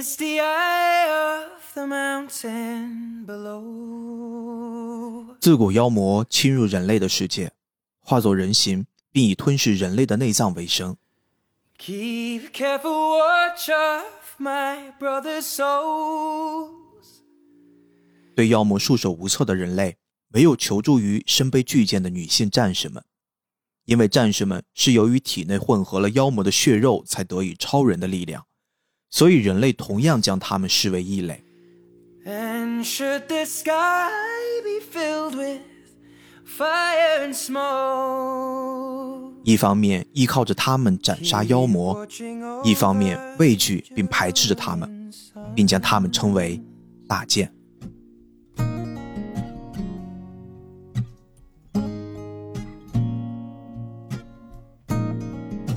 is the eye of the mountain below. 自古妖魔侵入人类的世界，化作人形，并以吞噬人类的内脏为生。Keep careful watch of my brother's souls. 对妖魔束手无策的人类，唯有求助于身背巨剑的女性战士们，因为战士们是由于体内混合了妖魔的血肉，才得以超人的力量，所以人类同样将他们视为异类。Should the sky be filled with fire and smoke? 一方面依靠着他们斩杀妖魔一方面畏惧并排斥着他们并将他们称为大剑。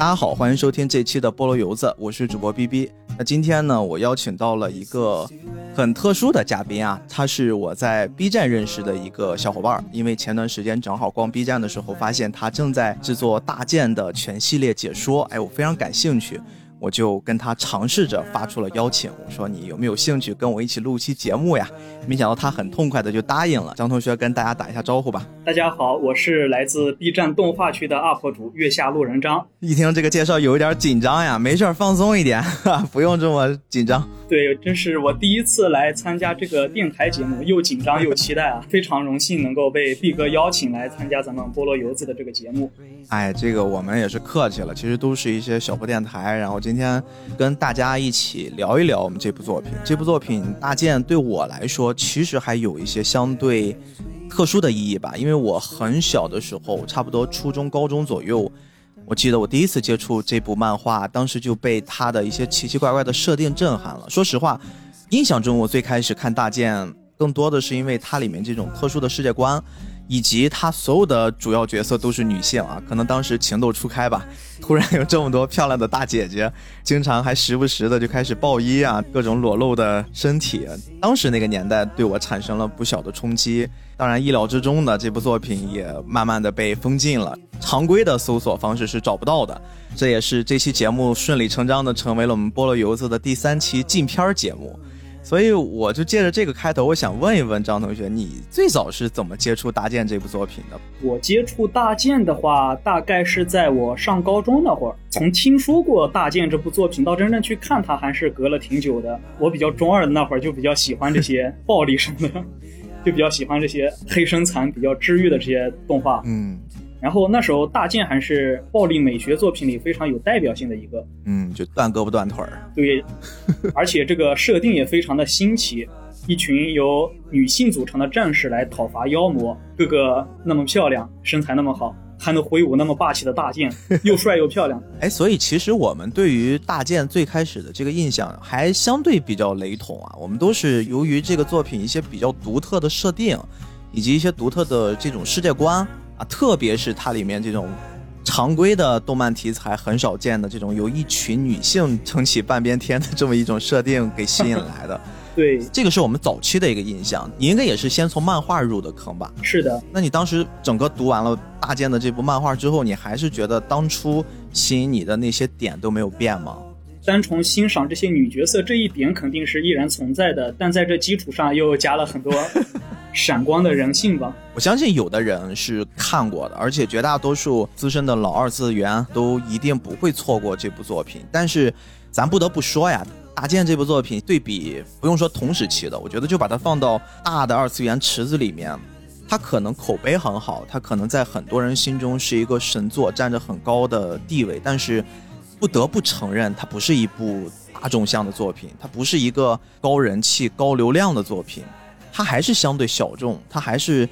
大家好，欢迎收听这期的菠萝油子，我是主播 B B。那今天呢，我邀请到了一个很特殊的嘉宾啊，他是我在 B 站认识的一个小伙伴儿。因为前段时间正好逛 B 站的时候，发现他正在制作大剑的全系列解说，哎，我非常感兴趣，我就跟他尝试着发出了邀请，我说你有没有兴趣跟我一起录期节目呀？没想到他很痛快的就答应了。张同学跟大家打一下招呼吧。大家好，我是来自 B 站动画区的 UP 主月下路人张。一听这个介绍有一点紧张呀，没事儿放松一点，哈哈，不用这么紧张。对，这是我第一次来参加这个电台节目，又紧张又期待啊！非常荣幸能够被毕哥邀请来参加咱们菠萝油子的这个节目。哎，这个我们也是客气了，其实都是一些小破电台。然后今今天跟大家一起聊一聊我们这部作品。这部作品《大剑》对我来说，其实还有一些相对特殊的意义吧。因为我很小的时候，差不多初中、高中左右，我记得我第一次接触这部漫画，当时就被它的一些奇奇怪怪的设定震撼了。说实话，印象中我最开始看《大剑》，更多的是因为它里面这种特殊的世界观。以及他所有的主要角色都是女性啊，可能当时情窦初开吧，突然有这么多漂亮的大姐姐，经常还时不时的就开始爆衣啊，各种裸露的身体，当时那个年代对我产生了不小的冲击。当然，意料之中的这部作品也慢慢的被封禁了，常规的搜索方式是找不到的。这也是这期节目顺理成章的成为了我们菠萝油子的第三期禁片儿节目。所以我就借着这个开头，我想问一问张同学，你最早是怎么接触《大剑》这部作品的？我接触大剑的话，大概是在我上高中那会儿。从听说过大剑这部作品到真正去看它，还是隔了挺久的。我比较中二的那会儿，就比较喜欢这些暴力什么的，就比较喜欢这些黑身残、比较治愈的这些动画。嗯然后那时候大剑还是暴力美学作品里非常有代表性的一个。嗯，就断胳膊断腿儿。对，而且这个设定也非常的新奇，一群由女性组成的战士来讨伐妖魔，个个那么漂亮，身材那么好，还能挥舞那么霸气的大剑，又帅又漂亮。哎，所以其实我们对于大剑最开始的这个印象还相对比较雷同啊，我们都是由于这个作品一些比较独特的设定，以及一些独特的这种世界观啊，特别是它里面这种常规的动漫题材很少见的这种由一群女性撑起半边天的这么一种设定给吸引来的，对，这个是我们早期的一个印象。你应该也是先从漫画入的坑吧？是的，那你当时整个读完了大剑的这部漫画之后，你还是觉得当初吸引你的那些点都没有变吗？单从欣赏这些女角色这一点肯定是依然存在的，但在这基础上又加了很多闪光的人性吧。我相信有的人是看过的，而且绝大多数资深的老二次元都一定不会错过这部作品。但是，咱不得不说呀，《大剑》这部作品对比不用说同时期的，我觉得就把它放到大的二次元池子里面，它可能口碑很好，它可能在很多人心中是一个神作，占着很高的地位。但是，不得不承认，它不是一部大众向的作品，它不是一个高人气、高流量的作品，它还是相对小众，它还是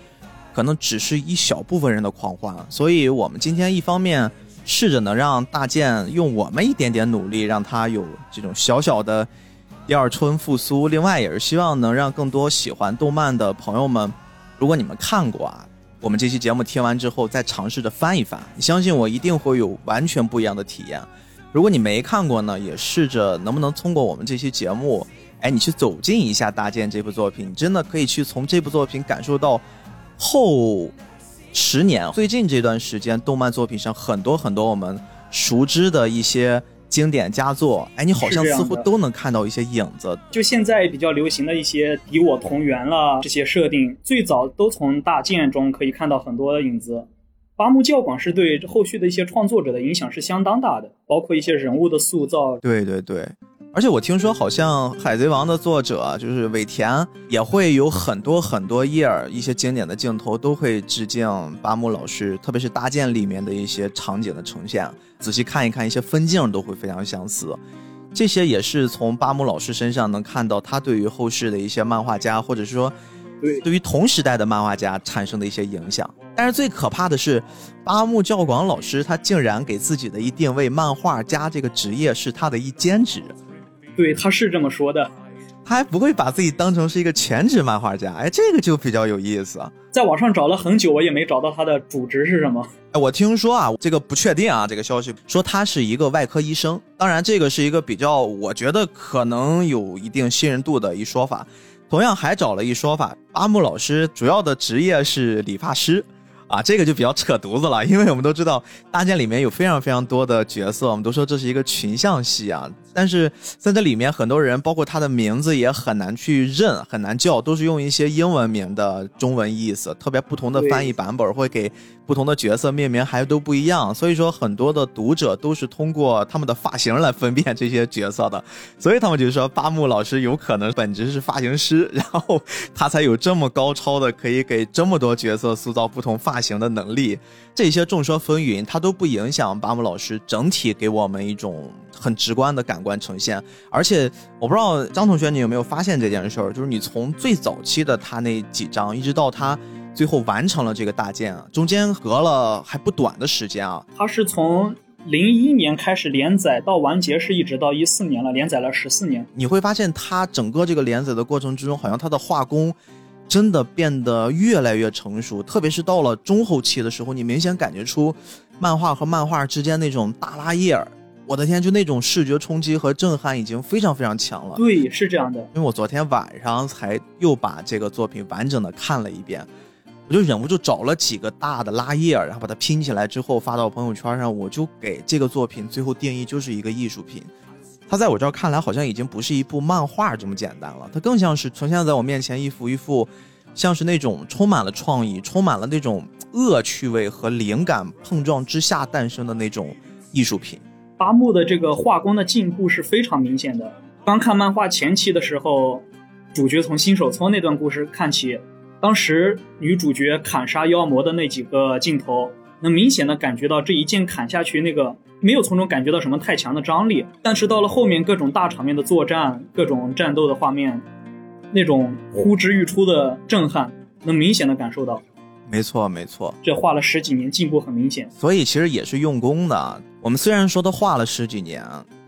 可能只是一小部分人的狂欢。所以，我们今天一方面试着能让大剑用我们一点点努力，让它有这种小小的第二春复苏；另外，也是希望能让更多喜欢动漫的朋友们，如果你们看过啊。我们这期节目听完之后，再尝试着翻一翻，你相信我，一定会有完全不一样的体验。如果你没看过呢，也试着能不能通过我们这期节目，哎，你去走进一下《大剑》这部作品，你真的可以去从这部作品感受到后十年最近这段时间动漫作品上很多很多我们熟知的一些经典佳作，哎，你好像似乎都能看到一些影子。就现在比较流行的一些敌我同源啦，这些设定，最早都从大剑中可以看到很多的影子。八木教广是对后续的一些创作者的影响是相当大的，包括一些人物的塑造。对对对，而且我听说好像《海贼王》的作者就是尾田，也会有很多很多页儿一些经典的镜头都会致敬八木老师，特别是搭建里面的一些场景的呈现，仔细看一看一些分镜都会非常相似。这些也是从八木老师身上能看到他对于后世的一些漫画家，或者是说对对于同时代的漫画家产生的一些影响。但是最可怕的是，八木教广老师他竟然给自己的一定位，漫画家这个职业是他的一兼职，对，他是这么说的。他还不会把自己当成是一个全职漫画家。哎，这个就比较有意思。在网上找了很久，我也没找到他的主职是什么。哎，我听说啊，这个不确定啊，这个消息说他是一个外科医生。当然，这个是一个比较，我觉得可能有一定信任度的一说法。同样还找了一说法，阿木老师主要的职业是理发师。啊，这个就比较扯犊子了，因为我们都知道大剑里面有非常非常多的角色，我们都说这是一个群像戏啊。但是在这里面，很多人包括他的名字也很难去认，很难叫，都是用一些英文名的中文意思，特别不同的翻译版本会给不同的角色命名还都不一样。所以说，很多的读者都是通过他们的发型来分辨这些角色的，所以他们就说八木老师有可能本职是发型师，然后他才有这么高超的可以给这么多角色塑造不同发型的能力。这些众说纷纭，它都不影响八木老师整体给我们一种很直观的感官呈现。而且我不知道张同学你有没有发现这件事儿，就是你从最早期的他那几章，一直到他最后完成了这个大剑，中间隔了还不短的时间啊。它是从零一年开始连载到完结，是一直到一四年了，连载了十四年。你会发现，它整个这个连载的过程之中，好像它的画工真的变得越来越成熟，特别是到了中后期的时候，你明显感觉出漫画和漫画之间那种大拉页儿，我的天，就那种视觉冲击和震撼已经非常非常强了。对，是这样的。因为我昨天晚上才又把这个作品完整的看了一遍，我就忍不住找了几个大的拉页儿，然后把它拼起来之后发到朋友圈上，我就给这个作品最后定义就是一个艺术品。它在我这儿看来好像已经不是一部漫画这么简单了，它更像是呈现在我面前一幅一幅，像是那种充满了创意、充满了那种恶趣味和灵感碰撞之下诞生的那种艺术品。八木的这个画工的进步是非常明显的。刚看漫画前期的时候，主角从新手村那段故事看起，当时女主角砍杀妖魔的那几个镜头，能明显的感觉到这一剑砍下去，那个没有从中感觉到什么太强的张力。但是到了后面各种大场面的作战、各种战斗的画面，那种呼之欲出的震撼，能明显的感受到。没错，没错。这画了十几年，进步很明显。所以其实也是用功的。我们虽然说他画了十几年，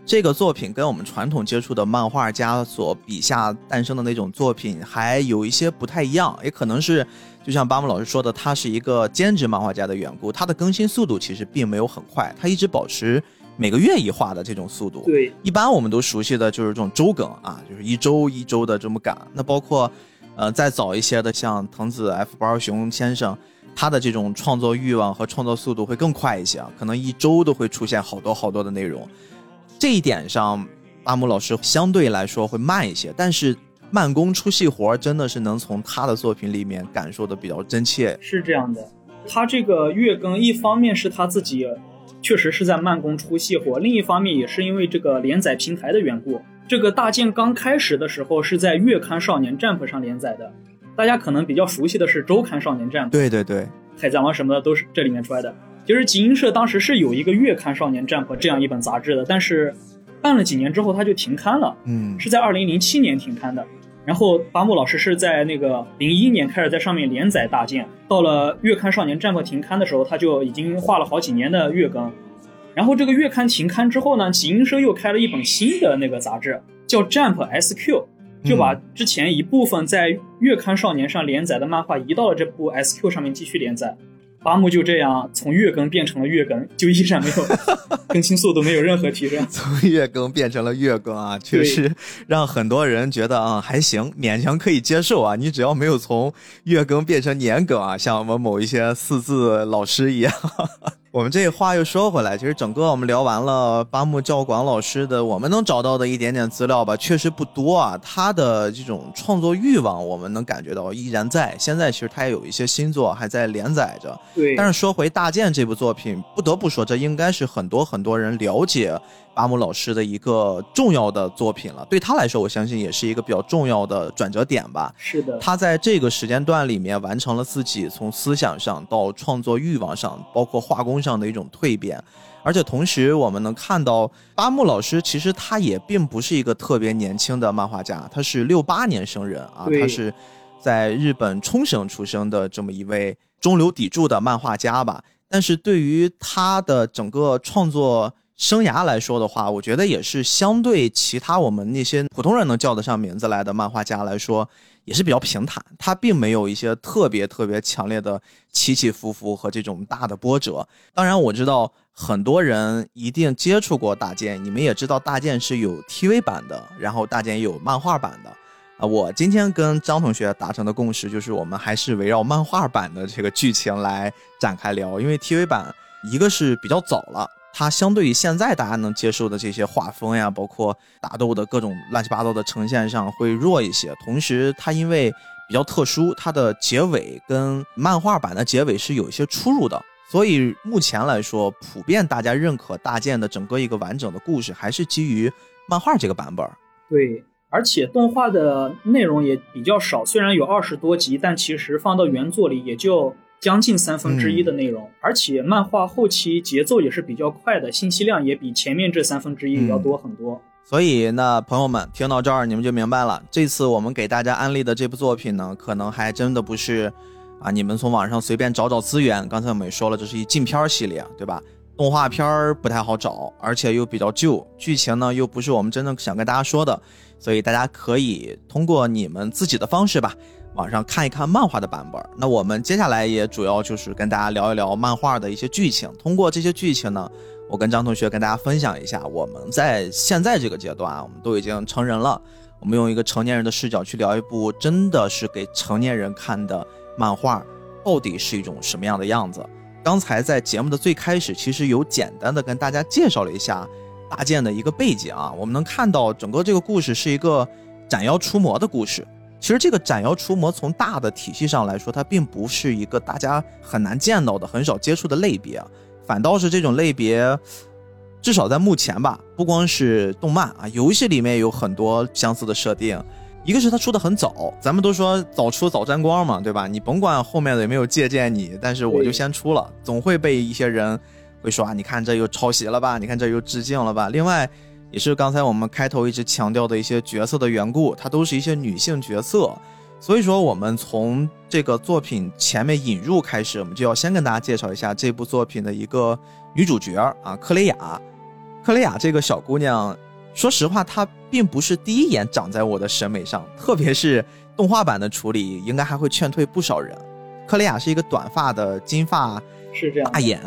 这个作品跟我们传统接触的漫画家所笔下诞生的那种作品还有一些不太一样，也可能是就像巴木老师说的，他是一个兼职漫画家的缘故，他的更新速度其实并没有很快，他一直保持每个月一画的这种速度。对，一般我们都熟悉的就是这种周更啊，就是一周一周的这么赶。那包括呃再早一些的，像藤子 F 不二雄先生。他的这种创作欲望和创作速度会更快一些啊，可能一周都会出现好多好多的内容。这一点上，阿木老师相对来说会慢一些，但是慢工出细活真的是能从他的作品里面感受的比较真切。是这样的，他这个月更，一方面是他自己确实是在慢工出细活，另一方面也是因为这个连载平台的缘故。这个大剑刚开始的时候是在月刊少年 Jump 上连载的。大家可能比较熟悉的是周刊少年战，对对对，海贼王什么的都是这里面出来的。其实集英社当时是有一个月刊少年战这样一本杂志的，但是办了几年之后它就停刊了，嗯，是在二零零七年停刊的。然后八木老师是在那个零一年开始在上面连载大剑，到了月刊少年战停刊的时候，他就已经画了好几年的月更。然后这个月刊停刊之后呢，集英社又开了一本新的那个杂志，叫 Jump SQ。就把之前一部分在月刊少年上连载的漫画移到了这部 SQ 上面继续连载，八木就这样从月更变成了月更，就依然没有 更新速度没有任何提升。从月更变成了月更啊，确实让很多人觉得啊还行，勉强可以接受啊。你只要没有从月更变成年更啊，像我们某一些四字老师一样。我们这话又说回来，其实整个我们聊完了八木教广老师的，我们能找到的一点点资料吧，确实不多啊。他的这种创作欲望，我们能感觉到依然在。现在其实他也有一些新作还在连载着。对，但是说回《大剑》这部作品，不得不说，这应该是很多很多人了解八木老师的一个重要的作品了。对他来说，我相信也是一个比较重要的转折点吧。是的，他在这个时间段里面完成了自己从思想上到创作欲望上，包括画工上的一种蜕变，而且同时我们能看到巴木老师其实他也并不是一个特别年轻的漫画家，他是六八年生人啊，他是在日本冲绳出生的这么一位中流砥柱的漫画家吧。但是对于他的整个创作生涯来说的话，我觉得也是相对其他我们那些普通人能叫得上名字来的漫画家来说，也是比较平坦。他并没有一些特别特别强烈的起起伏伏和这种大的波折。当然，我知道很多人一定接触过大剑，你们也知道大剑是有 TV 版的，然后大剑也有漫画版的。啊，我今天跟张同学达成的共识就是，我们还是围绕漫画版的这个剧情来展开聊，因为 TV 版一个是比较早了，它相对于现在大家能接受的这些画风呀，包括打斗的各种乱七八糟的呈现上会弱一些。同时，它因为比较特殊，它的结尾跟漫画版的结尾是有一些出入的，所以目前来说，普遍大家认可大剑的整个一个完整的故事，还是基于漫画这个版本。对，而且动画的内容也比较少，虽然有二十多集，但其实放到原作里也就将近三分之一的内容。而且漫画后期节奏也是比较快的，信息量也比前面这三分之一要多很多。所以呢，朋友们听到这儿，你们就明白了。这次我们给大家安利的这部作品呢，可能还真的不是啊，你们从网上随便找找资源。刚才我们也说了，这是一禁片儿系列，对吧？动画片儿不太好找，而且又比较旧，剧情呢又不是我们真正想跟大家说的，所以大家可以通过你们自己的方式吧，网上看一看漫画的版本。那我们接下来也主要就是跟大家聊一聊漫画的一些剧情。通过这些剧情呢，我跟张同学跟大家分享一下，我们在现在这个阶段，我们都已经成人了，我们用一个成年人的视角去聊一部真的是给成年人看的漫画，到底是一种什么样的样子。刚才在节目的最开始，其实有简单的跟大家介绍了一下大剑的一个背景啊。我们能看到整个这个故事是一个斩妖除魔的故事。其实这个斩妖除魔从大的体系上来说，它并不是一个大家很难见到的、很少接触的类别啊，反倒是这种类别，至少在目前吧，不光是动漫啊，游戏里面有很多相似的设定。一个是它出的很早，咱们都说早出早沾光嘛，对吧？你甭管后面的有没有借鉴你，但是我就先出了，总会被一些人会说啊，你看这又抄袭了吧？你看这又致敬了吧？另外，也是刚才我们开头一直强调的一些角色的缘故，它都是一些女性角色，所以说我们从这个作品前面引入开始，我们就要先跟大家介绍一下这部作品的一个女主角啊，克雷雅。克雷雅这个小姑娘。说实话，她并不是第一眼长在我的审美上，特别是动画版的处理，应该还会劝退不少人。克雷雅是一个短发的金发是这样，大眼，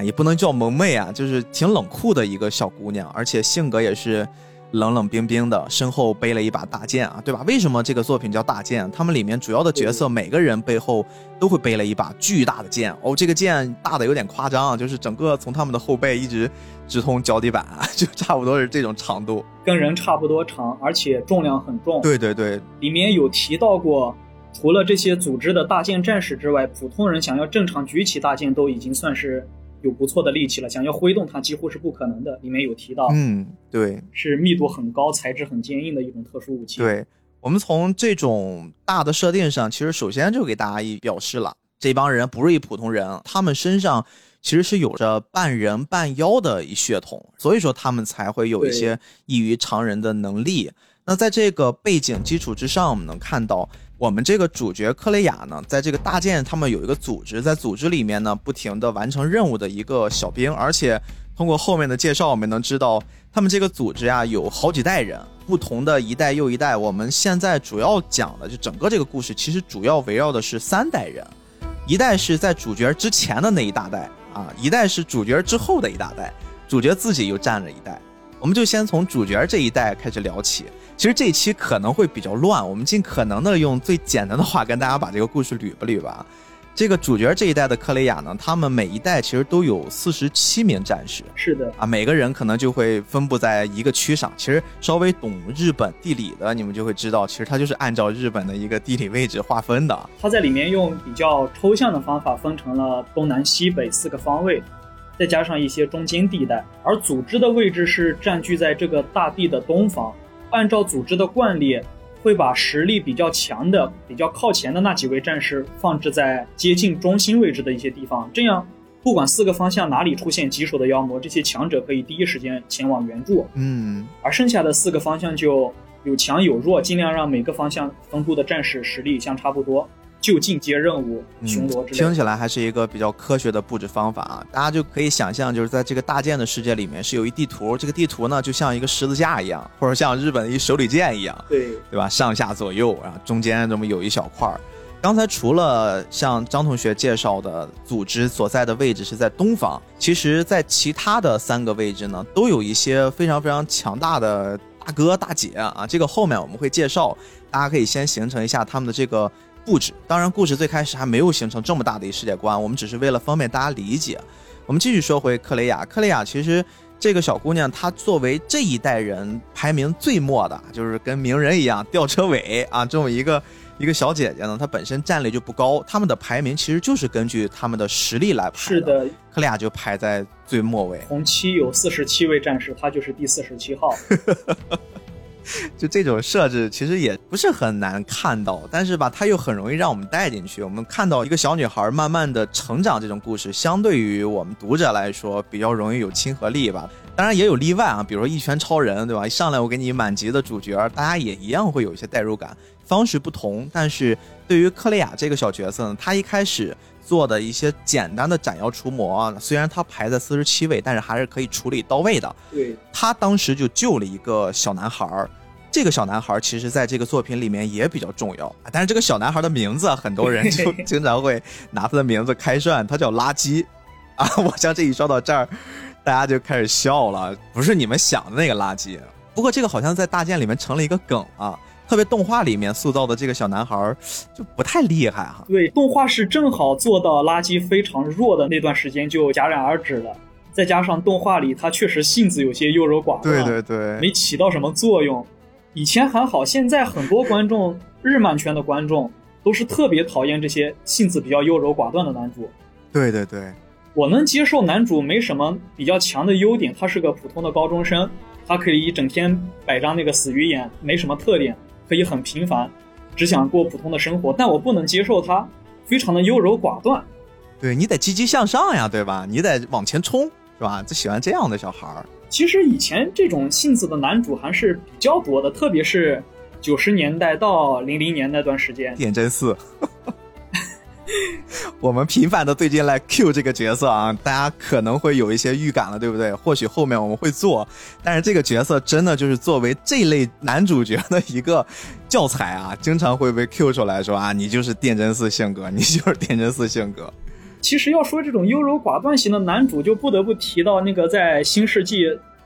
也不能叫萌妹啊，就是挺冷酷的一个小姑娘，而且性格也是冷冷冰冰的，身后背了一把大剑啊，对吧？为什么这个作品叫大剑？他们里面主要的角色每个人背后都会背了一把巨大的剑哦，这个剑大的有点夸张，就是整个从他们的后背一直直通脚底板，就差不多是这种长度，跟人差不多长，而且重量很重。对对对，里面有提到过，除了这些组织的大剑战士之外，普通人想要正常举起大剑都已经算是有不错的力气了，想要挥动它几乎是不可能的。里面有提到，嗯，对，是密度很高、材质很坚硬的一种特殊武器。对我们从这种大的设定上，其实首先就给大家一表示了，这帮人不是一普通人，他们身上其实是有着半人半妖的一血统，所以说他们才会有一些异于常人的能力。那在这个背景基础之上，我们能看到，我们这个主角克雷雅呢，在这个大剑他们有一个组织，在组织里面呢，不停的完成任务的一个小兵，而且通过后面的介绍，我们能知道，他们这个组织呀有好几代人，不同的一代又一代。我们现在主要讲的就整个这个故事，其实主要围绕的是三代人，一代是在主角之前的那一大代啊，一代是主角之后的一大代，主角自己又占了一代。我们就先从主角这一代开始聊起。其实这一期可能会比较乱，我们尽可能的用最简单的话跟大家把这个故事捋吧捋吧。这个主角这一代的克雷亚呢，他们每一代其实都有四十七名战士是的，啊，每个人可能就会分布在一个区上。其实稍微懂日本地理的，你们就会知道，其实它就是按照日本的一个地理位置划分的。它在里面用比较抽象的方法分成了东南西北四个方位，再加上一些中间地带，而组织的位置是占据在这个大地的东方。按照组织的惯例，会把实力比较强的、比较靠前的那几位战士放置在接近中心位置的一些地方，这样不管四个方向哪里出现棘手的妖魔，这些强者可以第一时间前往援助。嗯，而剩下的四个方向就有强有弱，尽量让每个方向分布的战士实力相差不多，就近接任务、巡逻之类的。听起来还是一个比较科学的布置方法啊！大家就可以想象，就是在这个大剑的世界里面是有一地图，这个地图呢就像一个十字架一样，或者像日本的一手里剑一样，对，对吧？上下左右，然后中间这么有一小块儿。刚才除了像张同学介绍的组织所在的位置是在东方，其实在其他的三个位置呢，都有一些非常非常强大的大哥大姐啊。这个后面我们会介绍，大家可以先形成一下他们的这个布置。当然，故事最开始还没有形成这么大的一世界观，我们只是为了方便大家理解。我们继续说回克雷亚，克雷亚其实这个小姑娘，她作为这一代人排名最末的，就是跟鸣人一样吊车尾啊，这么一个一个小姐姐呢，她本身战力就不高，他们的排名其实就是根据他们的实力来排是的，克雷亚就排在最末位，同期有四十七位战士，她就是第四十七号。就这种设置其实也不是很难看到，但是吧，它又很容易让我们带进去。我们看到一个小女孩慢慢的成长，这种故事相对于我们读者来说比较容易有亲和力吧。当然也有例外啊，比如说一拳超人，对吧？一上来我给你满级的主角，大家也一样会有一些代入感，方式不同。但是对于克雷亚这个小角色呢，她一开始做的一些简单的斩妖除魔啊，虽然它排在四十七位，但是还是可以处理到位的。对，他当时就救了一个小男孩儿，这个小男孩儿其实在这个作品里面也比较重要啊。但是这个小男孩的名字啊，很多人就 经常会拿他的名字开涮，他叫垃圾啊。我像这一说到这儿，大家就开始笑了，不是你们想的那个垃圾。不过这个好像在大剑里面成了一个梗啊，特别动画里面塑造的这个小男孩儿就不太厉害哈。对，动画是正好做到垃圾非常弱的那段时间就戛然而止了，再加上动画里他确实性子有些优柔寡断，对对没起到什么作用。以前还好，现在很多观众，日漫圈的观众都是特别讨厌这些性子比较优柔寡断的男主。对对对，我能接受男主没什么比较强的优点，他是个普通的高中生，他可以一整天摆张那个死鱼眼，没什么特点，可以很平凡，只想过普通的生活。但我不能接受他非常的优柔寡断。对你得积极向上呀，对吧？你得往前冲，是吧？就喜欢这样的小孩儿。其实以前这种性子的男主还是比较多的，特别是九十年代到零零年那段时间。电真寺，我们频繁的最近来 Q 这个角色啊，大家可能会有一些预感了，对不对？或许后面我们会做，但是这个角色真的就是作为这类男主角的一个教材啊，经常会被 Q 出来说啊，你就是电真寺性格，你就是电真寺性格。其实要说这种优柔寡断型的男主，就不得不提到那个在新世纪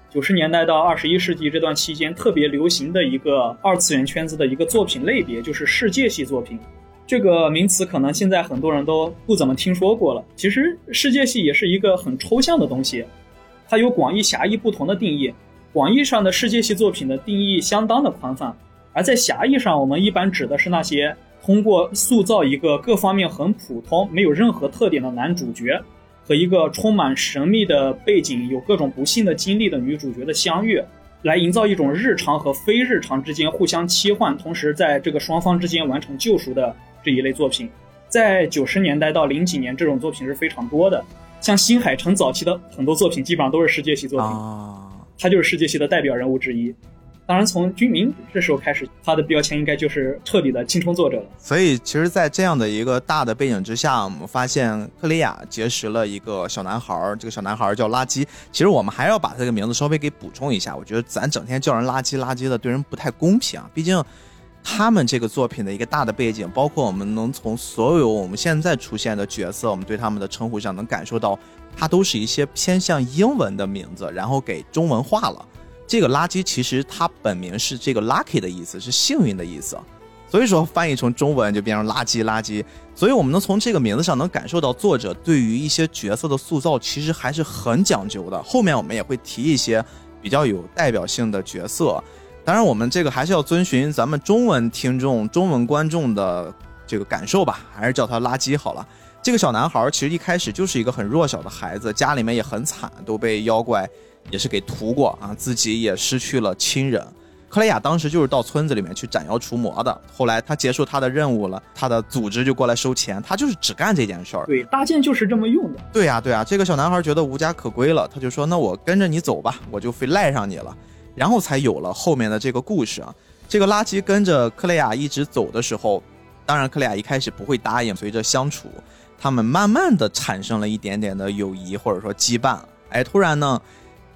九十年代到二十一世纪这段期间特别流行的一个二次元圈子的一个作品类别，就是世界系作品。这个名词可能现在很多人都不怎么听说过了。其实世界系也是一个很抽象的东西，它有广义、狭义不同的定义。广义上的世界系作品的定义相当的宽泛，而在狭义上，我们一般指的是那些通过塑造一个各方面很普通、没有任何特点的男主角，和一个充满神秘的背景、有各种不幸的经历的女主角的相遇，来营造一种日常和非日常之间互相切换，同时在这个双方之间完成救赎的这一类作品。在九十年代到零几年，这种作品是非常多的。像新海诚早期的很多作品，基本上都是世界系作品。啊，他就是世界系的代表人物之一。当然，从军民这时候开始，他的标签应该就是彻底的青春作者了。所以其实，在这样的一个大的背景之下，我们发现克里亚结识了一个小男孩儿，这个小男孩儿叫垃圾。其实我们还要把他这个名字稍微给补充一下，我觉得咱整天叫人垃圾垃圾的，对人不太公平啊。毕竟他们这个作品的一个大的背景，包括我们能从所有我们现在出现的角色，我们对他们的称呼上能感受到，它都是一些偏向英文的名字，然后给中文化了。这个垃圾其实它本名是这个 lucky 的意思，是幸运的意思，所以说翻译成中文就变成垃圾垃圾。所以我们能从这个名字上能感受到作者对于一些角色的塑造其实还是很讲究的。后面我们也会提一些比较有代表性的角色。当然，我们这个还是要遵循咱们中文听众、中文观众的这个感受吧，还是叫他垃圾好了。这个小男孩其实一开始就是一个很弱小的孩子，家里面也很惨，都被妖怪也是给屠过啊，自己也失去了亲人。克雷亚当时就是到村子里面去斩妖除魔的，后来他结束他的任务了，他的组织就过来收钱，他就是只干这件事儿。对，搭建就是这么用的。对呀，对呀，这个小男孩觉得无家可归了，他就说：“那我跟着你走吧，我就非赖上你了。”然后才有了后面的这个故事啊。这个垃圾跟着克雷亚一直走的时候，当然克雷亚一开始不会答应，随着相处。他们慢慢的产生了一点点的友谊或者说羁绊，哎，突然呢，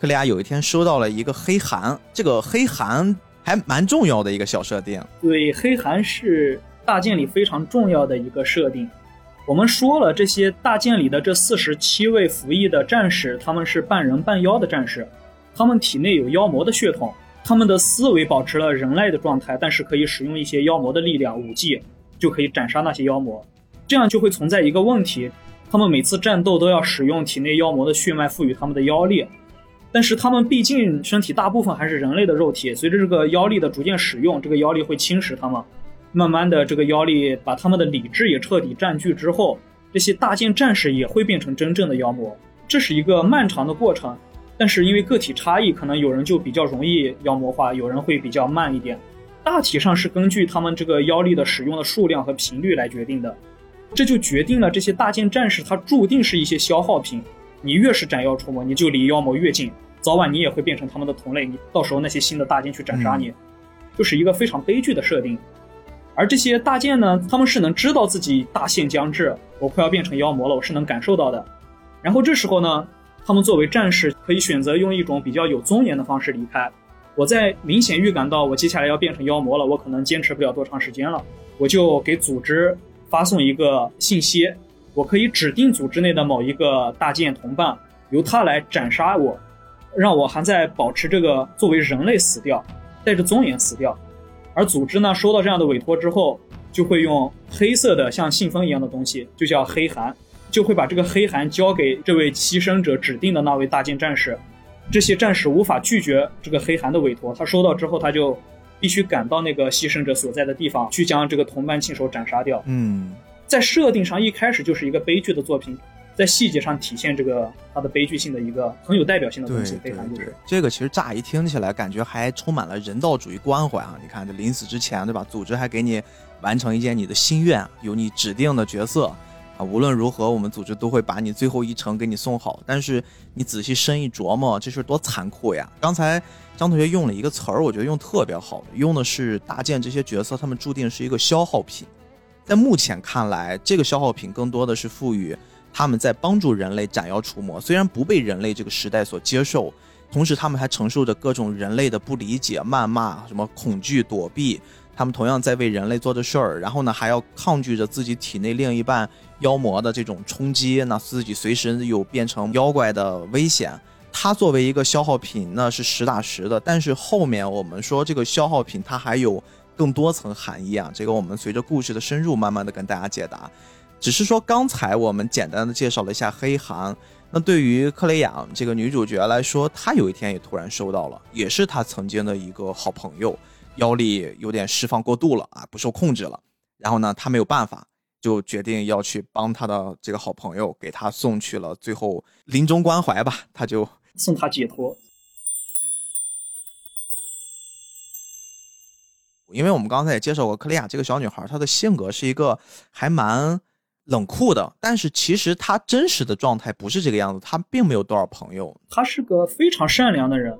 克雷亚有一天收到了一个黑函，这个黑函还蛮重要的一个小设定。对，黑函是大剑里非常重要的一个设定。我们说了，这些大剑里的这四十七位服役的战士，他们是半人半妖的战士，他们体内有妖魔的血统，他们的思维保持了人类的状态，但是可以使用一些妖魔的力量武技，就可以斩杀那些妖魔。这样就会存在一个问题，他们每次战斗都要使用体内妖魔的血脉赋予他们的妖力，但是他们毕竟身体大部分还是人类的肉体，随着这个妖力的逐渐使用，这个妖力会侵蚀他们，慢慢的这个妖力把他们的理智也彻底占据之后，这些大剑战士也会变成真正的妖魔，这是一个漫长的过程，但是因为个体差异，可能有人就比较容易妖魔化，有人会比较慢一点，大体上是根据他们这个妖力的使用的数量和频率来决定的。这就决定了这些大剑战士，他注定是一些消耗品。你越是斩妖除魔，你就离妖魔越近，早晚你也会变成他们的同类。你到时候那些新的大剑去斩杀你，就是一个非常悲剧的设定。而这些大剑呢，他们是能知道自己大限将至，我快要变成妖魔了，我是能感受到的。然后这时候呢，他们作为战士，可以选择用一种比较有尊严的方式离开。我在明显预感到我接下来要变成妖魔了，我可能坚持不了多长时间了，我就给组织。发送一个信息，我可以指定组织内的某一个大剑同伴，由他来斩杀我，让我还在保持这个作为人类死掉，带着尊严死掉。而组织呢，收到这样的委托之后，就会用黑色的像信封一样的东西，就叫黑函，就会把这个黑函交给这位牺牲者指定的那位大剑战士。这些战士无法拒绝这个黑函的委托，他收到之后他就。必须赶到那个牺牲者所在的地方，去将这个同伴亲手斩杀掉。嗯，在设定上一开始就是一个悲剧的作品，在细节上体现这个它的悲剧性的一个很有代表性的东西。对对对，这个其实乍一听起来感觉还充满了人道主义关怀啊！你看这临死之前，对吧？组织还给你完成一件你的心愿，有你指定的角色。啊，无论如何，我们组织都会把你最后一程给你送好。但是你仔细深一琢磨，这事多残酷呀！刚才张同学用了一个词儿，我觉得用特别好，用的是大剑这些角色，他们注定是一个消耗品。在目前看来，这个消耗品更多的是赋予他们在帮助人类斩妖除魔，虽然不被人类这个时代所接受，同时他们还承受着各种人类的不理解、谩骂、什么恐惧、躲避。他们同样在为人类做的事儿，然后呢，还要抗拒着自己体内另一半妖魔的这种冲击，那自己随时有变成妖怪的危险。它作为一个消耗品，那是实打实的。但是后面我们说这个消耗品，它还有更多层含义啊。这个我们随着故事的深入，慢慢的跟大家解答。只是说刚才我们简单的介绍了一下黑函，那对于克雷亚这个女主角来说，她有一天也突然收到了，也是她曾经的一个好朋友。妖力有点释放过度了啊，不受控制了。然后呢，他没有办法，就决定要去帮他的这个好朋友，给他送去了最后临终关怀吧。他就送他解脱。因为我们刚才也介绍过，克利亚这个小女孩，她的性格是一个还蛮冷酷的。但是其实她真实的状态不是这个样子，她并没有多少朋友。她是个非常善良的人。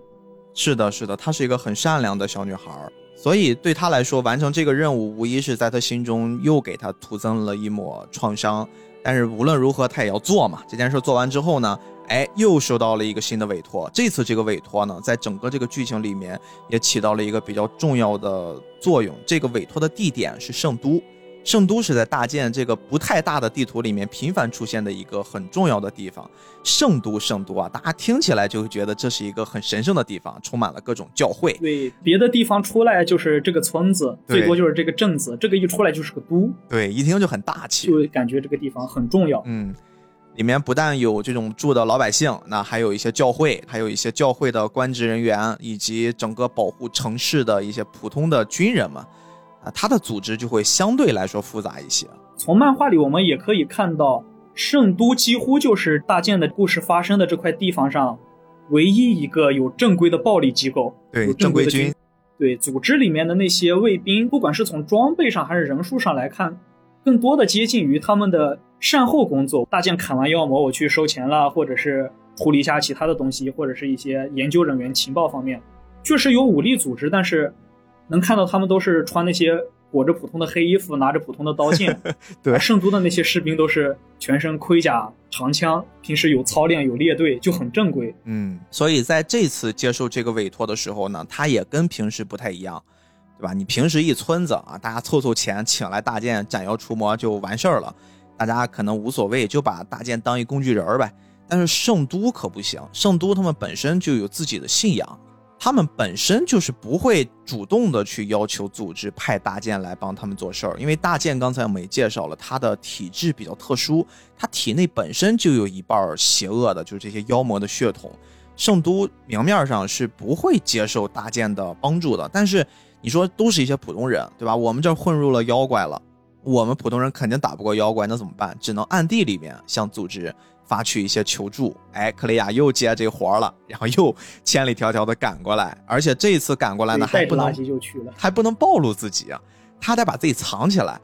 是的，是的，她是一个很善良的小女孩。所以对他来说，完成这个任务无疑是在他心中又给他徒增了一抹创伤。但是无论如何，他也要做嘛。这件事做完之后呢，哎，又收到了一个新的委托。这次这个委托呢，在整个这个剧情里面也起到了一个比较重要的作用。这个委托的地点是圣都，圣都是在大建这个不太大的地图里面频繁出现的一个很重要的地方。圣都，圣都啊，大家听起来就会觉得这是一个很神圣的地方，充满了各种教会。对，别的地方出来就是这个村子，最多就是这个镇子，这个一出来就是个都，对，一听就很大气。就感觉这个地方很重要。嗯，里面不但有这种住的老百姓，那还有一些教会，还有一些教会的官职人员，以及整个保护城市的一些普通的军人们。啊，它的组织就会相对来说复杂一些。从漫画里我们也可以看到，圣都几乎就是大剑的故事发生的这块地方上唯一一个有正规的暴力机构，对有正规的正规军。对，组织里面的那些卫兵，不管是从装备上还是人数上来看，更多的接近于他们的善后工作。大剑砍完妖魔，我去收钱了，或者是处理一下其他的东西，或者是一些研究人员、情报方面，确实有武力组织，但是能看到他们都是穿那些裹着普通的黑衣服，拿着普通的刀剑。对圣都的那些士兵都是全身盔甲、长枪，平时有操练、有列队，就很正规。嗯，所以在这次接受这个委托的时候呢，他也跟平时不太一样，对吧？你平时一村子啊，大家凑凑钱请来大剑斩妖除魔就完事儿了，大家可能无所谓，就把大剑当一工具人儿呗。但是圣都可不行，圣都他们本身就有自己的信仰，他们本身就是不会主动的去要求组织派大剑来帮他们做事儿，因为大剑刚才我们也介绍了，他的体质比较特殊，他体内本身就有一半儿邪恶的，就是这些妖魔的血统。圣都明面上是不会接受大剑的帮助的，但是你说都是一些普通人，对吧？我们这儿混入了妖怪了，我们普通人肯定打不过妖怪，那怎么办？只能暗地里面向组织发去一些求助。哎，克雷亚又接这活儿了，然后又千里迢迢的赶过来，而且这一次赶过来呢，还不能圾就去了。还不能暴露自己啊，他得把自己藏起来，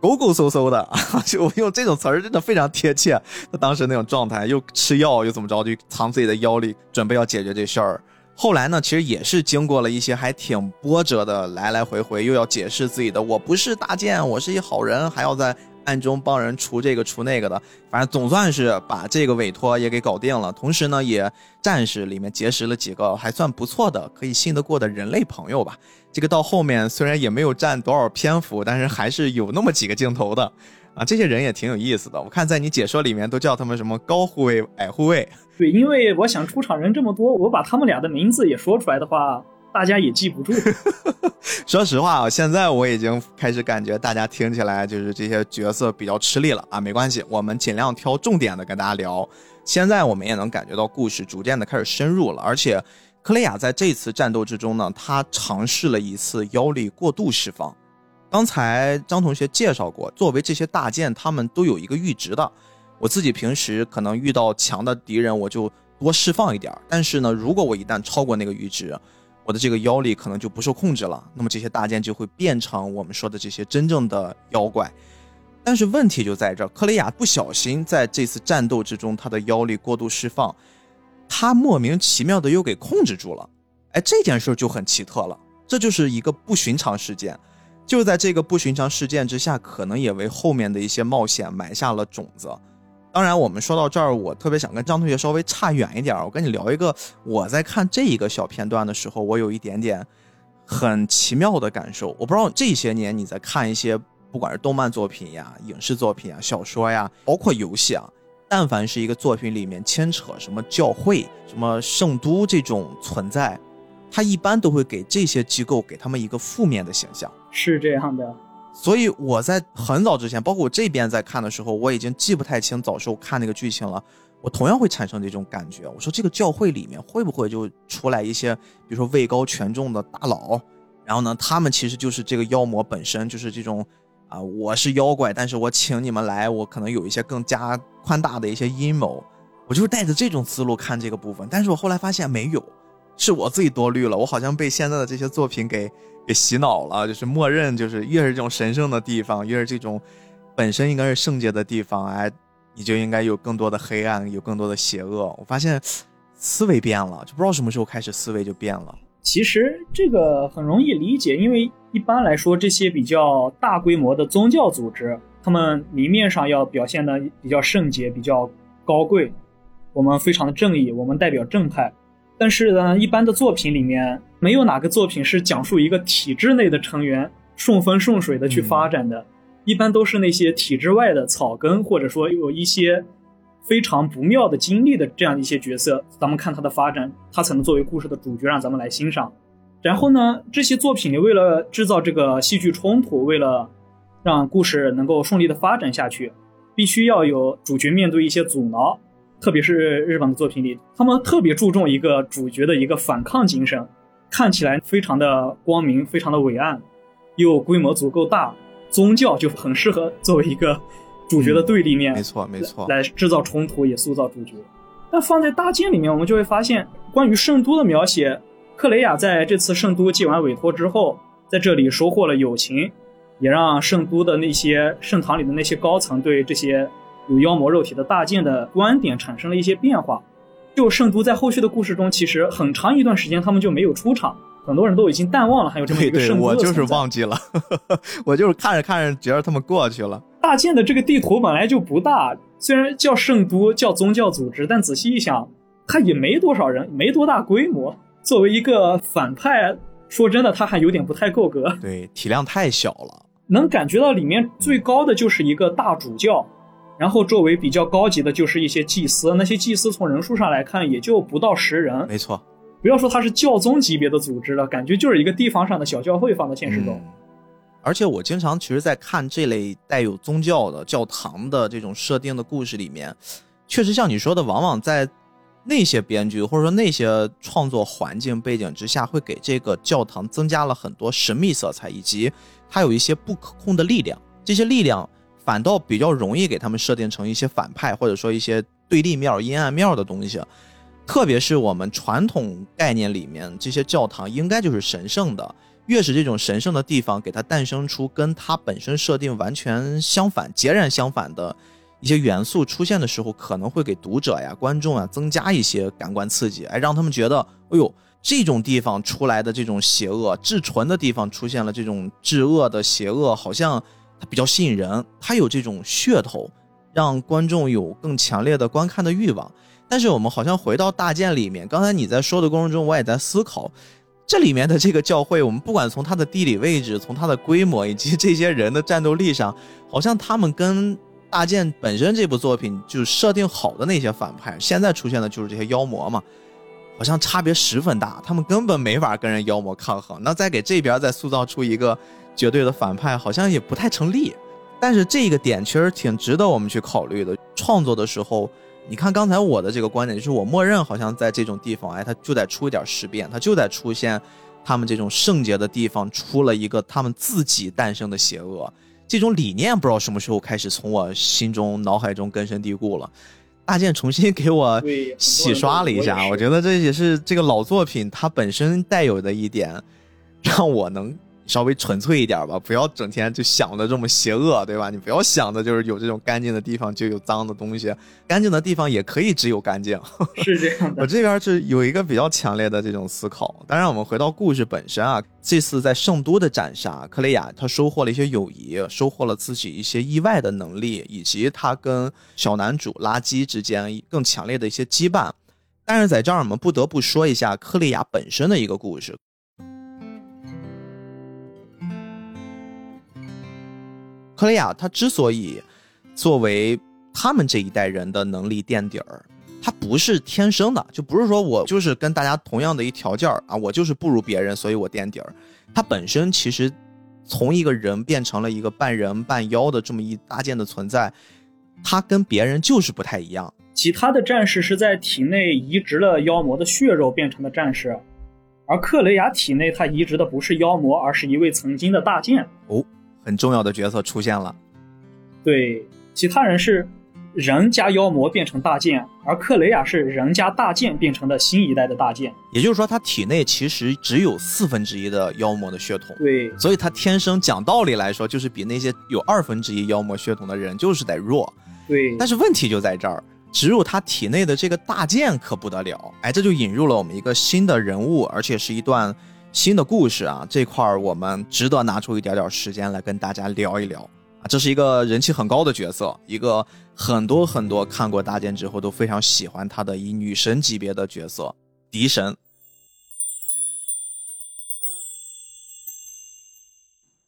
勾勾嗖嗖的，就用这种词儿真的非常贴切。他当时那种状态，又吃药又怎么着，就藏自己的腰里，准备要解决这事儿。后来呢，其实也是经过了一些还挺波折的来来回回，又要解释自己的我不是大剑，我是一好人，还要在暗中帮人除这个除那个的，反正总算是把这个委托也给搞定了。同时呢，也暂时里面结识了几个还算不错的、可以信得过的人类朋友吧。这个到后面虽然也没有占多少篇幅，但是还是有那么几个镜头的啊。这些人也挺有意思的，我看在你解说里面都叫他们什么高护卫、矮护卫。对，因为我想出场人这么多，我把他们俩的名字也说出来的话，大家也记不住。说实话啊，现在我已经开始感觉大家听起来就是这些角色比较吃力了啊。没关系，我们尽量挑重点的跟大家聊。现在我们也能感觉到故事逐渐的开始深入了，而且克雷亚在这次战斗之中呢，他尝试了一次妖力过度释放。刚才张同学介绍过，作为这些大剑，他们都有一个阈值的。我自己平时可能遇到强的敌人，我就多释放一点。但是呢，如果我一旦超过那个阈值，我的这个妖力可能就不受控制了。那么这些大剑就会变成我们说的这些真正的妖怪。但是问题就在这儿，克雷亚不小心在这次战斗之中，他的妖力过度释放，他莫名其妙的又给控制住了。哎，这件事就很奇特了，这就是一个不寻常事件。就在这个不寻常事件之下，可能也为后面的一些冒险埋下了种子。当然，我们说到这儿，我特别想跟张同学稍微差远一点儿。我跟你聊一个，我在看这一个小片段的时候，我有一点点很奇妙的感受。我不知道这些年你在看一些，不管是动漫作品呀、影视作品啊、小说呀，包括游戏啊，但凡是一个作品里面牵扯什么教会、什么圣都这种存在，它一般都会给这些机构给他们一个负面的形象。是这样的，所以我在很早之前，包括我这边在看的时候，我已经记不太清早时候看那个剧情了。我同样会产生这种感觉。我说这个教会里面会不会就出来一些，比如说位高权重的大佬，然后呢，他们其实就是这个妖魔本身，就是这种啊，我是妖怪，但是我请你们来，我可能有一些更加宽大的一些阴谋。我就是带着这种思路看这个部分，但是我后来发现没有，是我自己多虑了。我好像被现在的这些作品给给洗脑了，就是默认就是越是这种神圣的地方，越是这种本身应该是圣洁的地方，哎，你就应该有更多的黑暗，有更多的邪恶。我发现思维变了，就不知道什么时候开始思维就变了。其实这个很容易理解，因为一般来说，这些比较大规模的宗教组织，他们明面上要表现的比较圣洁、比较高贵，我们非常的正义，我们代表正派。但是呢，一般的作品里面，没有哪个作品是讲述一个体制内的成员顺风顺水的去发展的。一般都是那些体制外的草根，或者说有一些非常不妙的经历的这样一些角色，咱们看他的发展，他才能作为故事的主角让咱们来欣赏。然后呢，这些作品里为了制造这个戏剧冲突，为了让故事能够顺利的发展下去，必须要有主角面对一些阻挠。特别是日本的作品里，他们特别注重一个主角的一个反抗精神，看起来非常的光明，非常的伟岸，又规模足够大。宗教就很适合作为一个主角的对立面，没错没错，来制造冲突，也塑造主角。但放在大剑里面，我们就会发现，关于圣都的描写，克雷亚在这次圣都接完委托之后，在这里收获了友情，也让圣都的那些圣堂里的那些高层对这些有妖魔肉体的大剑的观点产生了一些变化。就圣都在后续的故事中，其实很长一段时间他们就没有出场。很多人都已经淡忘了，还有这么一个圣都我就是忘记了，我就是看着看着觉得他们过去了。大剑的这个地图本来就不大，虽然叫圣都，叫宗教组织，但仔细一想，它也没多少人，没多大规模。作为一个反派，说真的，他还有点不太够格。对，体量太小了。能感觉到里面最高的就是一个大主教，然后作为比较高级的就是一些祭司，那些祭司从人数上来看也就不到十人。没错。不要说它是教宗级别的组织了，感觉就是一个地方上的小教会放在现实中。而且我经常其实，在看这类带有宗教的教堂的这种设定的故事里面，确实像你说的，往往在那些编剧或者说那些创作环境背景之下，会给这个教堂增加了很多神秘色彩，以及它有一些不可控的力量。这些力量反倒比较容易给他们设定成一些反派，或者说一些对立面、阴暗面的东西。特别是我们传统概念里面，这些教堂应该就是神圣的。越是这种神圣的地方，给它诞生出跟它本身设定完全相反、截然相反的一些元素出现的时候，可能会给读者呀、观众啊增加一些感官刺激，哎，让他们觉得，哎呦，这种地方出来的这种邪恶，至纯的地方出现了这种至恶的邪恶，好像它比较吸引人，它有这种噱头，让观众有更强烈的观看的欲望。但是我们好像回到大剑里面，刚才你在说的过程中，我也在思考，这里面的这个教会，我们不管从它的地理位置、从它的规模以及这些人的战斗力上，好像他们跟大剑本身这部作品就设定好的那些反派，现在出现的就是这些妖魔嘛，好像差别十分大，他们根本没法跟人妖魔抗衡。那再给这边再塑造出一个绝对的反派，好像也不太成立。但是这个点其实挺值得我们去考虑的，创作的时候。你看刚才我的这个观点，就是我默认好像在这种地方，哎，它就得出一点事变，它就得出现他们这种圣洁的地方出了一个他们自己诞生的邪恶。这种理念不知道什么时候开始从我心中脑海中根深蒂固了。大剑重新给我洗刷了一下，我觉得这也是这个老作品它本身带有的一点，让我能。稍微纯粹一点吧，不要整天就想的这么邪恶，对吧？你不要想的就是有这种干净的地方就有脏的东西，干净的地方也可以只有干净。是这样的。我这边是有一个比较强烈的这种思考。当然，我们回到故事本身啊，这次在圣都的斩杀，克雷亚他收获了一些友谊，收获了自己一些意外的能力，以及他跟小男主垃圾之间更强烈的一些羁绊。但是在这儿，我们不得不说一下克雷亚本身的一个故事。克雷亚他之所以作为他们这一代人的能力垫底儿，他不是天生的，就不是说我就是跟大家同样的一条件儿啊，我就是不如别人，所以我垫底儿。他本身其实从一个人变成了一个半人半妖的这么一搭建的存在，他跟别人就是不太一样。其他的战士是在体内移植了妖魔的血肉变成的战士，而克雷亚体内他移植的不是妖魔，而是一位曾经的大剑。哦。很重要的角色出现了，对，其他人是人加妖魔变成大剑，而克雷亚是人加大剑变成的新一代的大剑。也就是说，他体内其实只有四分之一的妖魔的血统。对，所以他天生讲道理来说，就是比那些有二分之一妖魔血统的人就是得弱。对，但是问题就在这儿，植入他体内的这个大剑可不得了。哎，这就引入了我们一个新的人物，而且是一段。新的故事啊，这块儿我们值得拿出一点点时间来跟大家聊一聊啊。这是一个人气很高的角色，一个很多很多看过大剑之后都非常喜欢他的以女神级别的角色——敌神。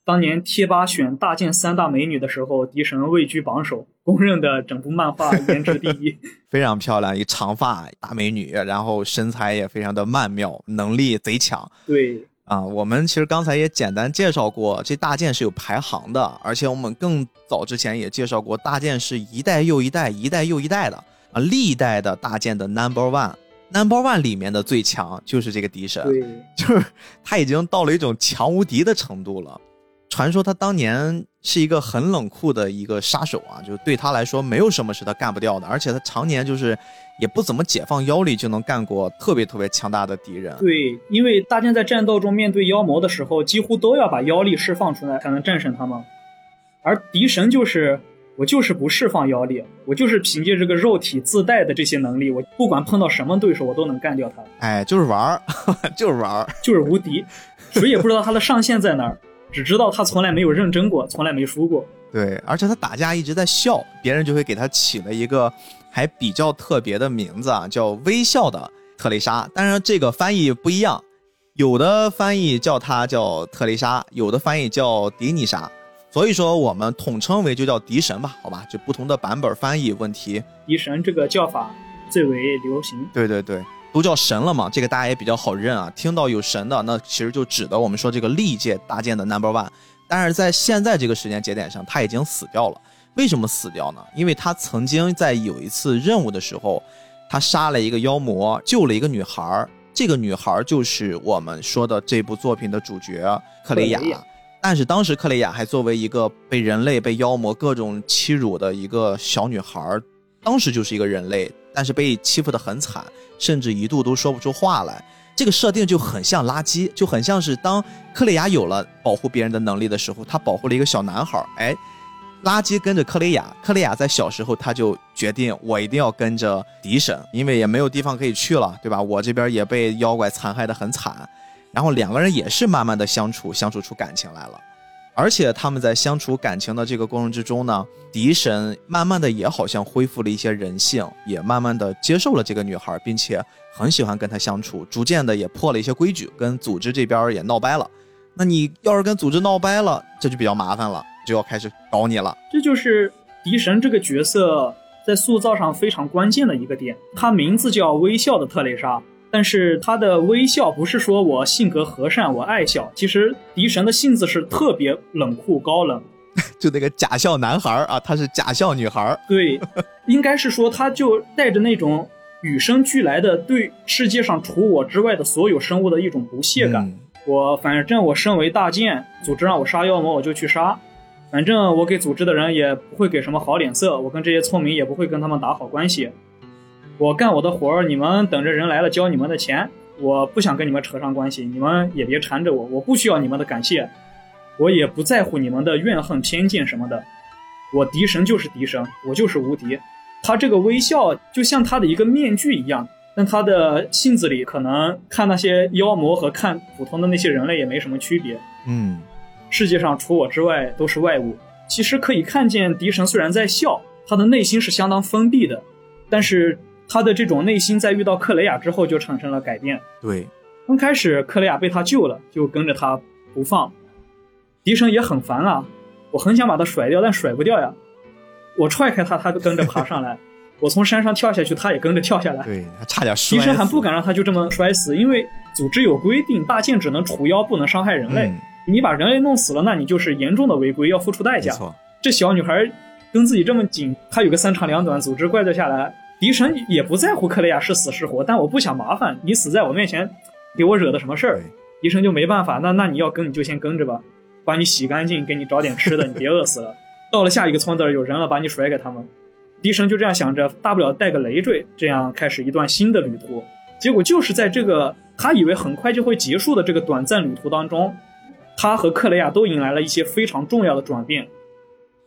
当年贴吧选大剑三大美女的时候，狄神位居榜首，公认的整部漫画颜值第一。非常漂亮，一长发大美女，然后身材也非常的曼妙，能力贼强。对，啊，我们其实刚才也简单介绍过，这大剑是有排行的，而且我们更早之前也介绍过，大剑是一代又一代，一代又一代的啊，历代的大剑的 number one，number one 里面的最强就是这个敌神，对，就是他已经到了一种强无敌的程度了。传说他当年是一个很冷酷的一个杀手啊，就对他来说没有什么是他干不掉的，而且他常年就是也不怎么解放妖力就能干过特别特别强大的敌人。对，因为大家在战斗中面对妖魔的时候，几乎都要把妖力释放出来才能战胜他们，而敌神就是我就是不释放妖力，我就是凭借这个肉体自带的这些能力，我不管碰到什么对手，我都能干掉他，哎，就是玩儿，就是玩儿。就是无敌，谁也不知道他的上限在哪儿，只知道他从来没有认真过，从来没输过。对，而且他打架一直在笑，别人就会给他起了一个还比较特别的名字啊，叫“微笑的特蕾莎”。当然，这个翻译不一样，有的翻译叫他叫特蕾莎，有的翻译叫迪尼莎。所以说，我们统称为就叫迪神吧，好吧？就不同的版本翻译问题。迪神这个叫法最为流行。对对对，都叫神了嘛，这个大家也比较好认啊。听到有神的，那其实就指的我们说这个历届搭建的 number one。但是在现在这个时间节点上，他已经死掉了。为什么死掉呢？因为他曾经在有一次任务的时候，他杀了一个妖魔，救了一个女孩儿。这个女孩儿就是我们说的这部作品的主角克雷亚克雷亚。但是当时克雷雅还作为一个被人类、被妖魔各种欺辱的一个小女孩儿，当时就是一个人类，但是被欺负得很惨，甚至一度都说不出话来。这个设定就很像垃圾，就很像是当克雷亚有了保护别人的能力的时候，他保护了一个小男孩，哎，垃圾跟着克雷亚，克雷亚在小时候他就决定我一定要跟着迪神，因为也没有地方可以去了，对吧？我这边也被妖怪残害得很惨，然后两个人也是慢慢的相处，相处出感情来了。而且他们在相处感情的这个过程之中呢，敌神慢慢的也好像恢复了一些人性，也慢慢的接受了这个女孩，并且很喜欢跟她相处，逐渐的也破了一些规矩，跟组织这边也闹掰了。那你要是跟组织闹掰了，这就比较麻烦了，就要开始搞你了。这就是敌神这个角色在塑造上非常关键的一个点。他名字叫微笑的特蕾莎，但是他的微笑不是说我性格和善，我爱笑。其实敌神的性子是特别冷酷高冷。就那个假笑男孩儿啊，他是假笑女孩儿。对，应该是说他就带着那种与生俱来的对世界上除我之外的所有生物的一种不屑感。嗯我反正我身为大剑，组织让我杀妖魔我就去杀，反正我给组织的人也不会给什么好脸色，我跟这些村民也不会跟他们打好关系。我干我的活儿，你们等着人来了交你们的钱，我不想跟你们扯上关系，你们也别缠着我，我不需要你们的感谢，我也不在乎你们的怨恨偏见什么的。我敌神就是敌神，我就是无敌。他这个微笑就像他的一个面具一样，但他的性子里可能看那些妖魔和看普通的那些人类也没什么区别。嗯，世界上除我之外都是外物。其实可以看见，敌神虽然在笑，他的内心是相当封闭的，但是他的这种内心在遇到克雷亚之后就产生了改变。对，刚开始克雷亚被他救了，就跟着他不放。敌神也很烦啊，我很想把他甩掉，但甩不掉呀。我踹开他，他就跟着爬上来；我从山上跳下去，他也跟着跳下来。对，他差点摔死。敌神还不敢让他就这么摔死，因为组织有规定，大剑只能除妖，不能伤害人类。嗯你把人类弄死了，那你就是严重的违规，要付出代价。这小女孩跟自己这么紧，她有个三长两短，组织怪罪下来，敌神也不在乎克雷亚是死是活，但我不想麻烦你死在我面前，给我惹的什么事儿对，敌神就没办法，那那你要跟你就先跟着吧，把你洗干净，给你找点吃的，你别饿死了。到了下一个村子有人了，把你甩给他们，敌神就这样想着，大不了带个累赘，这样开始一段新的旅途。结果就是在这个他以为很快就会结束的这个短暂旅途当中，他和克雷亚都迎来了一些非常重要的转变，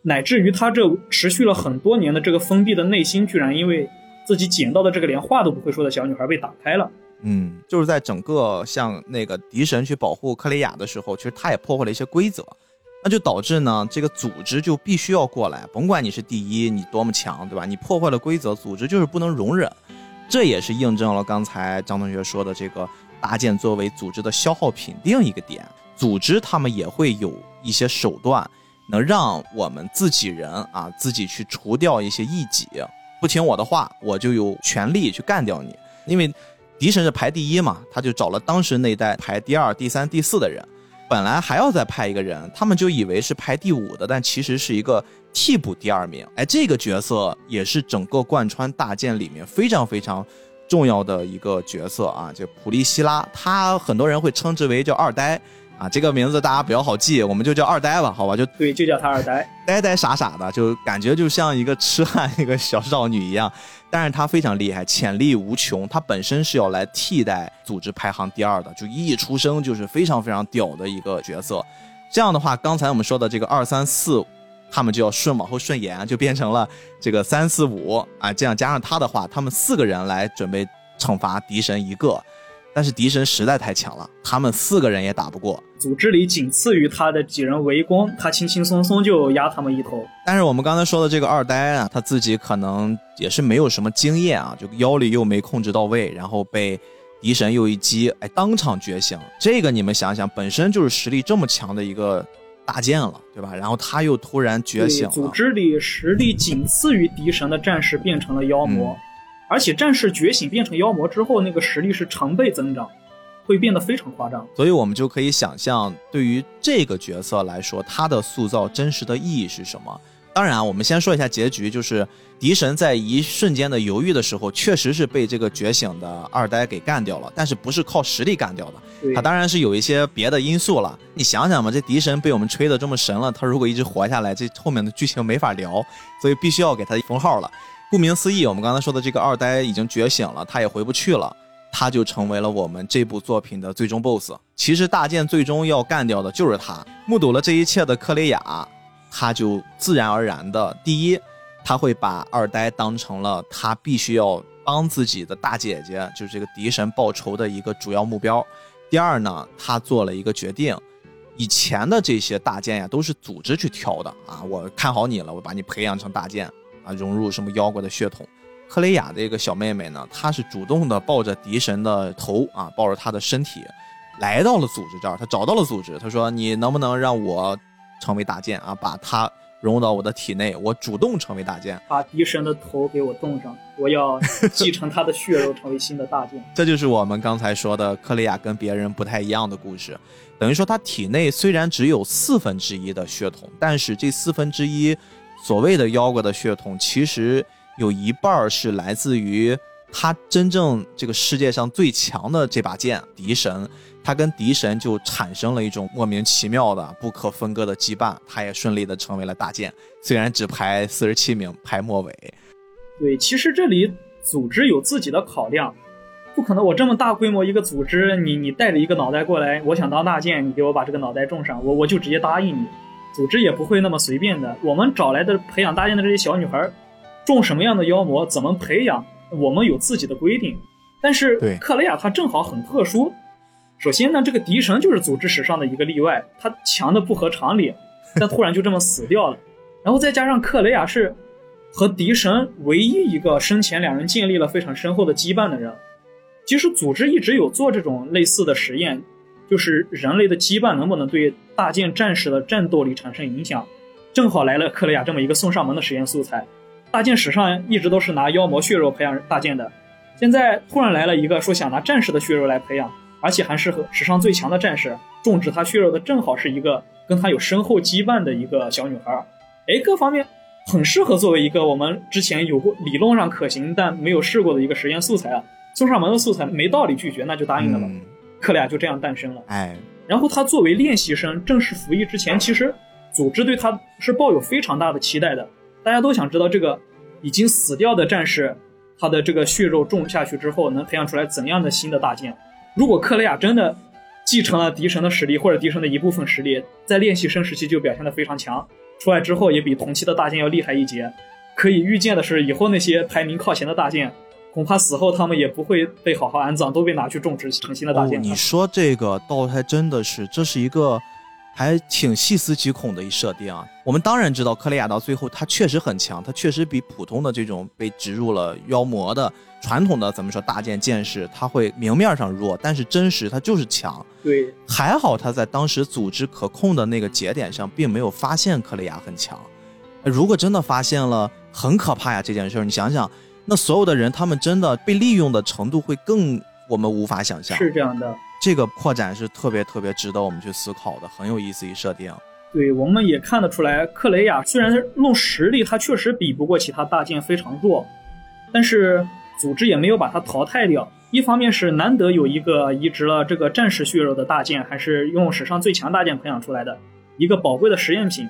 乃至于他这持续了很多年的这个封闭的内心，居然因为自己捡到的这个连话都不会说的小女孩被打开了。嗯，就是在整个像那个敌神去保护克雷亚的时候，其实他也破坏了一些规则，那就导致呢，这个组织就必须要过来，甭管你是第一，你多么强，对吧？你破坏了规则，组织就是不能容忍。这也是印证了刚才张同学说的这个搭建作为组织的消耗品另一个点，组织他们也会有一些手段，能让我们自己人啊自己去除掉一些异己。不听我的话，我就有权利去干掉你。因为狄神是排第一嘛，他就找了当时那一代排第二、第三、第四的人。本来还要再派一个人，他们就以为是排第五的，但其实是一个替补第二名。哎，这个角色也是整个贯穿大剑里面非常非常重要的一个角色啊，就普利希拉，他很多人会称之为叫二呆。啊，这个名字大家比较好记，我们就叫二呆吧，好吧？就对，就叫他二呆，呆呆傻傻的，就感觉就像一个痴汉 一个小少女一样。但是他非常厉害，潜力无穷。他本身是要来替代组织排行第二的，就一出生就是非常非常屌的一个角色。这样的话，刚才我们说的这个二三四，他们就要顺往后顺延，就变成了这个三四五啊。这样加上他的话，他们四个人来准备惩罚敌神一个。但是敌神实在太强了，他们四个人也打不过。组织里仅次于他的几人围攻，他轻轻松松就压他们一头。但是我们刚才说的这个二呆啊，他自己可能也是没有什么经验啊，就腰力又没控制到位，然后被敌神又一击，哎，当场觉醒。这个你们想想，本身就是实力这么强的一个大剑了，对吧？然后他又突然觉醒了。组织里实力仅次于敌神的战士变成了妖魔。而且战士觉醒变成妖魔之后，那个实力是成倍增长，会变得非常夸张。所以我们就可以想象，对于这个角色来说，他的塑造真实的意义是什么？当然，我们先说一下结局，就是敌神在一瞬间的犹豫的时候，确实是被这个觉醒的二呆给干掉了，但是不是靠实力干掉的，他当然是有一些别的因素了。你想想吧，这敌神被我们吹得这么神了，他如果一直活下来，这后面的剧情没法聊，所以必须要给他封号了。顾名思义，我们刚才说的这个二呆已经觉醒了，他也回不去了，他就成为了我们这部作品的最终 BOSS。其实大剑最终要干掉的就是他。目睹了这一切的克雷雅，他就自然而然的，第一，他会把二呆当成了他必须要帮自己的大姐姐，就是这个敌神报仇的一个主要目标。第二呢，他做了一个决定，以前的这些大剑呀，都是组织去挑的啊，我看好你了，我把你培养成大剑。啊，融入什么妖怪的血统？克雷雅这个小妹妹呢，她是主动的抱着敌神的头啊，抱着他的身体，来到了组织这儿。她找到了组织，她说：“你能不能让我成为大剑啊？把它融入到我的体内，我主动成为大剑，把敌神的头给我冻上，我要 继承他的血肉，成为新的大剑。”这就是我们刚才说的克雷雅跟别人不太一样的故事。等于说，他体内虽然只有四分之一的血统，但是这四分之一。所谓的妖怪的血统，其实有一半是来自于他真正这个世界上最强的这把剑——敌神。他跟敌神就产生了一种莫名其妙的、不可分割的羁绊。他也顺利的成为了大剑，虽然只排四十七名，排末尾。对，其实这里组织有自己的考量，不可能我这么大规模一个组织，你你带着一个脑袋过来，我想当大剑，你给我把这个脑袋种上，我我就直接答应你。组织也不会那么随便的。我们找来的培养大雁的这些小女孩，种什么样的妖魔，怎么培养，我们有自己的规定。但是克雷亚她正好很特殊。首先呢，这个敌神就是组织史上的一个例外，他强的不合常理，但突然就这么死掉了。然后再加上克雷亚是和敌神唯一一个生前两人建立了非常深厚的羁绊的人。其实组织一直有做这种类似的实验。就是人类的羁绊能不能对大剑战士的战斗力产生影响？正好来了克雷亚这么一个送上门的实验素材。大剑史上一直都是拿妖魔血肉培养大剑的，现在突然来了一个说想拿战士的血肉来培养，而且还是和史上最强的战士，种植他血肉的正好是一个跟他有深厚羁绊的一个小女孩。哎，各方面很适合作为一个我们之前有过理论上可行但没有试过的一个实验素材啊！送上门的素材没道理拒绝，那就答应了吧。克莱亚就这样诞生了，哎，然后他作为练习生正式服役之前，其实组织对他是抱有非常大的期待的。大家都想知道这个已经死掉的战士，他的这个血肉种下去之后，能培养出来怎样的新的大剑？如果克雷亚真的继承了敌神的实力，或者敌神的一部分实力，在练习生时期就表现得非常强，出来之后也比同期的大剑要厉害一截。可以预见的是，以后那些排名靠前的大剑。恐怕死后他们也不会被好好安葬，都被拿去种植成新的大剑。你说这个倒还真的是，这是一个还挺细思极恐的一设定啊。我们当然知道克雷亚到最后他确实很强，他确实比普通的这种被植入了妖魔的传统的怎么说大剑剑士，他会明面上弱，但是真实他就是强。对，还好他在当时组织可控的那个节点上，并没有发现克雷亚很强。如果真的发现了，很可怕呀！这件事儿，你想想，那所有的人他们真的被利用的程度会更我们无法想象。是这样的，这个扩展是特别特别值得我们去思考的，很有意思一设定。对，我们也看得出来，克雷亚虽然论实力他确实比不过其他大剑，非常弱，但是组织也没有把他淘汰掉。一方面是难得有一个移植了这个战士血肉的大剑，还是用史上最强大剑培养出来的一个宝贵的实验品。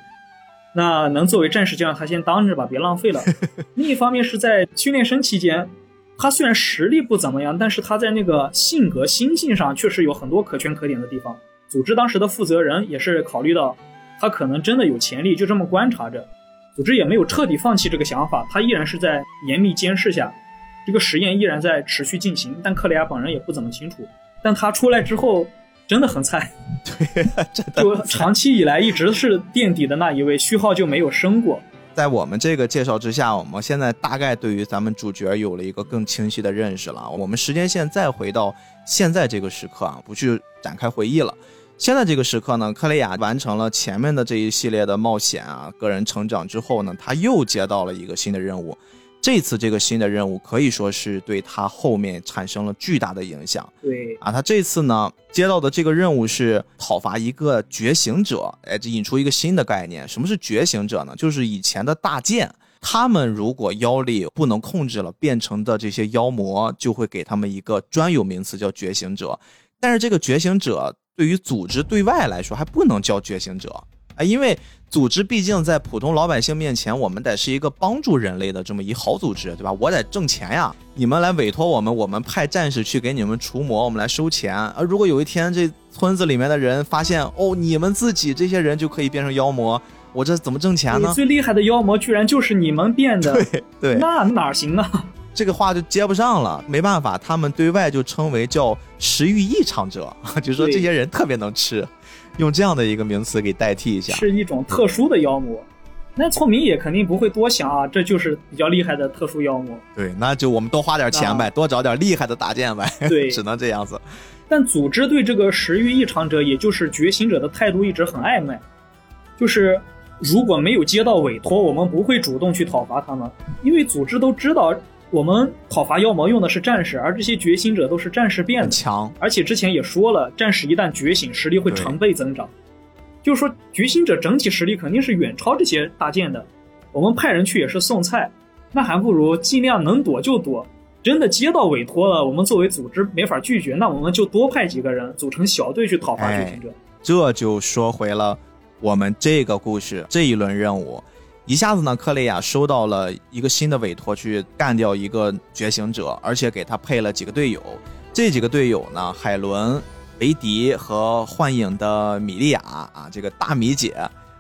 那能作为战士就让他先当着吧，别浪费了。另一方面是在训练生期间，他虽然实力不怎么样，但是他在那个性格心性上确实有很多可圈可点的地方。组织当时的负责人也是考虑到他可能真的有潜力，就这么观察着。组织也没有彻底放弃这个想法，他依然是在严密监视下，这个实验依然在持续进行。但克雷亚本人也不怎么清楚。但他出来之后。真的很菜，对，真的就长期以来一直是垫底的那一位，序号就没有升过。在我们这个介绍之下，我们现在大概对于咱们主角有了一个更清晰的认识了。我们时间线再回到现在这个时刻啊，不去展开回忆了。现在这个时刻呢，克雷亚完成了前面的这一系列的冒险啊，个人成长之后呢，他又接到了一个新的任务。这次这个新的任务可以说是对他后面产生了巨大的影响。对啊，他这次呢接到的这个任务是讨伐一个觉醒者，哎，这引出一个新的概念。什么是觉醒者呢？就是以前的大剑，他们如果妖力不能控制了，变成的这些妖魔就会给他们一个专有名词，叫觉醒者。但是这个觉醒者对于组织对外来说还不能叫觉醒者。啊，因为组织毕竟在普通老百姓面前，我们得是一个帮助人类的这么一好组织，对吧？我得挣钱呀，你们来委托我们，我们派战士去给你们除魔，我们来收钱。而如果有一天这村子里面的人发现，哦，你们自己这些人就可以变成妖魔，我这怎么挣钱呢？最厉害的妖魔居然就是你们变的，对对，那哪行啊？这个话就接不上了，没办法，他们对外就称为叫食欲异常者，就说这些人特别能吃。用这样的一个名词给代替一下，是一种特殊的妖魔。那聪明也肯定不会多想啊，这就是比较厉害的特殊妖魔。对，那就我们多花点钱呗，多找点厉害的大剑呗。对，只能这样子。但组织对这个食欲异常者，也就是觉醒者的态度一直很暧昧，就是如果没有接到委托，我们不会主动去讨伐他们，因为组织都知道。我们讨伐妖魔用的是战士，而这些觉醒者都是战士变的强。而且之前也说了，战士一旦觉醒，实力会成倍增长。就是说，觉醒者整体实力肯定是远超这些大剑的。我们派人去也是送菜，那还不如尽量能躲就躲。真的接到委托了，我们作为组织没法拒绝，那我们就多派几个人组成小队去讨伐觉醒者。这就说回了我们这个故事这一轮任务。一下子呢，克雷亚收到了一个新的委托，去干掉一个觉醒者，而且给他配了几个队友。这几个队友呢，海伦、维迪和幻影的米莉亚啊，这个大米姐，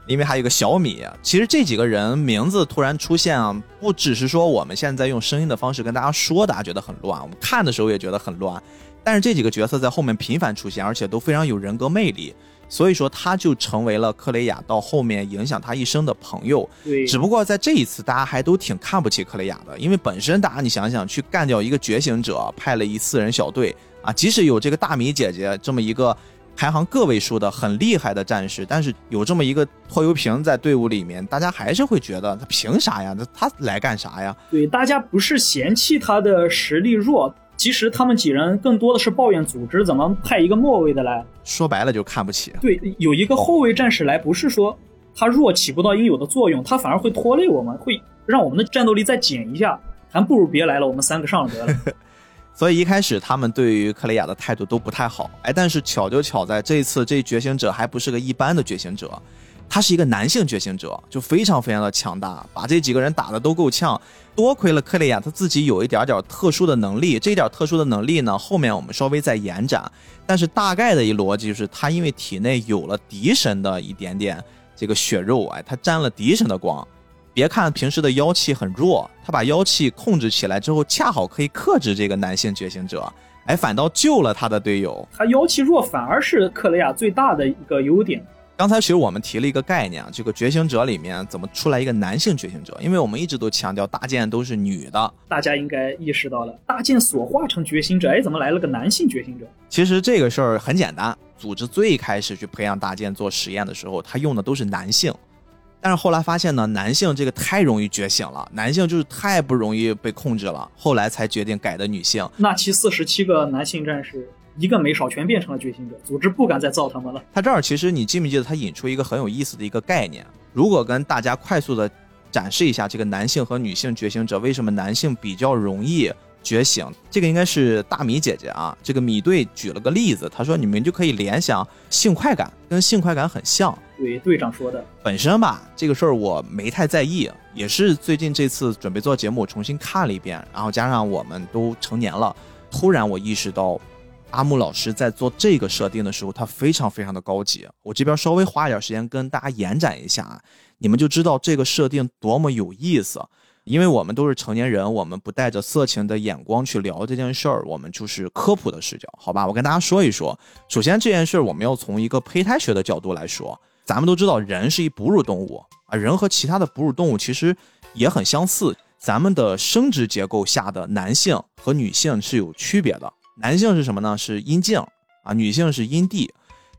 因为还有一个小米。其实这几个人名字突然出现啊，不只是说我们现在用声音的方式跟大家说，大家觉得很乱，我们看的时候也觉得很乱。但是这几个角色在后面频繁出现，而且都非常有人格魅力。所以说，他就成为了克雷亚到后面影响他一生的朋友。对，只不过在这一次，大家还都挺看不起克雷亚的，因为本身大家你想想，去干掉一个觉醒者，派了一四人小队啊，即使有这个大米姐姐这么一个排行个位数的很厉害的战士，但是有这么一个拖油瓶在队伍里面，大家还是会觉得他凭啥呀？那他来干啥呀？对，大家不是嫌弃他的实力弱。其实他们几人更多的是抱怨组织怎么派一个末位的来，说白了就看不起。对，有一个后卫战士来，不是说他弱起不到应有的作用，他反而会拖累我们，会让我们的战斗力再减一下，还不如别来了，我们三个上了得了。所以一开始他们对于克雷亚的态度都不太好，哎，但是巧就巧在这次这觉醒者还不是个一般的觉醒者。他是一个男性觉醒者，就非常非常的强大，把这几个人打的都够呛。多亏了克雷亚他自己有一点点特殊的能力，这一点特殊的能力呢，后面我们稍微再延展。但是大概的一逻辑就是，他因为体内有了敌神的一点点这个血肉，哎，他沾了敌神的光。别看平时的妖气很弱，他把妖气控制起来之后，恰好可以克制这个男性觉醒者，哎，反倒救了他的队友。他妖气弱反而是克雷亚最大的一个优点。刚才其实我们提了一个概念啊，这个觉醒者里面怎么出来一个男性觉醒者？因为我们一直都强调大剑都是女的，大家应该意识到了，大剑所化成觉醒者，哎，怎么来了个男性觉醒者？其实这个事儿很简单，组织最开始去培养大剑做实验的时候，他用的都是男性，但是后来发现呢，男性这个太容易觉醒了，男性就是太不容易被控制了，后来才决定改的女性。那其四十七个男性战士。一个没少，全变成了觉醒者，组织不敢再造他们了。他这儿其实你记不记得，他引出一个很有意思的一个概念。如果跟大家快速的展示一下这个男性和女性觉醒者，为什么男性比较容易觉醒？这个应该是大米姐姐啊，这个米队举了个例子，他说你们就可以联想性快感，跟性快感很像。对，队长说的。本身吧，这个事儿我没太在意，也是最近这次准备做节目，重新看了一遍，然后加上我们都成年了，突然我意识到。阿木老师在做这个设定的时候，他非常非常的高级。我这边稍微花一点时间跟大家延展一下啊，你们就知道这个设定多么有意思。因为我们都是成年人，我们不带着色情的眼光去聊这件事儿，我们就是科普的视角，好吧？我跟大家说一说。首先这件事儿我们要从一个胚胎学的角度来说。咱们都知道人是一哺乳动物啊，人和其他的哺乳动物其实也很相似。咱们的生殖结构下的男性和女性是有区别的。男性是什么呢？是阴茎啊，女性是阴蒂。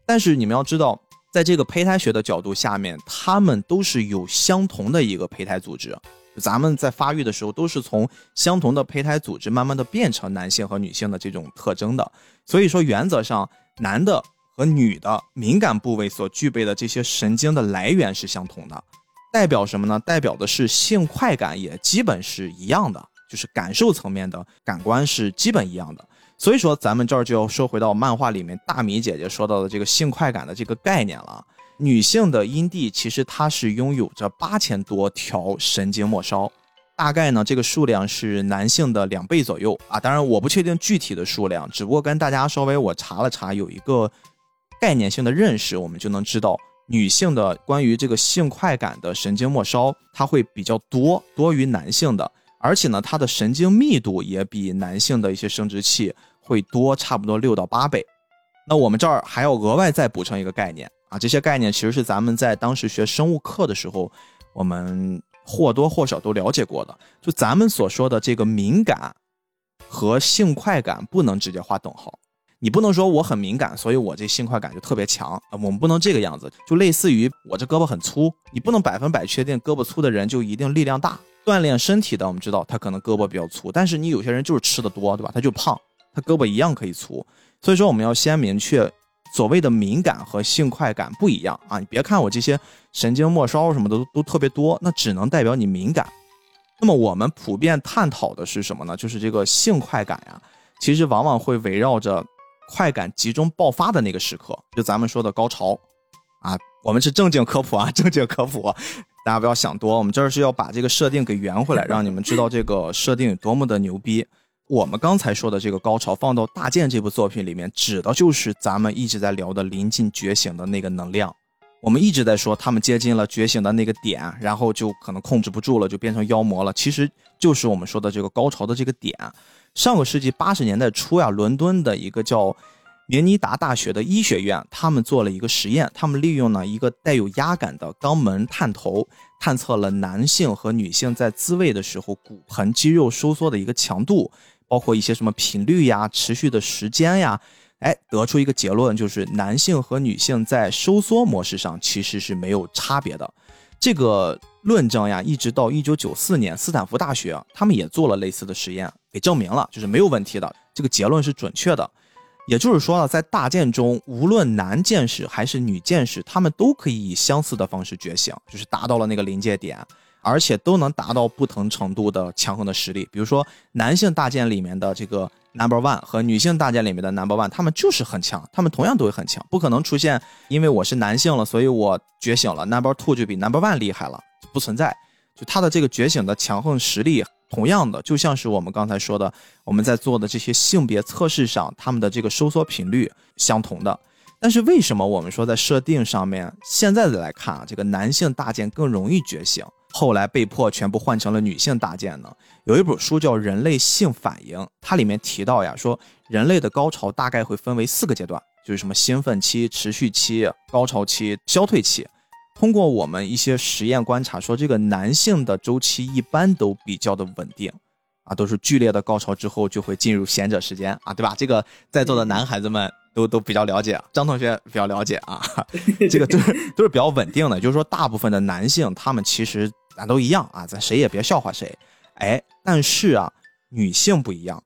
但是你们要知道，在这个胚胎学的角度下面，他们都是有相同的一个胚胎组织。咱们在发育的时候，都是从相同的胚胎组织慢慢的变成男性和女性的这种特征的。所以说，原则上，男的和女的敏感部位所具备的这些神经的来源是相同的。代表什么呢？代表的是性快感也基本是一样的，就是感受层面的感官是基本一样的。所以说，咱们这儿就要说回到漫画里面大米姐姐说到的这个性快感的这个概念了。女性的阴蒂其实它是拥有着八千多条神经末梢，大概呢这个数量是男性的两倍左右啊。当然我不确定具体的数量，只不过跟大家稍微我查了查，有一个概念性的认识，我们就能知道女性的关于这个性快感的神经末梢，它会比较多，多于男性的。而且呢，它的神经密度也比男性的一些生殖器会多，差不多六到八倍。那我们这儿还要额外再补充一个概念啊，这些概念其实是咱们在当时学生物课的时候，我们或多或少都了解过的。就咱们所说的这个敏感和性快感不能直接划等号，你不能说我很敏感，所以我这性快感就特别强啊，我们不能这个样子。就类似于我这胳膊很粗，你不能百分百确定胳膊粗的人就一定力量大。锻炼身体的，我们知道他可能胳膊比较粗，但是你有些人就是吃的多，对吧？他就胖，他胳膊一样可以粗。所以说，我们要先明确，所谓的敏感和性快感不一样啊！你别看我这些神经末梢什么的都特别多，那只能代表你敏感。那么我们普遍探讨的是什么呢？就是这个性快感呀，其实往往会围绕着快感集中爆发的那个时刻，就咱们说的高潮啊。我们是正经科普啊，正经科普。大家不要想多，我们这儿是要把这个设定给圆回来，让你们知道这个设定有多么的牛逼。我们刚才说的这个高潮放到大剑这部作品里面，指的就是咱们一直在聊的临近觉醒的那个能量。我们一直在说他们接近了觉醒的那个点，然后就可能控制不住了，就变成妖魔了。其实就是我们说的这个高潮的这个点。上个世纪八十年代初呀，伦敦的一个叫。明尼达大学的医学院，他们做了一个实验，他们利用呢一个带有压感的肛门探头，探测了男性和女性在自慰的时候骨盆肌肉收缩的一个强度，包括一些什么频率呀、持续的时间呀，哎，得出一个结论，就是男性和女性在收缩模式上其实是没有差别的。这个论证呀，一直到一九九四年，斯坦福大学他们也做了类似的实验，给证明了，就是没有问题的，这个结论是准确的。也就是说呢，在大剑中，无论男剑士还是女剑士，他们都可以以相似的方式觉醒，就是达到了那个临界点，而且都能达到不同程度的强横的实力。比如说，男性大剑里面的这个 Number One 和女性大剑里面的 Number One，他们就是很强，他们同样都会很强，不可能出现因为我是男性了，所以我觉醒了，Number Two 就比 Number One 厉害了，不存在。就他的这个觉醒的强横实力。同样的，就像是我们刚才说的，我们在做的这些性别测试上，他们的这个收缩频率相同的。但是为什么我们说在设定上面，现在的来看啊，这个男性大件更容易觉醒，后来被迫全部换成了女性大件呢？有一本书叫《人类性反应》，它里面提到呀，说人类的高潮大概会分为四个阶段，就是什么兴奋期、持续期、高潮期、消退期。通过我们一些实验观察，说这个男性的周期一般都比较的稳定，啊，都是剧烈的高潮之后就会进入闲者时间啊，对吧？这个在座的男孩子们都都比较了解，张同学比较了解啊，这个都是都是比较稳定的。就是说，大部分的男性他们其实咱都一样啊，咱谁也别笑话谁。哎，但是啊，女性不一样，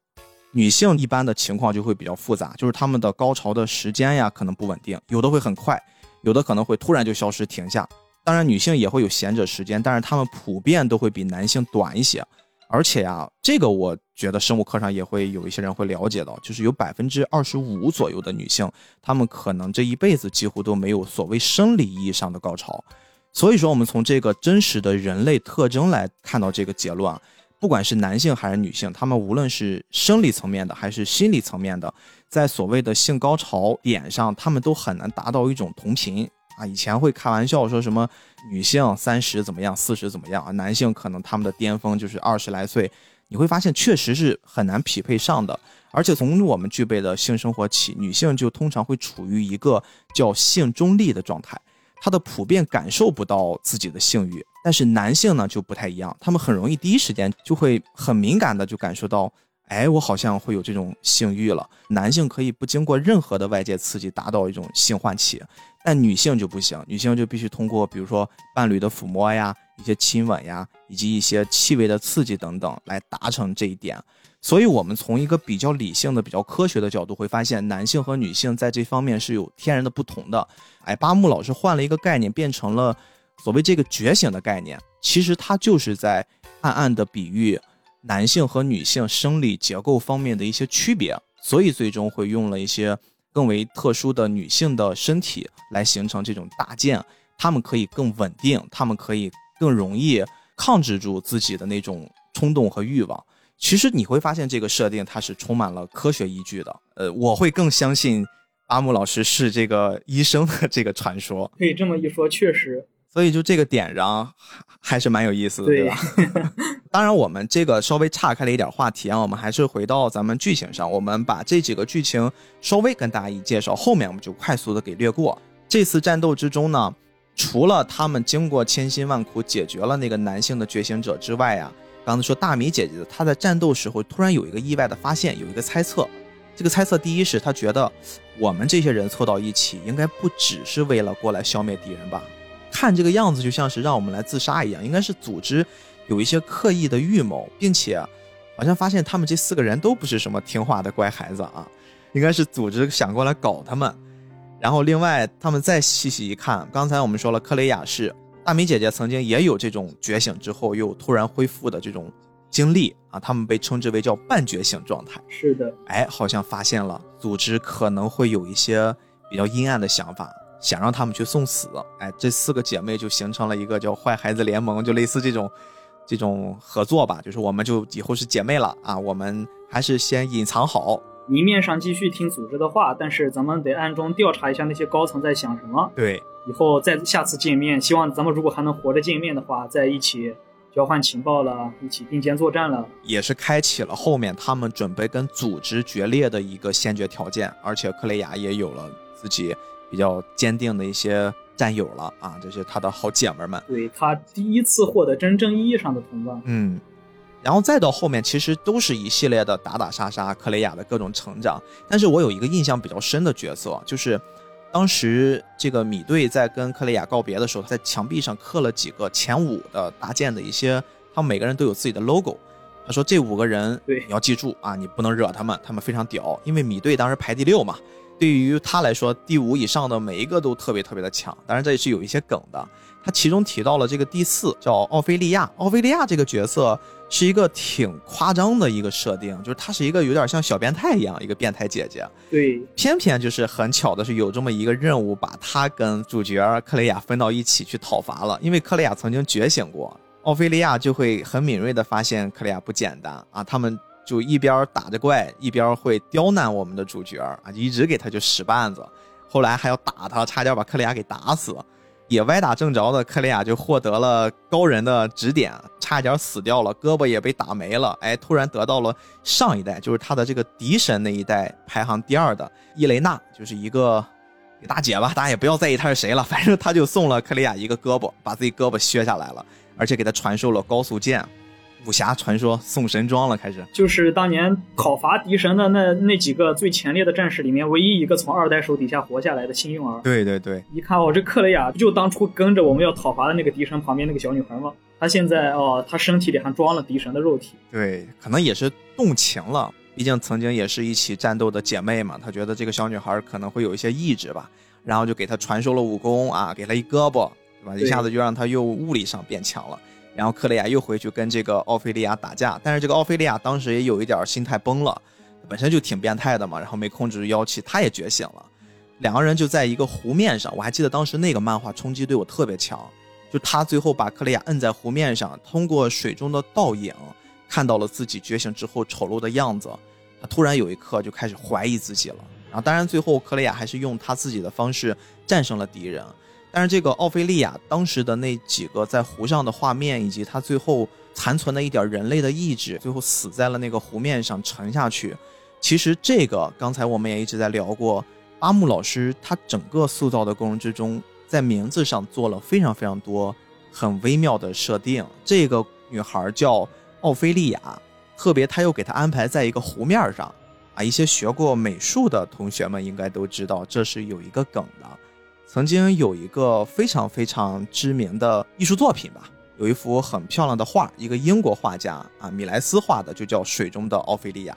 女性一般的情况就会比较复杂，就是她们的高潮的时间呀可能不稳定，有的会很快。有的可能会突然就消失停下，当然女性也会有闲者时间，但是她们普遍都会比男性短一些。而且呀，这个我觉得生物课上也会有一些人会了解到，就是有百分之二十五左右的女性，她们可能这一辈子几乎都没有所谓生理意义上的高潮。所以说，我们从这个真实的人类特征来看到这个结论啊。不管是男性还是女性，他们无论是生理层面的还是心理层面的，在所谓的性高潮点上，他们都很难达到一种同频啊。以前会开玩笑说什么女性三十怎么样，四十怎么样啊，男性可能他们的巅峰就是二十来岁。你会发现确实是很难匹配上的。而且从我们具备的性生活起，女性就通常会处于一个叫性中立的状态。她的普遍感受不到自己的性欲，但是男性呢就不太一样，他们很容易第一时间就会很敏感的就感受到，哎，我好像会有这种性欲了。男性可以不经过任何的外界刺激达到一种性唤起，但女性就不行，女性就必须通过比如说伴侣的抚摸呀、一些亲吻呀，以及一些气味的刺激等等来达成这一点。所以，我们从一个比较理性的、比较科学的角度，会发现男性和女性在这方面是有天然的不同的。哎，巴木老师换了一个概念，变成了所谓这个觉醒的概念。其实它就是在暗暗的比喻男性和女性生理结构方面的一些区别，所以最终会用了一些更为特殊的女性的身体来形成这种大件，他们可以更稳定，他们可以更容易抗制住自己的那种冲动和欲望。其实你会发现这个设定它是充满了科学依据的。呃，我会更相信阿木老师是这个医生的这个传说。可以这么一说，确实。所以就这个点上还是蛮有意思的，对吧？当然，我们这个稍微岔开了一点话题啊，我们还是回到咱们剧情上。我们把这几个剧情稍微跟大家一介绍，后面我们就快速的给略过。这次战斗之中呢，除了他们经过千辛万苦解决了那个男性的觉醒者之外啊。刚才说大米姐姐，她在战斗时候突然有一个意外的发现，有一个猜测。这个猜测第一是她觉得我们这些人凑到一起，应该不只是为了过来消灭敌人吧？看这个样子就像是让我们来自杀一样，应该是组织有一些刻意的预谋，并且好像发现他们这四个人都不是什么听话的乖孩子啊，应该是组织想过来搞他们。然后另外他们再细细一看，刚才我们说了克雷亚是。大米姐姐曾经也有这种觉醒之后又突然恢复的这种经历啊，他们被称之为叫半觉醒状态。是的，哎，好像发现了组织可能会有一些比较阴暗的想法，想让他们去送死。哎，这四个姐妹就形成了一个叫坏孩子联盟，就类似这种这种合作吧，就是我们就以后是姐妹了啊，我们还是先隐藏好。明面上继续听组织的话，但是咱们得暗中调查一下那些高层在想什么。对，以后再下次见面，希望咱们如果还能活着见面的话，在一起交换情报了，一起并肩作战了，也是开启了后面他们准备跟组织决裂的一个先决条件。而且克雷亚也有了自己比较坚定的一些战友了啊，这些他的好姐妹们。对他第一次获得真正意义上的同伴。嗯。然后再到后面，其实都是一系列的打打杀杀，克雷亚的各种成长。但是我有一个印象比较深的角色，就是当时这个米队在跟克雷亚告别的时候，在墙壁上刻了几个前五的搭建的一些，他们每个人都有自己的 logo。他说这五个人，对，你要记住啊，你不能惹他们，他们非常屌。因为米队当时排第六嘛，对于他来说，第五以上的每一个都特别特别的强。当然这也是有一些梗的。他其中提到了这个第四叫奥菲利亚，奥菲利亚这个角色。是一个挺夸张的一个设定，就是她是一个有点像小变态一样一个变态姐姐。对，偏偏就是很巧的是有这么一个任务，把她跟主角克雷亚分到一起去讨伐了。因为克雷亚曾经觉醒过，奥菲利亚就会很敏锐的发现克雷亚不简单啊。他们就一边打着怪，一边会刁难我们的主角啊，一直给他就使绊子，后来还要打他，差点把克雷亚给打死。也歪打正着的，克雷亚就获得了高人的指点，差一点死掉了，胳膊也被打没了。哎，突然得到了上一代，就是他的这个敌神那一代排行第二的伊雷娜，就是一个大姐吧，大家也不要在意她是谁了，反正她就送了克里亚一个胳膊，把自己胳膊削下来了，而且给他传授了高速剑。武侠传说送神装了，开始就是当年讨伐敌神的那那几个最前列的战士里面，唯一一个从二代手底下活下来的幸运儿。对对对，一看哦，这克雷亚不就当初跟着我们要讨伐的那个敌神旁边那个小女孩吗？她现在哦，她身体里还装了敌神的肉体。对，可能也是动情了，毕竟曾经也是一起战斗的姐妹嘛。她觉得这个小女孩可能会有一些意志吧，然后就给她传授了武功啊，给她一胳膊，对吧？一下子就让她又物理上变强了。然后克雷亚又回去跟这个奥菲利亚打架，但是这个奥菲利亚当时也有一点心态崩了，本身就挺变态的嘛，然后没控制住妖气，他也觉醒了，两个人就在一个湖面上，我还记得当时那个漫画冲击对我特别强，就他最后把克雷亚摁在湖面上，通过水中的倒影看到了自己觉醒之后丑陋的样子，他突然有一刻就开始怀疑自己了，然后当然最后克雷亚还是用他自己的方式战胜了敌人。但是这个奥菲利亚当时的那几个在湖上的画面，以及他最后残存的一点人类的意志，最后死在了那个湖面上沉下去。其实这个刚才我们也一直在聊过，阿木老师他整个塑造的过程之中，在名字上做了非常非常多很微妙的设定。这个女孩叫奥菲利亚，特别他又给她安排在一个湖面上啊，一些学过美术的同学们应该都知道，这是有一个梗的。曾经有一个非常非常知名的艺术作品吧，有一幅很漂亮的画，一个英国画家啊米莱斯画的，就叫《水中的奥菲利亚》。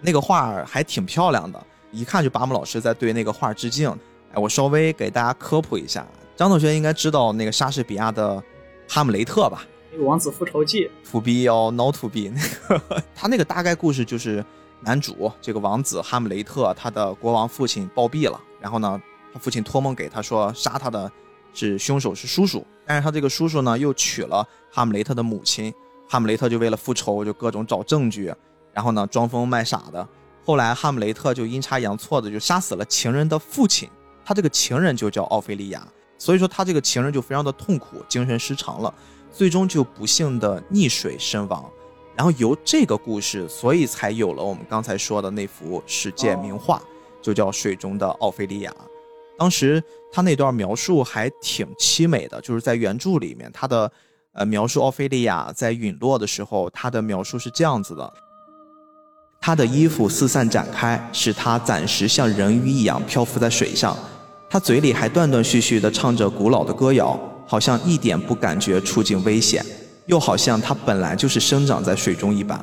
那个画还挺漂亮的，一看就巴姆老师在对那个画致敬。哎，我稍微给大家科普一下，张同学应该知道那个莎士比亚的《哈姆雷特》吧？那个《王子复仇记》。To be or not to be，那个他那个大概故事就是男主这个王子哈姆雷特，他的国王父亲暴毙了，然后呢？他父亲托梦给他说，杀他的是凶手是叔叔，但是他这个叔叔呢又娶了哈姆雷特的母亲，哈姆雷特就为了复仇就各种找证据，然后呢装疯卖傻的，后来哈姆雷特就阴差阳错的就杀死了情人的父亲，他这个情人就叫奥菲利亚，所以说他这个情人就非常的痛苦，精神失常了，最终就不幸的溺水身亡，然后由这个故事，所以才有了我们刚才说的那幅世界名画，就叫《水中的奥菲利亚》。当时他那段描述还挺凄美的，就是在原著里面，他的呃描述奥菲利亚在陨落的时候，他的描述是这样子的：她的衣服四散展开，使她暂时像人鱼一样漂浮在水上，她嘴里还断断续续地唱着古老的歌谣，好像一点不感觉处境危险，又好像她本来就是生长在水中一般，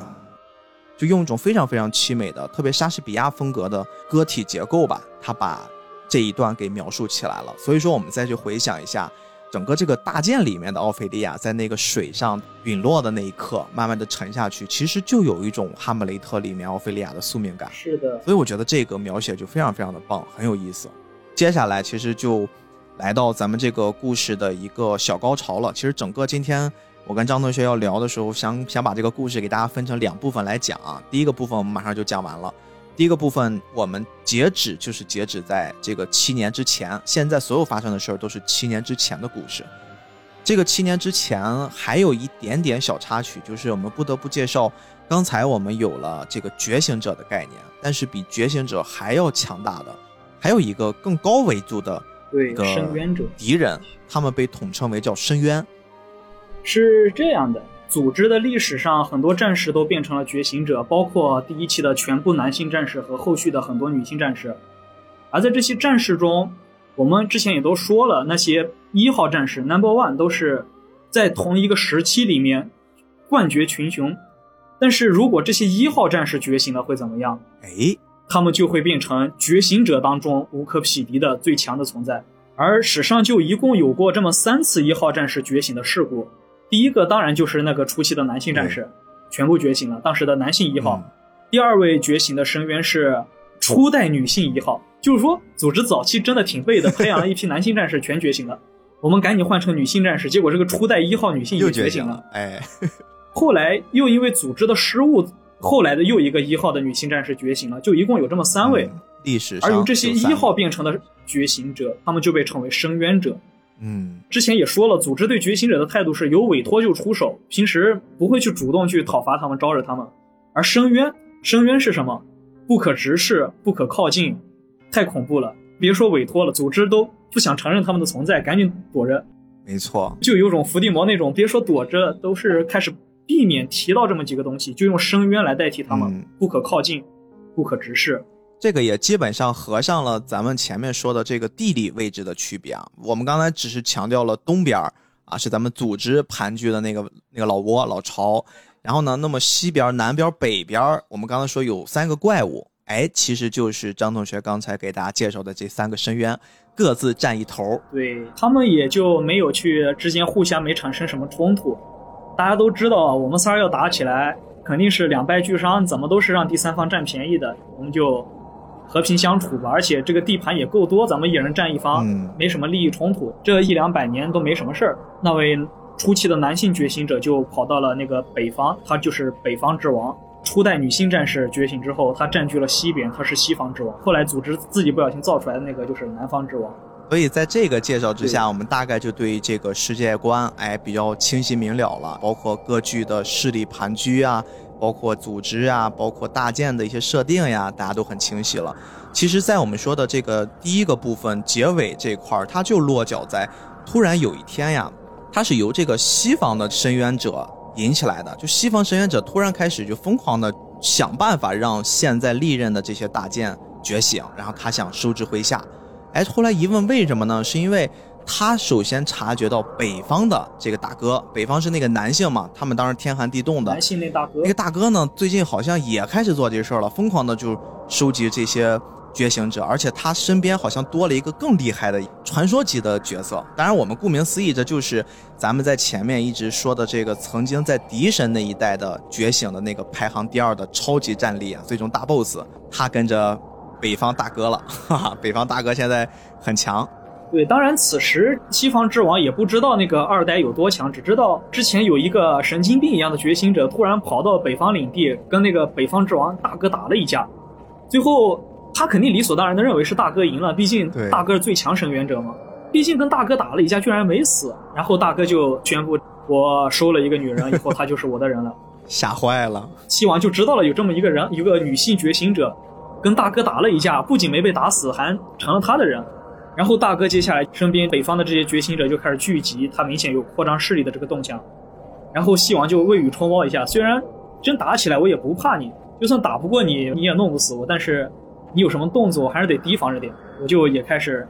就用一种非常非常凄美的、特别莎士比亚风格的歌体结构吧，他把。这一段给描述起来了，所以说我们再去回想一下，整个这个大剑里面的奥菲利亚在那个水上陨落的那一刻，慢慢的沉下去，其实就有一种哈姆雷特里面奥菲利亚的宿命感。是的，所以我觉得这个描写就非常非常的棒，很有意思。接下来其实就来到咱们这个故事的一个小高潮了。其实整个今天我跟张同学要聊的时候，想想把这个故事给大家分成两部分来讲啊。第一个部分我们马上就讲完了。第一个部分，我们截止就是截止在这个七年之前，现在所有发生的事儿都是七年之前的故事。这个七年之前还有一点点小插曲，就是我们不得不介绍，刚才我们有了这个觉醒者的概念，但是比觉醒者还要强大的，还有一个更高维度的对深渊者敌人，他们被统称为叫深渊。是这样的。组织的历史上，很多战士都变成了觉醒者，包括第一期的全部男性战士和后续的很多女性战士。而在这些战士中，我们之前也都说了，那些一号战士 Number One 都是在同一个时期里面冠绝群雄。但是如果这些一号战士觉醒了，会怎么样？哎，他们就会变成觉醒者当中无可匹敌的最强的存在。而史上就一共有过这么三次一号战士觉醒的事故。第一个当然就是那个初期的男性战士，全部觉醒了。当时的男性一号，第二位觉醒的深渊是初代女性一号。就是说，组织早期真的挺背的，培养了一批男性战士全觉醒了。我们赶紧换成女性战士，结果这个初代一号女性又觉醒了。哎，后来又因为组织的失误，后来的又一个一号的女性战士觉醒了，就一共有这么三位。历史而由这些一号变成的觉醒者，他们就被称为深渊者。嗯之前也说了，组织对觉醒者的态度是有委托就出手，平时不会去主动去讨伐他们、招惹他们。而深渊，深渊是什么？不可直视，不可靠近，太恐怖了。别说委托了，组织都不想承认他们的存在，赶紧躲着。没错，就有种伏地魔那种，别说躲着，都是开始避免提到这么几个东西，就用深渊来代替他们，嗯不可靠近，不可直视。这个也基本上合上了咱们前面说的这个地理位置的区别啊。我们刚才只是强调了东边儿啊，是咱们组织盘踞的那个那个老挝老巢，然后呢，那么西边、南边、北边，我们刚才说有三个怪物，哎，其实就是张同学刚才给大家介绍的这三个深渊，各自占一头。对他们也就没有去之间互相没产生什么冲突。大家都知道，我们仨要打起来，肯定是两败俱伤，怎么都是让第三方占便宜的，我们就和平相处吧。而且这个地盘也够多，咱们一人占一方，嗯没什么利益冲突，这一两百年都没什么事儿。那位初期的男性觉醒者就跑到了那个北方，他就是北方之王。初代女性战士觉醒之后，他占据了西边，他是西方之王。后来组织自己不小心造出来的那个就是南方之王。所以在这个介绍之下，我们大概就对这个世界观哎比较清晰明了了，包括各具的势力盘踞啊，包括组织啊，包括大件的一些设定呀，大家都很清晰了。其实，在我们说的这个第一个部分结尾这块儿，它就落脚在突然有一天呀，它是由这个西方的深渊者引起来的，就西方深渊者突然开始就疯狂的想办法让现在历任的这些大剑觉醒，然后他想收之麾下。哎，后来一问为什么呢？是因为他首先察觉到北方的这个大哥，北方是那个男性嘛，他们当时天寒地冻的男，性那大哥那个大哥呢，最近好像也开始做这事儿了，疯狂的就收集这些觉醒者，而且他身边好像多了一个更厉害的传说级的角色。当然，我们顾名思义，这就是咱们在前面一直说的这个曾经在敌神那一代的觉醒的那个排行第二的超级战力啊，最终大 BOSS，他跟着北方大哥了，哈哈，北方大哥现在很强。对，当然此时西方之王也不知道那个二代有多强，只知道之前有一个神经病一样的觉醒者突然跑到北方领地，跟那个北方之王大哥打了一架，最后他肯定理所当然的认为是大哥赢了，毕竟大哥是最强神元者嘛。毕竟跟大哥打了一架，居然没死，然后大哥就宣布我收了一个女人，以后她就是我的人了。吓坏了，西王就知道了有这么一个人，一个女性觉醒者，跟大哥打了一架，不仅没被打死，还成了他的人。然后大哥接下来身边北方的这些觉醒者就开始聚集，他明显有扩张势力的这个动向。然后西王就未雨绸缪一下，虽然真打起来我也不怕你，就算打不过你，你也弄不死我，但是你有什么动作，我还是得提防着点。我就也开始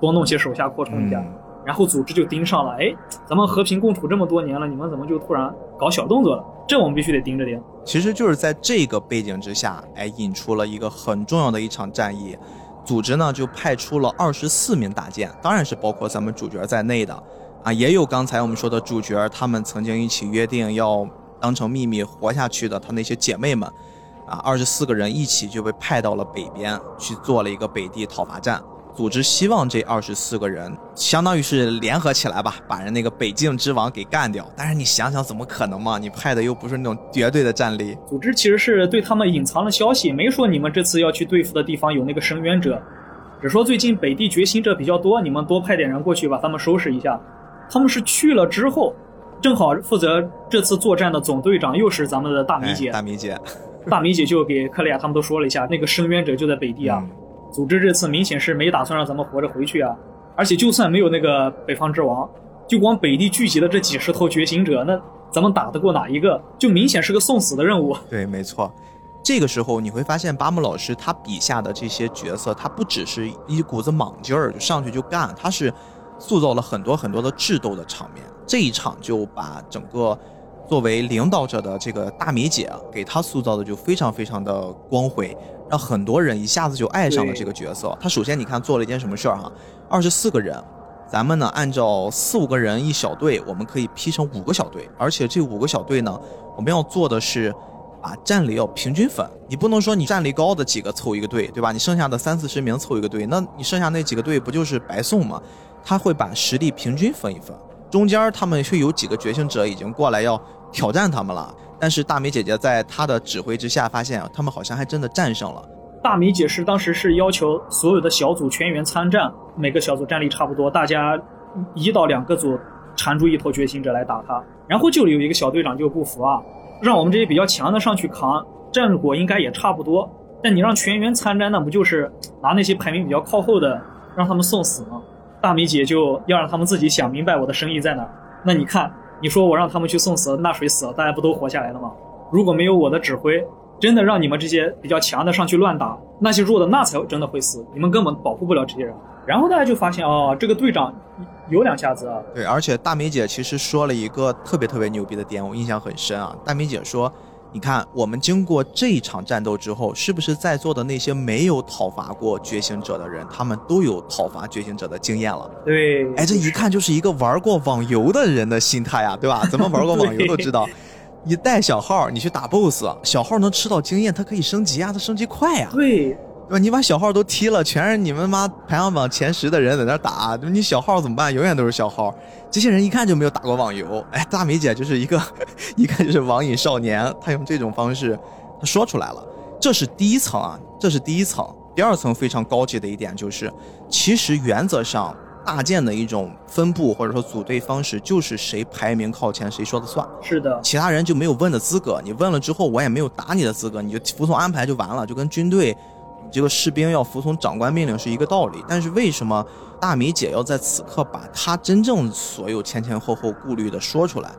多弄些手下扩充一下。嗯然后组织就盯上了，哎，咱们和平共处这么多年了，你们怎么就突然搞小动作了？这我们必须得盯着点。其实就是在这个背景之下，哎，引出了一个很重要的一场战役。组织呢就派出了二十四名大将，当然是包括咱们主角在内的，啊，也有刚才我们说的主角，他们曾经一起约定要当成秘密活下去的他那些姐妹们，啊，二十四个人一起就被派到了北边去做了一个北地讨伐战。组织希望这二十四个人相当于是联合起来吧，把人那个北境之王给干掉。但是你想想，怎么可能嘛？你派的又不是那种绝对的战力。组织其实是对他们隐藏了消息，没说你们这次要去对付的地方有那个深渊者，只说最近北地觉醒者比较多，你们多派点人过去把他们收拾一下。他们是去了之后，正好负责这次作战的总队长又是咱们的大米姐，大米姐，大米姐就给克利亚他们都说了一下，那个深渊者就在北地啊。组织这次明显是没打算让咱们活着回去啊，而且就算没有那个北方之王，就光北地聚集的这几十头觉醒者，那咱们打得过哪一个？就明显是个送死的任务。对，没错。这个时候你会发现，巴木老师他笔下的这些角色，他不只是一股子莽劲儿就上去就干，他是塑造了很多很多的智斗的场面。这一场就把整个作为领导者的这个大米姐给他塑造的就非常非常的光辉，让很多人一下子就爱上了这个角色。他首先你看做了一件什么事儿哈，二十四个人。咱们呢，按照四五个人一小队，我们可以劈成五个小队，而且这五个小队呢，我们要做的是把战力要平均分。你不能说你战力高的几个凑一个队，对吧？你剩下的三四十名凑一个队，那你剩下那几个队不就是白送吗？他会把实力平均分一分，中间他们会有几个觉醒者已经过来要挑战他们了，但是大美姐姐在她的指挥之下，发现啊他们好像还真的战胜了。大米解释当时是要求所有的小组全员参战，每个小组战力差不多，大家一到两个组缠住一头觉醒者来打他，然后就有一个小队长就不服啊，让我们这些比较强的上去扛，战果应该也差不多。但你让全员参战，那不就是拿那些排名比较靠后的让他们送死吗？大米姐就要让他们自己想明白我的生意在哪。那你看，你说我让他们去送死，那谁死了？大家不都活下来了吗？如果没有我的指挥，真的让你们这些比较强的上去乱打，那些弱的那才真的会死，你们根本保护不了这些人。然后大家就发现，哦，这个队长有两下子啊。对，而且大梅姐其实说了一个特别特别牛逼的点，我印象很深啊。大梅姐说。你看，我们经过这一场战斗之后，是不是在座的那些没有讨伐过觉醒者的人，他们都有讨伐觉醒者的经验了？对，哎，这一看就是一个玩过网游的人的心态呀，对吧？咱们玩过网游都知道，你带小号你去打 BOSS，小号能吃到经验，它可以升级啊，它升级快呀。对。对吧？你把小号都踢了，全是你们妈排行榜前十的人在那打，你小号怎么办？永远都是小号。这些人一看就没有打过网游。哎，大美姐就是一个 一看就是网瘾少年，她用这种方式，她说出来了。这是第一层啊，这是第一层。第二层非常高级的一点就是，其实原则上大件的一种分布或者说组队方式，就是谁排名靠前谁说的算。是的，其他人就没有问的资格。你问了之后，我也没有打你的资格，你就服从安排就完了，就跟军队。这个士兵要服从长官命令是一个道理，但是为什么大米姐要在此刻把她真正所有前前后后顾虑的说出来？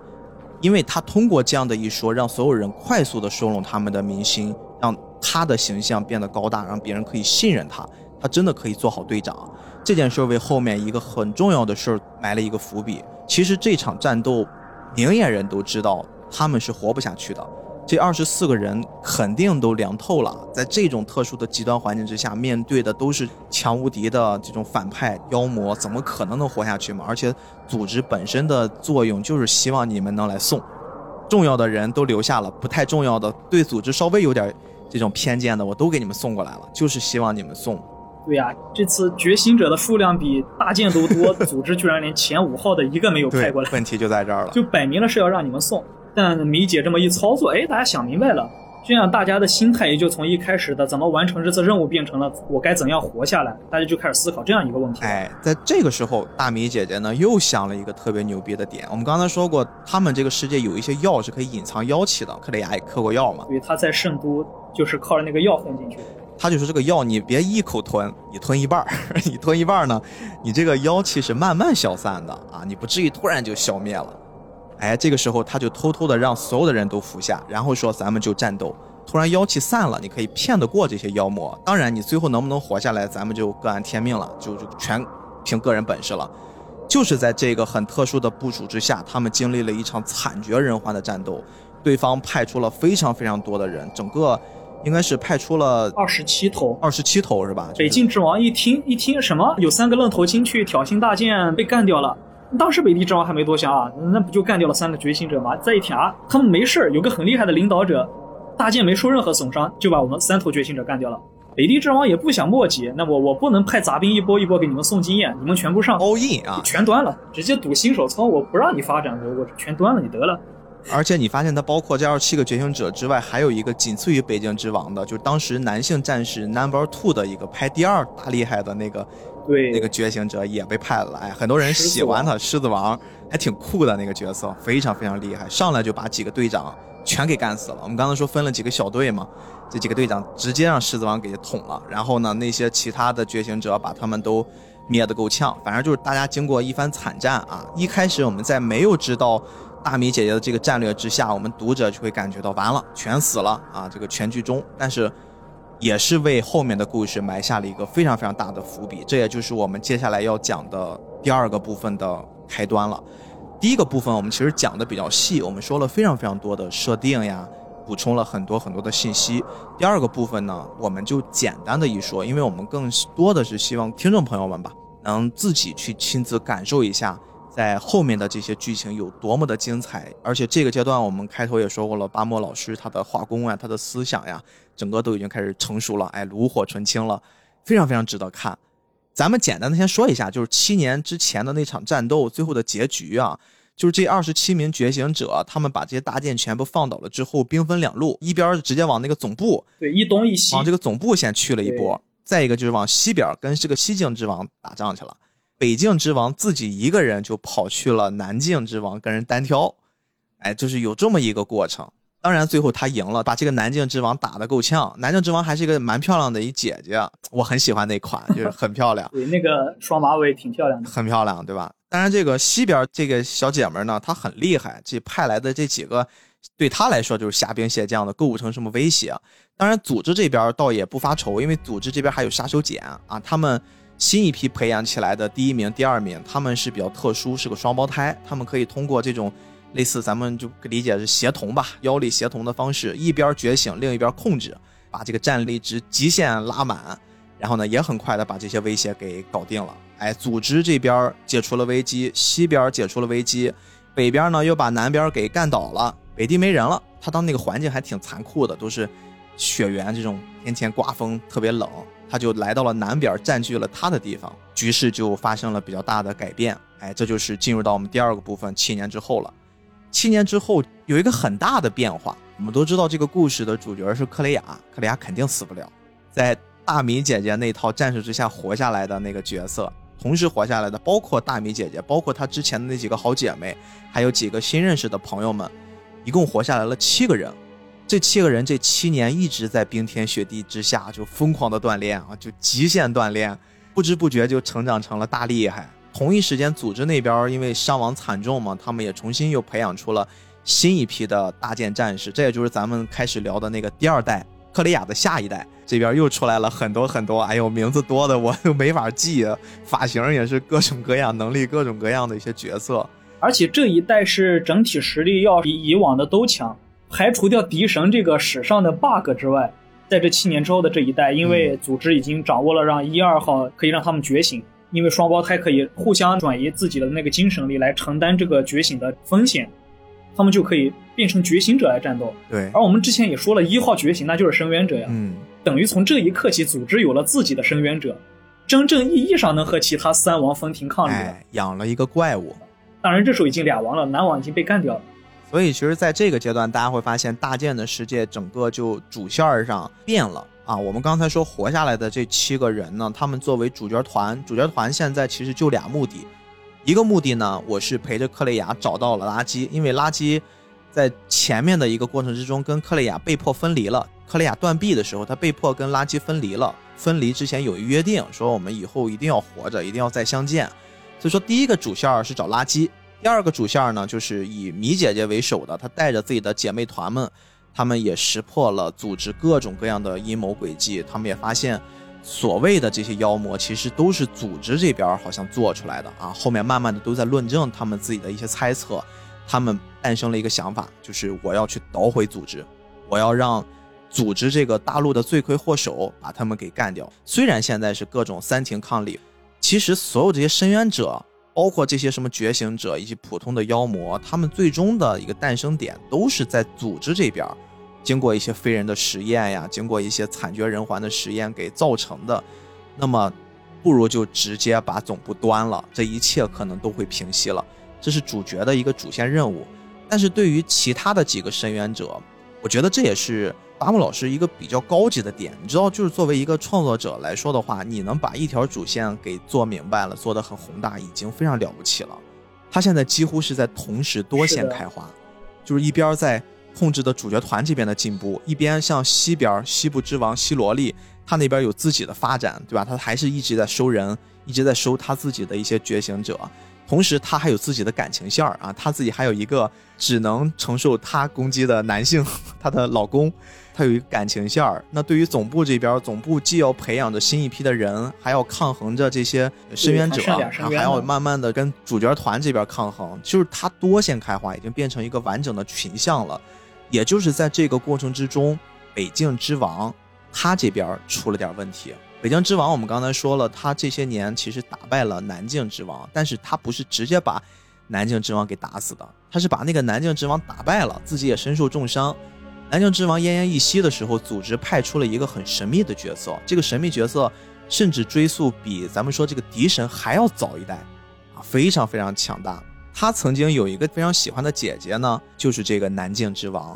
因为她通过这样的一说，让所有人快速的收拢他们的民心，让她的形象变得高大，让别人可以信任她，她真的可以做好队长。这件事为后面一个很重要的事儿埋了一个伏笔。其实这场战斗，明眼人都知道他们是活不下去的。这二十四个人肯定都凉透了，在这种特殊的极端环境之下，面对的都是强无敌的这种反派妖魔，怎么可能能活下去嘛？而且组织本身的作用就是希望你们能来送，重要的人都留下了，不太重要的对组织稍微有点这种偏见的，我都给你们送过来了，就是希望你们送。对呀，这次觉醒者的数量比大剑都多，组织居然连前五号的一个没有派过来，问题就在这儿了，就摆明了是要让你们送。但米姐这么一操作，哎，大家想明白了，这样大家的心态也就从一开始的怎么完成这次任务，变成了我该怎样活下来，大家就开始思考这样一个问题。哎，在这个时候，大米姐姐呢又想了一个特别牛逼的点。我们刚才说过，他们这个世界有一些药是可以隐藏妖气的，克雷亚也嗑过药嘛。对，他在圣都就是靠着那个药混进去的。他就说这个药你别一口吞，你吞一半儿 你吞一半儿呢，你这个妖气是慢慢消散的啊，你不至于突然就消灭了。哎，这个时候他就偷偷的让所有的人都服下，然后说咱们就战斗。突然妖气散了，你可以骗得过这些妖魔。当然，你最后能不能活下来，咱们就各安天命了，就就全凭个人本事了。就是在这个很特殊的部署之下，他们经历了一场惨绝人寰的战斗。对方派出了非常非常多的人，整个应该是派出了二十七头，二十七头是吧？北境之王一听一听什么，有三个愣头青去挑衅大剑被干掉了。当时北地之王还没多想啊，那不就干掉了三个觉醒者吗？再一听啊，他们没事有个很厉害的领导者，大剑没受任何损伤，就把我们三头觉醒者干掉了。北地之王也不想墨迹，那我我不能派杂兵一波一波给你们送经验，你们全部上 all in 啊，全端了，直接赌新手仓，我不让你发展，我我全端了，你得了。而且你发现，它包括这二十七个觉醒者之外，还有一个仅次于北境之王的，就是当时男性战士 number two 的一个排第二大厉害的那个。对，那个觉醒者也被派了来，很多人喜欢他，狮子王还挺酷的那个角色，非常非常厉害，上来就把几个队长全给干死了。我们刚才说分了几个小队嘛，这几个队长直接让狮子王给捅了，然后呢，那些其他的觉醒者把他们都灭得够呛。反正就是大家经过一番惨战啊，一开始我们在没有知道大米姐姐的这个战略之下，我们读者就会感觉到完了，全死了啊，这个全剧终。但是。也是为后面的故事埋下了一个非常非常大的伏笔，这也就是我们接下来要讲的第二个部分的开端了。第一个部分我们其实讲的比较细，我们说了非常非常多的设定呀，补充了很多很多的信息。第二个部分呢，我们就简单的一说，因为我们更多的是希望听众朋友们吧，能自己去亲自感受一下。在后面的这些剧情有多么的精彩，而且这个阶段我们开头也说过了，巴莫老师他的画工啊，他的思想呀，整个都已经开始成熟了，哎，炉火纯青了，非常非常值得看。咱们简单的先说一下，就是七年之前的那场战斗最后的结局啊，就是这二十七名觉醒者，他们把这些大剑全部放倒了之后，兵分两路，一边直接往那个总部，对，一东一西，往这个总部先去了一波，再一个就是往西边跟这个西境之王打仗去了。北境之王自己一个人就跑去了南境之王跟人单挑，哎，就是有这么一个过程。当然，最后他赢了，把这个南境之王打得够呛。南境之王还是一个蛮漂亮的一姐姐，我很喜欢那款，就是很漂亮。对，那个双马尾挺漂亮的，很漂亮，对吧？当然，这个西边这个小姐们呢，她很厉害，这派来的这几个对她来说就是虾兵蟹将的，构不成什么威胁。当然，组织这边倒也不发愁，因为组织这边还有杀手锏啊。他们新一批培养起来的第一名、第二名，他们是比较特殊，是个双胞胎，他们可以通过这种。类似咱们就理解是协同吧，妖力协同的方式，一边觉醒，另一边控制，把这个战力值极限拉满，然后呢，也很快的把这些威胁给搞定了。哎，组织这边解除了危机，西边解除了危机，北边呢又把南边给干倒了，北地没人了。他当那个环境还挺残酷的，都是雪原这种，天天刮风，特别冷，他就来到了南边，占据了他的地方，局势就发生了比较大的改变。哎，这就是进入到我们第二个部分，七年之后了。七年之后有一个很大的变化，我们都知道这个故事的主角是克雷亚，克雷亚肯定死不了，在大米姐姐那套战术之下活下来的那个角色，同时活下来的包括大米姐姐，包括她之前的那几个好姐妹，还有几个新认识的朋友们，一共活下来了七个人。这七个人这七年一直在冰天雪地之下就疯狂的锻炼啊，就极限锻炼，不知不觉就成长成了大厉害。同一时间，组织那边因为伤亡惨重嘛，他们也重新又培养出了新一批的大剑战士。这也就是咱们开始聊的那个第二代克雷亚的下一代。这边又出来了很多很多，哎呦，名字多的我都没法记，发型也是各种各样，能力各种各样的一些角色。而且这一代是整体实力要比以往的都强，排除掉敌神这个史上的 bug 之外，在这七年之后的这一代，因为组织已经掌握了让一二号可以让他们觉醒。因为双胞胎可以互相转移自己的那个精神力来承担这个觉醒的风险，他们就可以变成觉醒者来战斗。对，而我们之前也说了一号觉醒，那就是深渊者呀。嗯，等于从这一刻起，组织有了自己的深渊者，真正意义上能和其他三王分庭抗礼了。养了一个怪物。当然，这时候已经俩王了，男王已经被干掉了。所以，其实在这个阶段，大家会发现大剑的世界整个就主线上变了。啊，我们刚才说活下来的这七个人呢，他们作为主角团，主角团现在其实就俩目的，一个目的呢，我是陪着克雷亚找到了垃圾，因为垃圾在前面的一个过程之中跟克雷亚被迫分离了，克雷亚断臂的时候，他被迫跟垃圾分离了，分离之前有一约定，说我们以后一定要活着，一定要再相见，所以说第一个主线是找垃圾，第二个主线呢，就是以米姐姐为首的，她带着自己的姐妹团们。他们也识破了组织各种各样的阴谋诡计，他们也发现，所谓的这些妖魔其实都是组织这边好像做出来的啊。后面慢慢的都在论证他们自己的一些猜测，他们诞生了一个想法，就是我要去捣毁组织，我要让组织这个大陆的罪魁祸首把他们给干掉。虽然现在是各种三庭抗礼，其实所有这些深渊者。包括这些什么觉醒者以及普通的妖魔，他们最终的一个诞生点都是在组织这边，经过一些非人的实验呀，经过一些惨绝人寰的实验给造成的。那么，不如就直接把总部端了，这一切可能都会平息了。这是主角的一个主线任务。但是对于其他的几个深渊者，我觉得这也是。达木老师一个比较高级的点，你知道，就是作为一个创作者来说的话，你能把一条主线给做明白了，做得很宏大，已经非常了不起了。他现在几乎是在同时多线开花，就是一边在控制的主角团这边的进步，一边像西边西部之王西罗利，他那边有自己的发展，对吧？他还是一直在收人，一直在收他自己的一些觉醒者。同时，他还有自己的感情线儿啊，他自己还有一个只能承受他攻击的男性，他的老公，他有一个感情线儿。那对于总部这边，总部既要培养着新一批的人，还要抗衡着这些深渊者，还要慢慢的跟主角团这边抗衡，就是他多线开花，已经变成一个完整的群像了。也就是在这个过程之中，北境之王他这边出了点问题。北境之王，我们刚才说了，他这些年其实打败了南境之王，但是他不是直接把南境之王给打死的，他是把那个南境之王打败了，自己也身受重伤。南境之王奄奄一息的时候，组织派出了一个很神秘的角色，这个神秘角色甚至追溯比咱们说这个敌神还要早一代，啊，非常非常强大。他曾经有一个非常喜欢的姐姐呢，就是这个南境之王。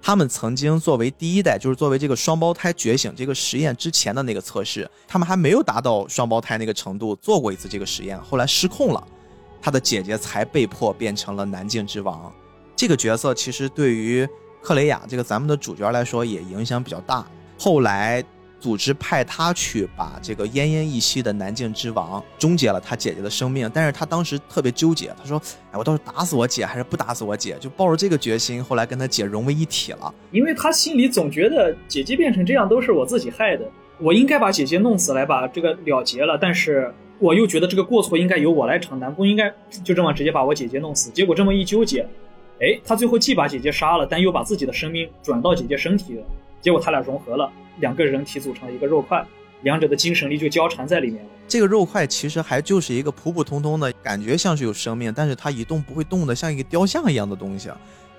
他们曾经作为第一代，就是作为这个双胞胎觉醒这个实验之前的那个测试，他们还没有达到双胞胎那个程度，做过一次这个实验，后来失控了，他的姐姐才被迫变成了南境之王。这个角色其实对于克雷亚这个咱们的主角来说也影响比较大。后来。组织派他去把这个奄奄一息的南境之王终结了他姐姐的生命，但是他当时特别纠结，他说：“哎，我到底打死我姐还是不打死我姐？”就抱着这个决心，后来跟他姐融为一体了。因为他心里总觉得姐姐变成这样都是我自己害的，我应该把姐姐弄死来把这个了结了，但是我又觉得这个过错应该由我来承担，不应该就这么直接把我姐姐弄死。结果这么一纠结，哎，他最后既把姐姐杀了，但又把自己的生命转到姐姐身体了，结果他俩融合了。两个人体组成一个肉块，两者的精神力就交缠在里面了。这个肉块其实还就是一个普普通通的，感觉像是有生命，但是它一动不会动的，像一个雕像一样的东西。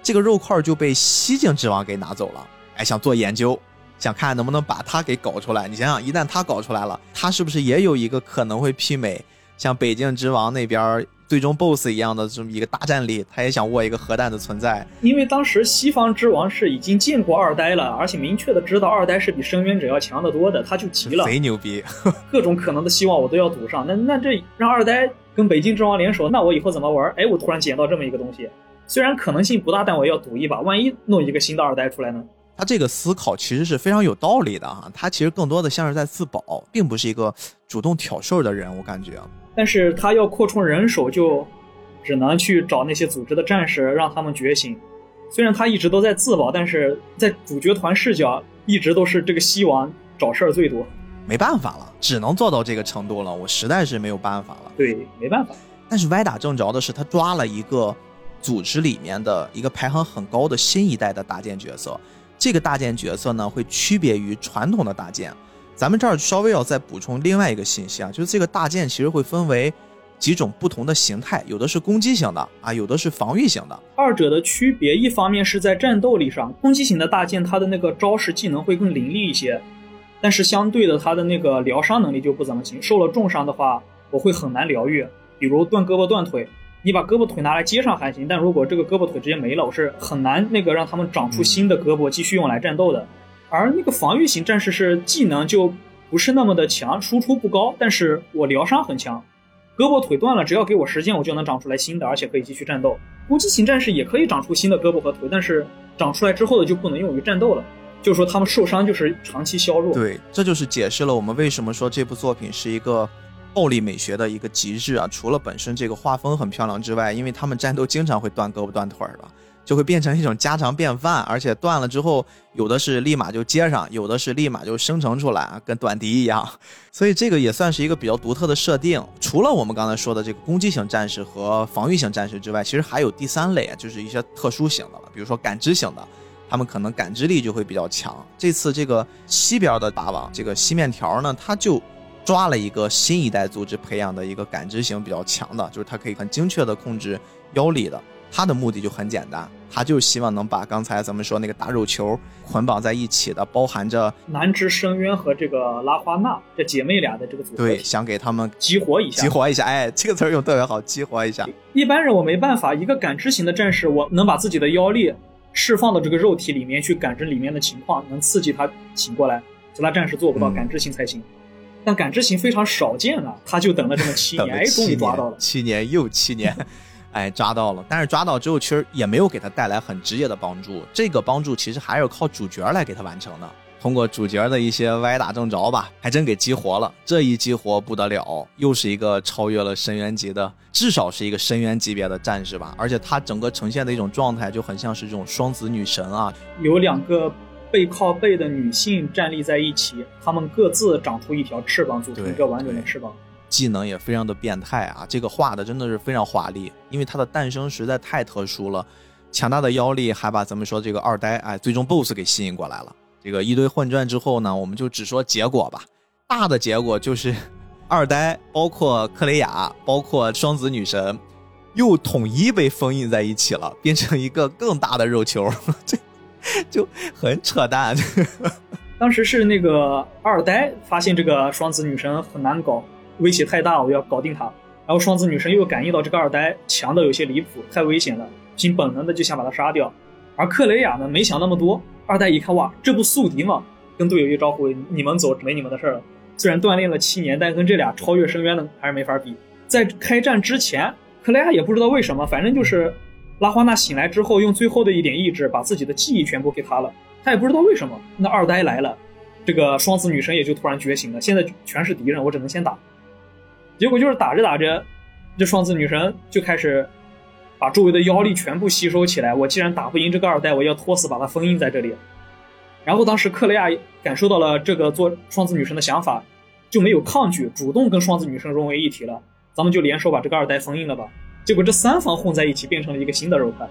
这个肉块就被西境之王给拿走了，哎，想做研究，想看能不能把它给搞出来。你想想，一旦他搞出来了，他是不是也有一个可能会媲美像北境之王那边？最终 BOSS 一样的这么一个大战力，他也想握一个核弹的存在。因为当时西方之王是已经见过二呆了，而且明确的知道二呆是比深渊者要强得多的，他就急了，贼牛逼，各种可能的希望我都要赌上。那那这让二呆跟北京之王联手，那我以后怎么玩？哎，我突然捡到这么一个东西，虽然可能性不大，但我要赌一把，万一弄一个新的二呆出来呢？他这个思考其实是非常有道理的哈，他其实更多的像是在自保，并不是一个主动挑事儿的人，我感觉。但是他要扩充人手就。只能去找那些组织的战士，让他们觉醒。虽然他一直都在自保，但是在主角团视角，一直都是这个西王找事儿最多。没办法了，只能做到这个程度了。我实在是没有办法了。对，没办法。但是歪打正着的是，他抓了一个组织里面的一个排行很高的新一代的大剑角色。这个大剑角色呢，会区别于传统的大剑。咱们这儿稍微要再补充另外一个信息啊，就是这个大剑其实会分为。几种不同的形态，有的是攻击型的啊，有的是防御型的。二者的区别，一方面是在战斗力上，攻击型的大剑，它的那个招式技能会更凌厉一些，但是相对的，它的那个疗伤能力就不怎么行。受了重伤的话，我会很难疗愈。比如断胳膊断腿，你把胳膊腿拿来接上还行，但如果这个胳膊腿直接没了，我是很难那个让他们长出新的胳膊继续用来战斗的。而那个防御型战士是技能就不是那么的强，输出不高，但是我疗伤很强。胳膊腿断了，只要给我时间，我就能长出来新的，而且可以继续战斗。攻击型战士也可以长出新的胳膊和腿，但是长出来之后的就不能用于战斗了。就是说，他们受伤就是长期削弱。对，这就是解释了我们为什么说这部作品是一个暴力美学的一个极致啊！除了本身这个画风很漂亮之外，因为他们战斗经常会断胳膊断腿的。就会变成一种家常便饭，而且断了之后，有的是立马就接上，有的是立马就生成出来，跟短笛一样。所以这个也算是一个比较独特的设定。除了我们刚才说的这个攻击型战士和防御型战士之外，其实还有第三类，就是一些特殊型的了，比如说感知型的，他们可能感知力就会比较强。这次这个西边的大王，这个西面条呢，他就抓了一个新一代组织培养的一个感知型比较强的，就是他可以很精确的控制妖力的。他的目的就很简单，他就希望能把刚才咱们说那个大肉球捆绑在一起的，包含着南之深渊和这个拉花娜这姐妹俩的这个组合。对，想给他们激活一下，激活一下。哎，这个词用特别好，激活一下。一般人我没办法，一个感知型的战士，我能把自己的妖力释放到这个肉体里面去感知里面的情况，能刺激他醒过来。其他战士做不到，感知型才行。但感知型非常少见啊，他就等了这么七年，哎，终于抓到了，七年又七年。哎，抓到了，但是抓到之后，其实也没有给他带来很直接的帮助。这个帮助其实还是靠主角来给他完成的。通过主角的一些歪打正着吧，还真给激活了。这一激活不得了，又是一个超越了深渊级的，至少是一个深渊级别的战士吧。而且他整个呈现的一种状态就很像是这种双子女神啊，有两个背靠背的女性站立在一起，她们各自长出一条翅膀，组成一个完整的翅膀。技能也非常的变态啊！这个画的真的是非常华丽，因为它的诞生实在太特殊了，强大的妖力还把咱们说这个二呆哎最终 BOSS 给吸引过来了。这个一堆混战之后呢，我们就只说结果吧。大的结果就是 二呆包括克雷亚，包括双子女神，又统一被封印在一起了，变成一个更大的肉球，这就很扯淡。当时是那个二呆发现这个双子女神很难搞。威胁太大，我要搞定他。然后双子女神又感应到这个二呆强的有些离谱，太危险了，凭本能的就想把他杀掉。而克雷亚呢，没想那么多。二呆一看，哇，这不宿敌吗？跟队友一招呼，你们走，没你们的事了。虽然锻炼了七年，但跟这俩超越深渊的还是没法比。在开战之前，克雷亚也不知道为什么，反正就是拉花娜醒来之后，用最后的一点意志，把自己的记忆全部给他了。他也不知道为什么。那二呆来了，这个双子女神也就突然觉醒了。现在全是敌人，我只能先打。结果就是打着打着，这双子女神就开始把周围的妖力全部吸收起来。我既然打不赢这个二代，我要拖死把它封印在这里。然后当时克雷亚感受到了这个做双子女神的想法，就没有抗拒，主动跟双子女神融为一体了。咱们就联手把这个二代封印了吧。结果这三方混在一起，变成了一个新的肉块。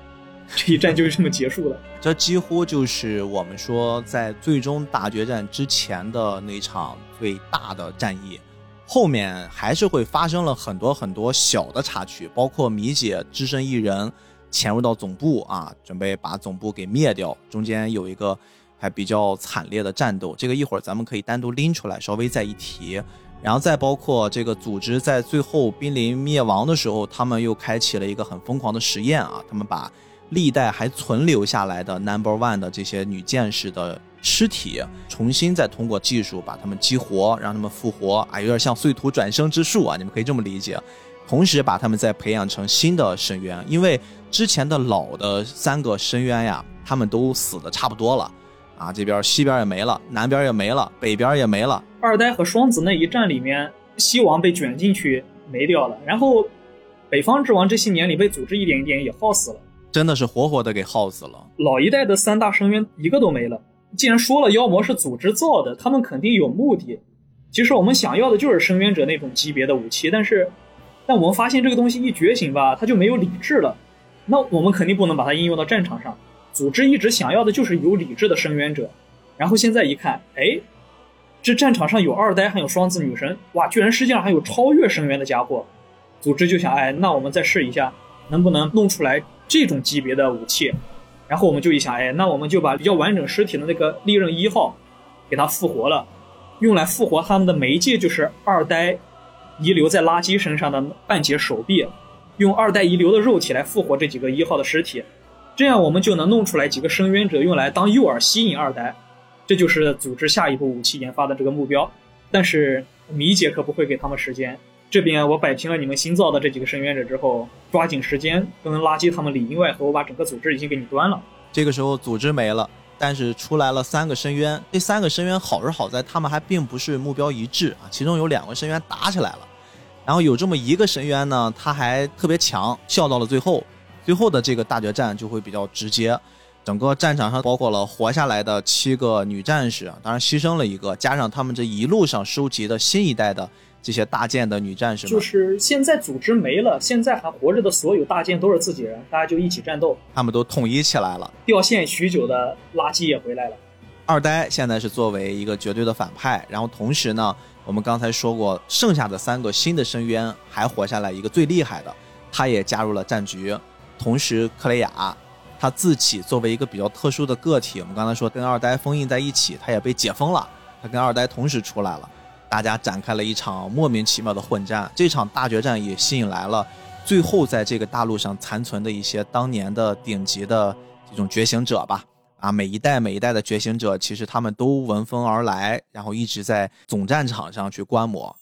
这一战就这么结束了。这几乎就是我们说在最终大决战之前的那场最大的战役。后面还是会发生了很多很多小的插曲，包括米姐只身一人潜入到总部啊，准备把总部给灭掉。中间有一个。还比较惨烈的战斗，这个一会儿咱们可以单独拎出来稍微再一提，然后再包括这个组织在最后濒临灭亡的时候，他们又开启了一个很疯狂的实验啊，他们把历代还存留下来的 Number One 的这些女剑士的尸体，重新再通过技术把他们激活，让他们复活啊，有点像碎土转生之术啊，你们可以这么理解。同时把他们再培养成新的深渊，因为之前的老的三个深渊呀，他们都死的差不多了。啊，这边西边也没了，南边也没了，北边也没了。二代和双子那一战里面，西王被卷进去没掉了，然后北方之王这些年里被组织一点一点也耗死了，真的是活活的给耗死了。老一代的三大深渊一个都没了。既然说了妖魔是组织造的，他们肯定有目的。其实我们想要的就是深渊者那种级别的武器，但是但我们发现这个东西一觉醒吧，它就没有理智了。那我们肯定不能把它应用到战场上。组织一直想要的就是有理智的深渊者，然后现在一看，哎，这战场上有二代，还有双子女神，哇，居然世界上还有超越深渊的家伙。组织就想，哎，那我们再试一下，能不能弄出来这种级别的武器？然后我们就一想，哎，那我们就把比较完整尸体的那个利刃一号给它复活了，用来复活他们的媒介就是二代遗留在垃圾身上的半截手臂，用二代遗留的肉体来复活这几个一号的尸体。这样我们就能弄出来几个深渊者用来当诱饵吸引二代，这就是组织下一步武器研发的这个目标。但是米姐可不会给他们时间。这边我摆平了你们新造的这几个深渊者之后，抓紧时间跟垃圾他们里应外合，我把整个组织已经给你端了。这个时候组织没了，但是出来了三个深渊。这三个深渊好是好在他们还并不是目标一致啊，其中有两个深渊打起来了，然后有这么一个深渊呢，他还特别强，笑到了最后。最后的这个大决战就会比较直接，整个战场上包括了活下来的七个女战士，当然牺牲了一个，加上他们这一路上收集的新一代的这些大剑的女战士，就是现在组织没了，现在还活着的所有大剑都是自己人，大家就一起战斗，他们都统一起来了。掉线许久的垃圾也回来了。二呆现在是作为一个绝对的反派，然后同时呢，我们刚才说过，剩下的三个新的深渊还活下来一个最厉害的，他也加入了战局。同时，克雷雅他自己作为一个比较特殊的个体，我们刚才说跟二呆封印在一起，他也被解封了，他跟二呆同时出来了，大家展开了一场莫名其妙的混战。这场大决战也吸引来了最后在这个大陆上残存的一些当年的顶级的这种觉醒者吧。啊，每一代每一代的觉醒者，其实他们都闻风而来，然后一直在总战场上去观摩。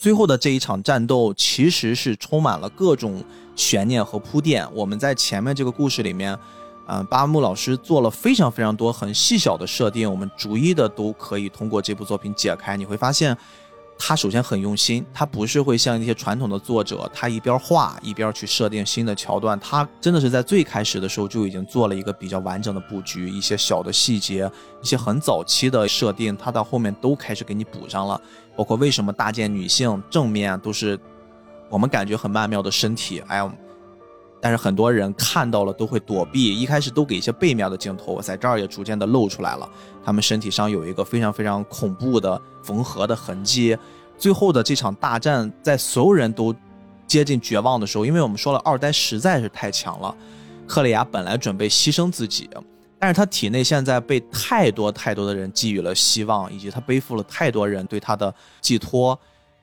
最后的这一场战斗其实是充满了各种悬念和铺垫。我们在前面这个故事里面，嗯，巴木老师做了非常非常多很细小的设定，我们逐一的都可以通过这部作品解开。你会发现。他首先很用心，他不是会像一些传统的作者，他一边画一边去设定新的桥段。他真的是在最开始的时候就已经做了一个比较完整的布局，一些小的细节，一些很早期的设定，他到后面都开始给你补上了。包括为什么大件女性正面都是我们感觉很曼妙的身体，哎呀。但是很多人看到了都会躲避，一开始都给一些背面的镜头，在这儿也逐渐的露出来了。他们身体上有一个非常非常恐怖的缝合的痕迹。最后的这场大战，在所有人都接近绝望的时候，因为我们说了二代实在是太强了，克里亚本来准备牺牲自己，但是他体内现在被太多太多的人寄予了希望，以及他背负了太多人对他的寄托。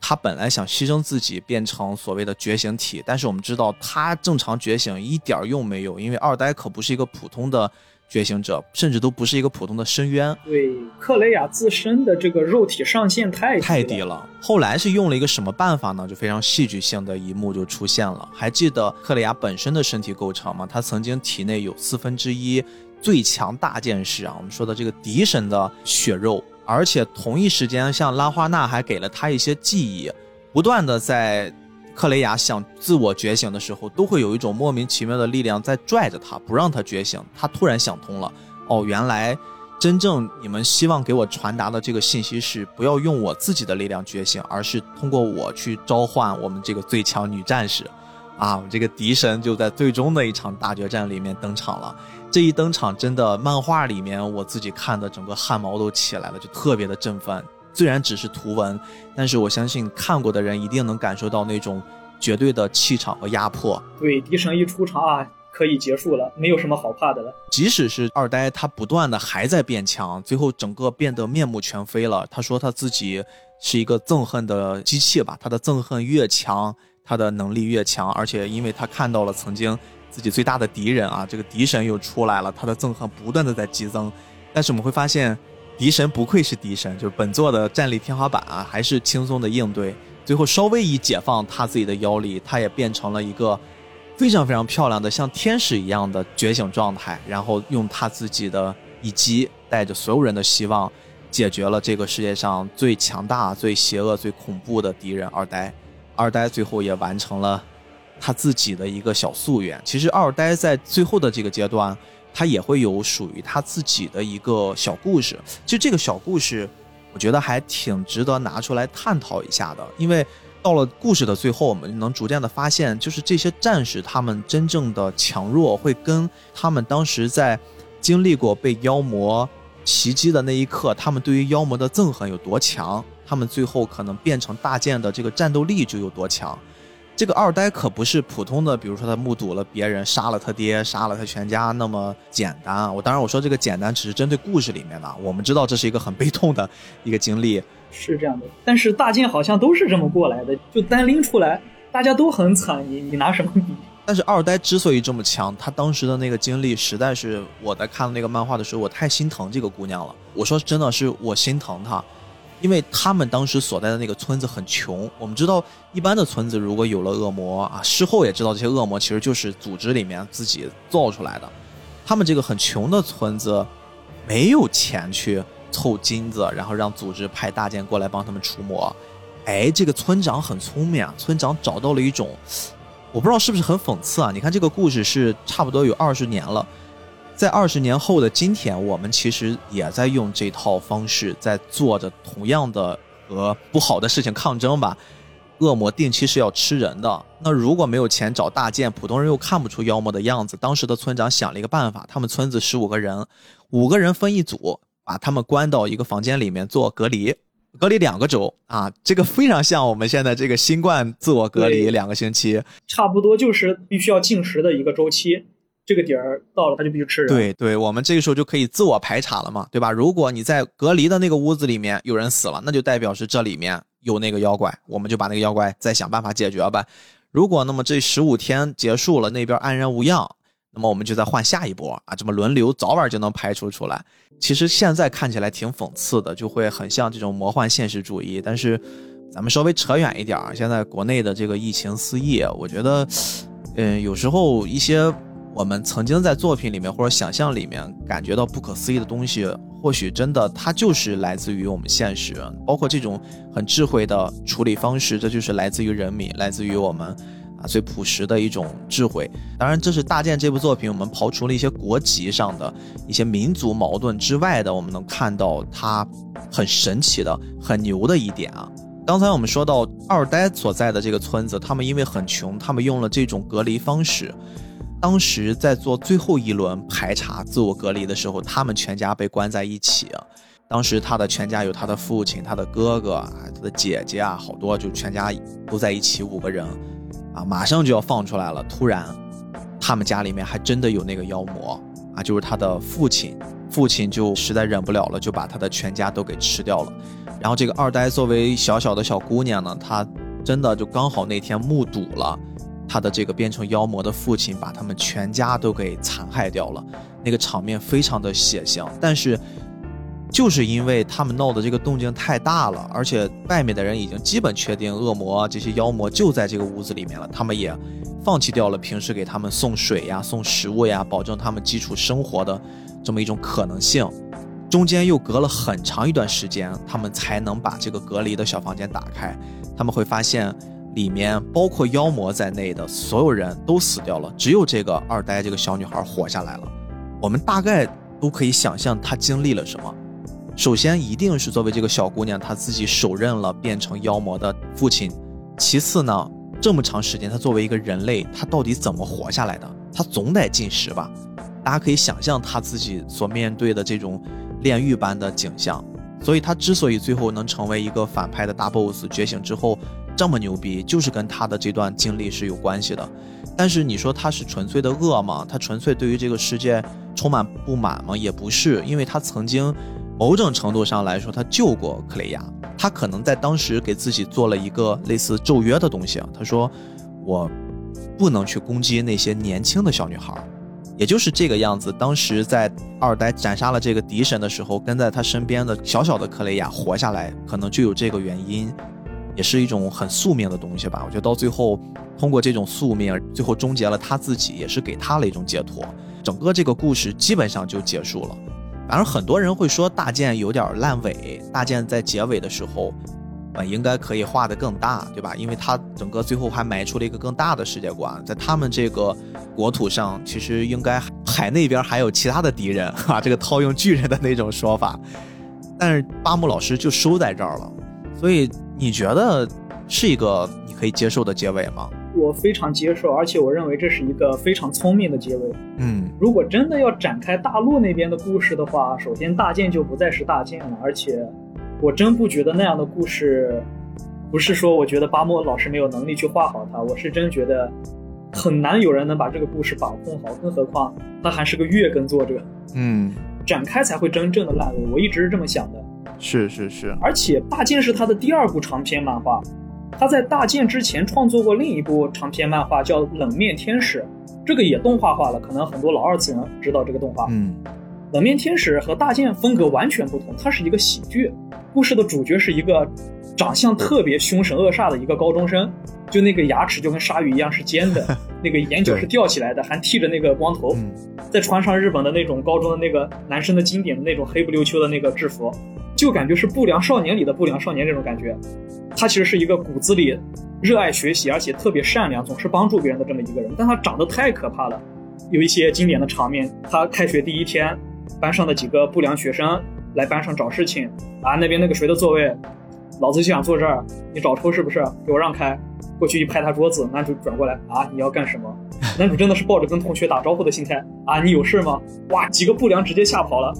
他本来想牺牲自己变成所谓的觉醒体，但是我们知道他正常觉醒一点用没有，因为二呆可不是一个普通的觉醒者，甚至都不是一个普通的深渊。对，克雷亚自身的这个肉体上限太太低了。后来是用了一个什么办法呢？就非常戏剧性的一幕就出现了。还记得克雷亚本身的身体构成吗？他曾经体内有四分之一最强大剑士啊，我们说的这个敌神的血肉。而且同一时间，像拉花娜还给了他一些记忆，不断的在克雷亚想自我觉醒的时候，都会有一种莫名其妙的力量在拽着他，不让他觉醒。他突然想通了，哦，原来真正你们希望给我传达的这个信息是，不要用我自己的力量觉醒，而是通过我去召唤我们这个最强女战士。啊，这个敌神就在最终的一场大决战里面登场了。这一登场，真的漫画里面我自己看的整个汗毛都起来了，就特别的振奋。虽然只是图文，但是我相信看过的人一定能感受到那种绝对的气场和压迫。对，敌神一出场啊，可以结束了，没有什么好怕的了。即使是二呆，他不断的还在变强，最后整个变得面目全非了。他说他自己是一个憎恨的机器吧，他的憎恨越强。他的能力越强，而且因为他看到了曾经自己最大的敌人啊，这个敌神又出来了，他的憎恨不断的在激增。但是我们会发现，敌神不愧是敌神，就是本作的战力天花板啊，还是轻松的应对。最后稍微一解放他自己的妖力，他也变成了一个非常非常漂亮的像天使一样的觉醒状态，然后用他自己的一击，带着所有人的希望，解决了这个世界上最强大、最邪恶、最恐怖的敌人二呆。二呆最后也完成了他自己的一个小夙愿。其实二呆在最后的这个阶段，他也会有属于他自己的一个小故事。其实这个小故事，我觉得还挺值得拿出来探讨一下的。因为到了故事的最后，我们能逐渐的发现，就是这些战士他们真正的强弱，会跟他们当时在经历过被妖魔袭击的那一刻，他们对于妖魔的憎恨有多强。他们最后可能变成大剑的这个战斗力就有多强。这个二呆可不是普通的，比如说他目睹了别人杀了他爹、杀了他全家那么简单。我当然我说这个简单只是针对故事里面的，我们知道这是一个很悲痛的一个经历。是这样的，但是大剑好像都是这么过来的，就单拎出来，大家都很惨，你你拿什么比？但是二呆之所以这么强，他当时的那个经历实在是我在看那个漫画的时候，我太心疼这个姑娘了。我说真的是我心疼她。因为他们当时所在的那个村子很穷，我们知道一般的村子如果有了恶魔啊，事后也知道这些恶魔其实就是组织里面自己造出来的。他们这个很穷的村子，没有钱去凑金子，然后让组织派大剑过来帮他们除魔。哎，这个村长很聪明啊，村长找到了一种，我不知道是不是很讽刺啊？你看这个故事是差不多有二十年了。在二十年后的今天，我们其实也在用这套方式，在做着同样的和不好的事情抗争吧。恶魔定期是要吃人的，那如果没有钱找大剑，普通人又看不出妖魔的样子。当时的村长想了一个办法，他们村子十五个人，五个人分一组，把他们关到一个房间里面做隔离，隔离两个周啊，这个非常像我们现在这个新冠自我隔离两个星期，差不多就是必须要进食的一个周期。这个点儿到了，他就必须吃人。对对，我们这个时候就可以自我排查了嘛，对吧？如果你在隔离的那个屋子里面有人死了，那就代表是这里面有那个妖怪，我们就把那个妖怪再想办法解决吧。如果那么这十五天结束了，那边安然无恙，那么我们就再换下一波啊，这么轮流，早晚就能排除出来。其实现在看起来挺讽刺的，就会很像这种魔幻现实主义。但是咱们稍微扯远一点现在国内的这个疫情肆意，我觉得，嗯，有时候一些。我们曾经在作品里面或者想象里面感觉到不可思议的东西，或许真的它就是来自于我们现实，包括这种很智慧的处理方式，这就是来自于人民，来自于我们啊最朴实的一种智慧。当然，这是大剑这部作品，我们刨除了一些国籍上的一些民族矛盾之外的，我们能看到它很神奇的、很牛的一点啊。刚才我们说到二呆所在的这个村子，他们因为很穷，他们用了这种隔离方式。当时在做最后一轮排查、自我隔离的时候，他们全家被关在一起。当时他的全家有他的父亲、他的哥哥、他的姐姐啊，好多就全家都在一起，五个人啊，马上就要放出来了。突然，他们家里面还真的有那个妖魔啊，就是他的父亲。父亲就实在忍不了了，就把他的全家都给吃掉了。然后这个二呆作为小小的小姑娘呢，她真的就刚好那天目睹了他的这个变成妖魔的父亲把他们全家都给残害掉了，那个场面非常的血腥。但是就是因为他们闹的这个动静太大了，而且外面的人已经基本确定恶魔这些妖魔就在这个屋子里面了，他们也放弃掉了平时给他们送水呀、送食物呀，保证他们基础生活的这么一种可能性。中间又隔了很长一段时间，他们才能把这个隔离的小房间打开。他们会发现，里面包括妖魔在内的所有人都死掉了，只有这个二呆这个小女孩活下来了。我们大概都可以想象她经历了什么。首先，一定是作为这个小姑娘，她自己手刃了变成妖魔的父亲。其次呢，这么长时间，她作为一个人类，她到底怎么活下来的？她总得进食吧？大家可以想象她自己所面对的这种。炼狱般的景象，所以她之所以最后能成为一个反派的大 boss，觉醒之后这么牛逼，就是跟他的这段经历是有关系的。但是你说他是纯粹的恶吗？他纯粹对于这个世界充满不满吗？也不是，因为他曾经某种程度上来说，他救过克雷亚，他可能在当时给自己做了一个类似咒约的东西。他说：“我不能去攻击那些年轻的小女孩。”也就是这个样子。当时在二代斩杀了这个敌神的时候，跟在他身边的小小的克雷亚活下来，可能就有这个原因，也是一种很宿命的东西吧。我觉得到最后，通过这种宿命，最后终结了他自己，也是给他了一种解脱。整个这个故事基本上就结束了。反正很多人会说大剑有点烂尾，大剑在结尾的时候。本应该可以画得更大，对吧？因为他整个最后还埋出了一个更大的世界观，在他们这个国土上，其实应该海那边还有其他的敌人啊，这个套用巨人的那种说法。但是巴木老师就收在这儿了，所以你觉得是一个你可以接受的结尾吗？我非常接受，而且我认为这是一个非常聪明的结尾。嗯，如果真的要展开大陆那边的故事的话，首先大剑就不再是大剑了，而且。我真不觉得那样的故事，不是说我觉得巴莫老师没有能力去画好它，我是真觉得很难有人能把这个故事把控好，更何况他还是个月更作者，嗯，展开才会真正的烂尾。我一直是这么想的。是是是，而且大剑是他的第二部长篇漫画，他在大剑之前创作过另一部长篇漫画叫《冷面天使》，这个也动画化了，可能很多老二次元知道这个动画。嗯，冷面天使和大剑风格完全不同，它是一个喜剧。故事的主角是一个长相特别凶神恶煞的一个高中生，就那个牙齿就跟鲨鱼一样是尖的，那个眼角是吊起来的，还剃着那个光头，再穿上日本的那种高中的那个男生的经典的那种黑不溜秋的那个制服，就感觉是不良少年里的不良少年这种感觉。他其实是一个骨子里热爱学习，而且特别善良，总是帮助别人的这么一个人。但他长得太可怕了，有一些经典的场面，他开学第一天，班上的几个不良学生。来班上找事情啊！那边那个谁的座位，老子就想坐这儿。你找抽是不是？给我让开！过去一拍他桌子，男主转过来啊！你要干什么？男主真的是抱着跟同学打招呼的心态啊！你有事吗？哇！几个不良直接吓跑了。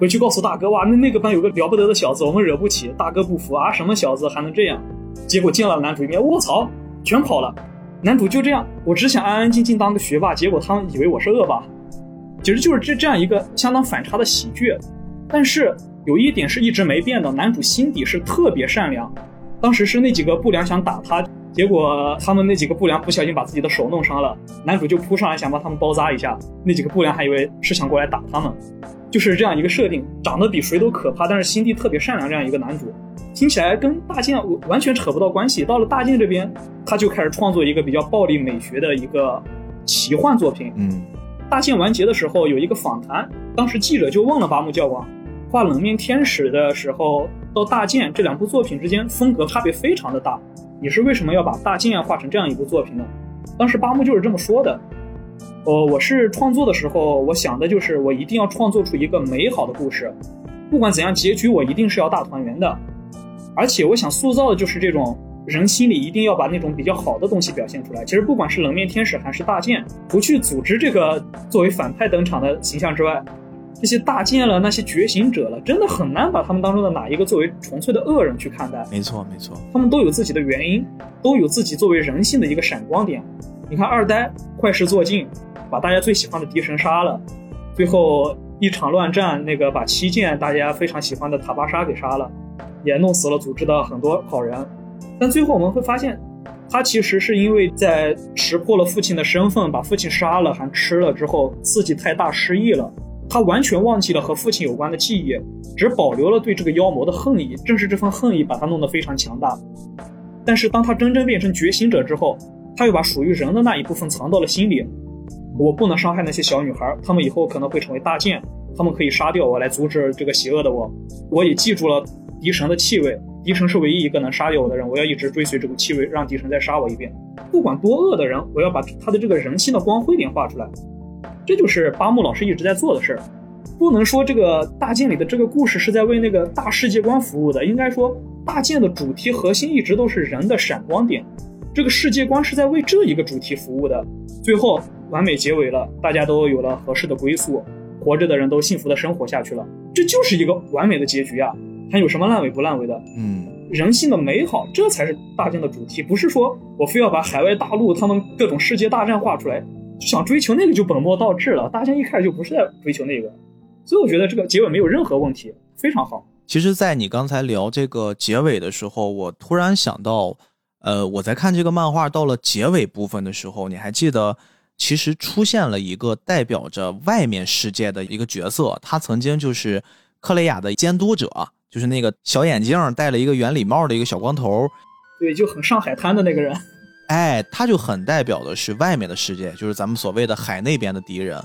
回去告诉大哥哇！那那个班有个了不得的小子，我们惹不起。大哥不服啊！什么小子还能这样？结果见了男主一面，卧槽，全跑了。男主就这样，我只想安安静静当个学霸，结果他们以为我是恶霸。其实就是这这样一个相当反差的喜剧。但是有一点是一直没变的，男主心底是特别善良。当时是那几个不良想打他，结果他们那几个不良不小心把自己的手弄伤了，男主就扑上来想帮他们包扎一下。那几个不良还以为是想过来打他们，就是这样一个设定，长得比谁都可怕，但是心地特别善良这样一个男主，听起来跟大剑完全扯不到关系。到了大剑这边，他就开始创作一个比较暴力美学的一个奇幻作品。嗯，大剑完结的时候有一个访谈，当时记者就问了八木教官。画冷面天使的时候到大剑这两部作品之间风格差别非常的大，你是为什么要把大剑画成这样一部作品呢？当时八木就是这么说的，呃，我是创作的时候，我想的就是我一定要创作出一个美好的故事，不管怎样结局我一定是要大团圆的，而且我想塑造的就是这种人心里一定要把那种比较好的东西表现出来。其实不管是冷面天使还是大剑，不去组织这个作为反派登场的形象之外。这些大剑了，那些觉醒者了，真的很难把他们当中的哪一个作为纯粹的恶人去看待。没错，没错，他们都有自己的原因，都有自己作为人性的一个闪光点。你看二呆坏事做尽，把大家最喜欢的敌神杀了，最后一场乱战，那个把七剑大家非常喜欢的塔巴莎给杀了。也弄死了组织的很多好人。但最后我们会发现，他其实是因为在识破了父亲的身份，把父亲杀了还吃了之后，刺激太大失忆了。他完全忘记了和父亲有关的记忆，只保留了对这个妖魔的恨意。正是这份恨意把他弄得非常强大。但是当他真正变成觉醒者之后，他又把属于人的那一部分藏到了心里。我不能伤害那些小女孩，她们以后可能会成为大剑，她们可以杀掉我来阻止这个邪恶的我。我也记住了敌神的气味，狄城是唯一一个能杀掉我的人。我要一直追随这股气味，让狄城再杀我一遍。不管多恶的人，我要把他的这个人性的光辉点画出来。这就是八木老师一直在做的事儿。不能说这个大剑里的这个故事是在为那个大世界观服务的，应该说。大剑的主题核心一直都是人的闪光点，这个世界观是在为这一个主题服务的。最后完美结尾了，大家都有了合适的归宿，活着的人都幸福的生活下去了，这就是一个完美的结局啊！还有什么烂尾不烂尾的？嗯，人性的美好，这才是大剑的主题，不是说我非要把海外大陆他们各种世界大战画出来，就想追求那个就本末倒置了。大剑一开始就不是在追求那个，所以我觉得这个结尾没有任何问题，非常好。其实，在你刚才聊这个结尾的时候，我突然想到，呃，我在看这个漫画到了结尾部分的时候，你还记得，其实出现了一个代表着外面世界的一个角色，他曾经就是克雷亚的监督者，就是那个小眼镜戴了一个圆礼帽的一个小光头，对，就很上海滩的那个人，哎，他就很代表的是外面的世界，就是咱们所谓的海那边的敌人，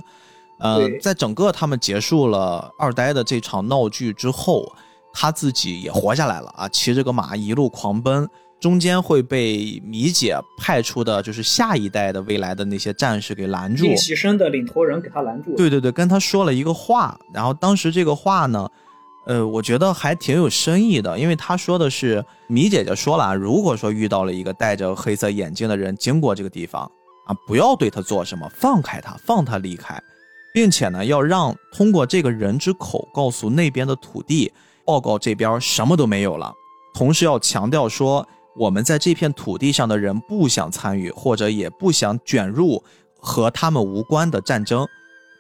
呃，在整个他们结束了二呆的这场闹剧之后。他自己也活下来了啊，骑着个马一路狂奔，中间会被米姐派出的就是下一代的未来的那些战士给拦住，练习生的领头人给他拦住。对对对，跟他说了一个话，然后当时这个话呢，呃，我觉得还挺有深意的，因为他说的是米姐姐说了，如果说遇到了一个戴着黑色眼镜的人经过这个地方啊，不要对他做什么，放开他，放他离开，并且呢，要让通过这个人之口告诉那边的土地。报告这边什么都没有了，同时要强调说，我们在这片土地上的人不想参与，或者也不想卷入和他们无关的战争。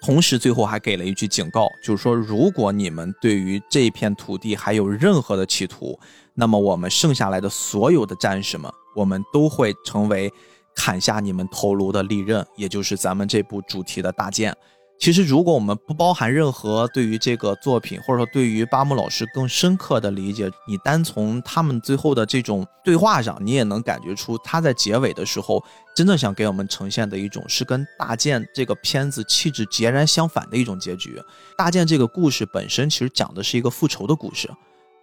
同时，最后还给了一句警告，就是说，如果你们对于这片土地还有任何的企图，那么我们剩下来的所有的战士们，我们都会成为砍下你们头颅的利刃，也就是咱们这部主题的大剑。其实，如果我们不包含任何对于这个作品，或者说对于巴木老师更深刻的理解，你单从他们最后的这种对话上，你也能感觉出他在结尾的时候，真正想给我们呈现的一种是跟大剑这个片子气质截然相反的一种结局。大剑这个故事本身其实讲的是一个复仇的故事，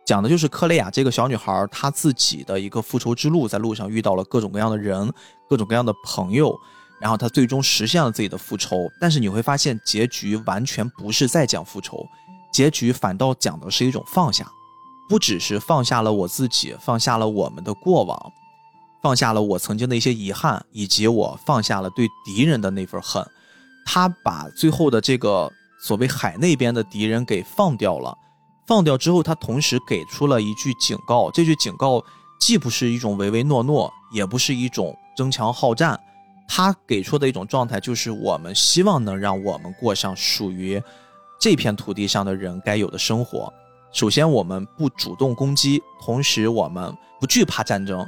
讲的就是克雷亚这个小女孩她自己的一个复仇之路，在路上遇到了各种各样的人，各种各样的朋友。然后他最终实现了自己的复仇，但是你会发现结局完全不是在讲复仇，结局反倒讲的是一种放下，不只是放下了我自己，放下了我们的过往，放下了我曾经的一些遗憾，以及我放下了对敌人的那份恨。他把最后的这个所谓海那边的敌人给放掉了，放掉之后，他同时给出了一句警告，这句警告既不是一种唯唯诺诺，也不是一种争强好战。他给出的一种状态，就是我们希望能让我们过上属于这片土地上的人该有的生活。首先，我们不主动攻击，同时我们不惧怕战争。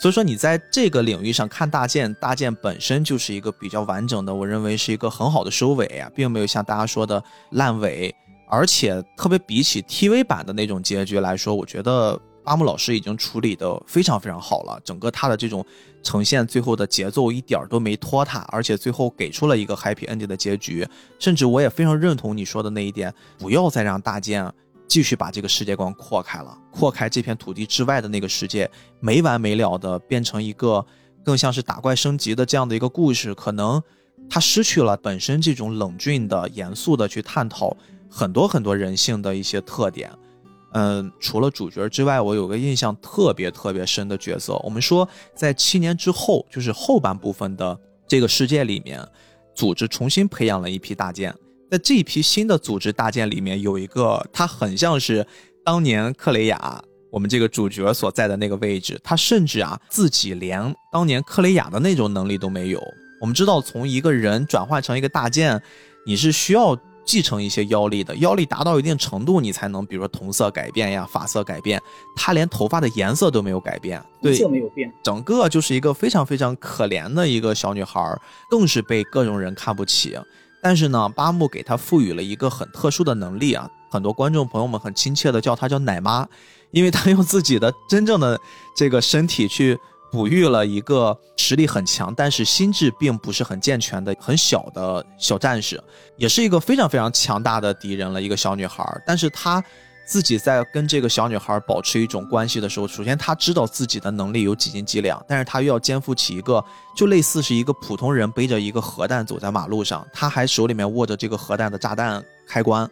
所以说，你在这个领域上看大剑，大剑本身就是一个比较完整的，我认为是一个很好的收尾啊，并没有像大家说的烂尾。而且，特别比起 TV 版的那种结局来说，我觉得。阿木老师已经处理的非常非常好了，整个他的这种呈现最后的节奏一点都没拖沓，而且最后给出了一个 happy ending 的结局。甚至我也非常认同你说的那一点，不要再让大剑继续把这个世界观扩开了，扩开这片土地之外的那个世界，没完没了的变成一个更像是打怪升级的这样的一个故事，可能他失去了本身这种冷峻的、严肃的去探讨很多很多人性的一些特点。嗯，除了主角之外，我有个印象特别特别深的角色。我们说，在七年之后，就是后半部分的这个世界里面，组织重新培养了一批大剑。在这一批新的组织大剑里面，有一个他很像是当年克雷亚我们这个主角所在的那个位置。他甚至啊，自己连当年克雷亚的那种能力都没有。我们知道，从一个人转换成一个大剑，你是需要。继承一些妖力的，妖力达到一定程度，你才能比如说瞳色改变呀、发色改变。她连头发的颜色都没有改变，对，色没有变，整个就是一个非常非常可怜的一个小女孩，更是被各种人看不起。但是呢，八木给她赋予了一个很特殊的能力啊，很多观众朋友们很亲切的叫她叫奶妈，因为她用自己的真正的这个身体去。哺育了一个实力很强，但是心智并不是很健全的很小的小战士，也是一个非常非常强大的敌人了。一个小女孩，但是她自己在跟这个小女孩保持一种关系的时候，首先她知道自己的能力有几斤几两，但是她又要肩负起一个就类似是一个普通人背着一个核弹走在马路上，她还手里面握着这个核弹的炸弹开关，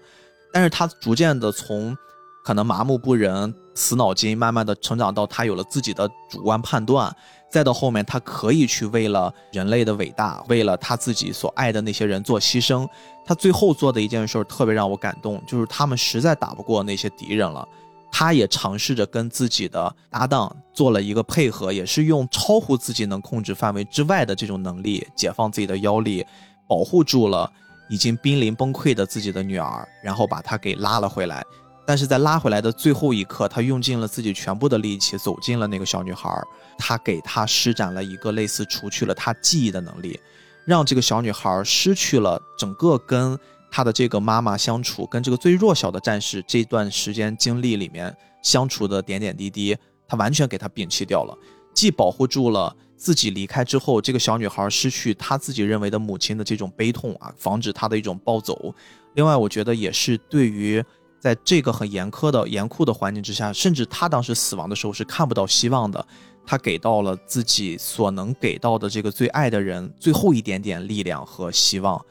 但是她逐渐的从。可能麻木不仁、死脑筋，慢慢的成长到他有了自己的主观判断，再到后面他可以去为了人类的伟大，为了他自己所爱的那些人做牺牲。他最后做的一件事特别让我感动，就是他们实在打不过那些敌人了，他也尝试着跟自己的搭档做了一个配合，也是用超乎自己能控制范围之外的这种能力，解放自己的妖力，保护住了已经濒临崩溃的自己的女儿，然后把她给拉了回来。但是在拉回来的最后一刻，他用尽了自己全部的力气，走进了那个小女孩。他给她施展了一个类似除去了她记忆的能力，让这个小女孩失去了整个跟她的这个妈妈相处，跟这个最弱小的战士这段时间经历里面相处的点点滴滴，他完全给她摒弃掉了，既保护住了自己离开之后这个小女孩失去她自己认为的母亲的这种悲痛啊，防止她的一种暴走。另外，我觉得也是对于。在这个很严苛的、严酷的环境之下，甚至他当时死亡的时候是看不到希望的。他给到了自己所能给到的这个最爱的人最后一点点力量和希望。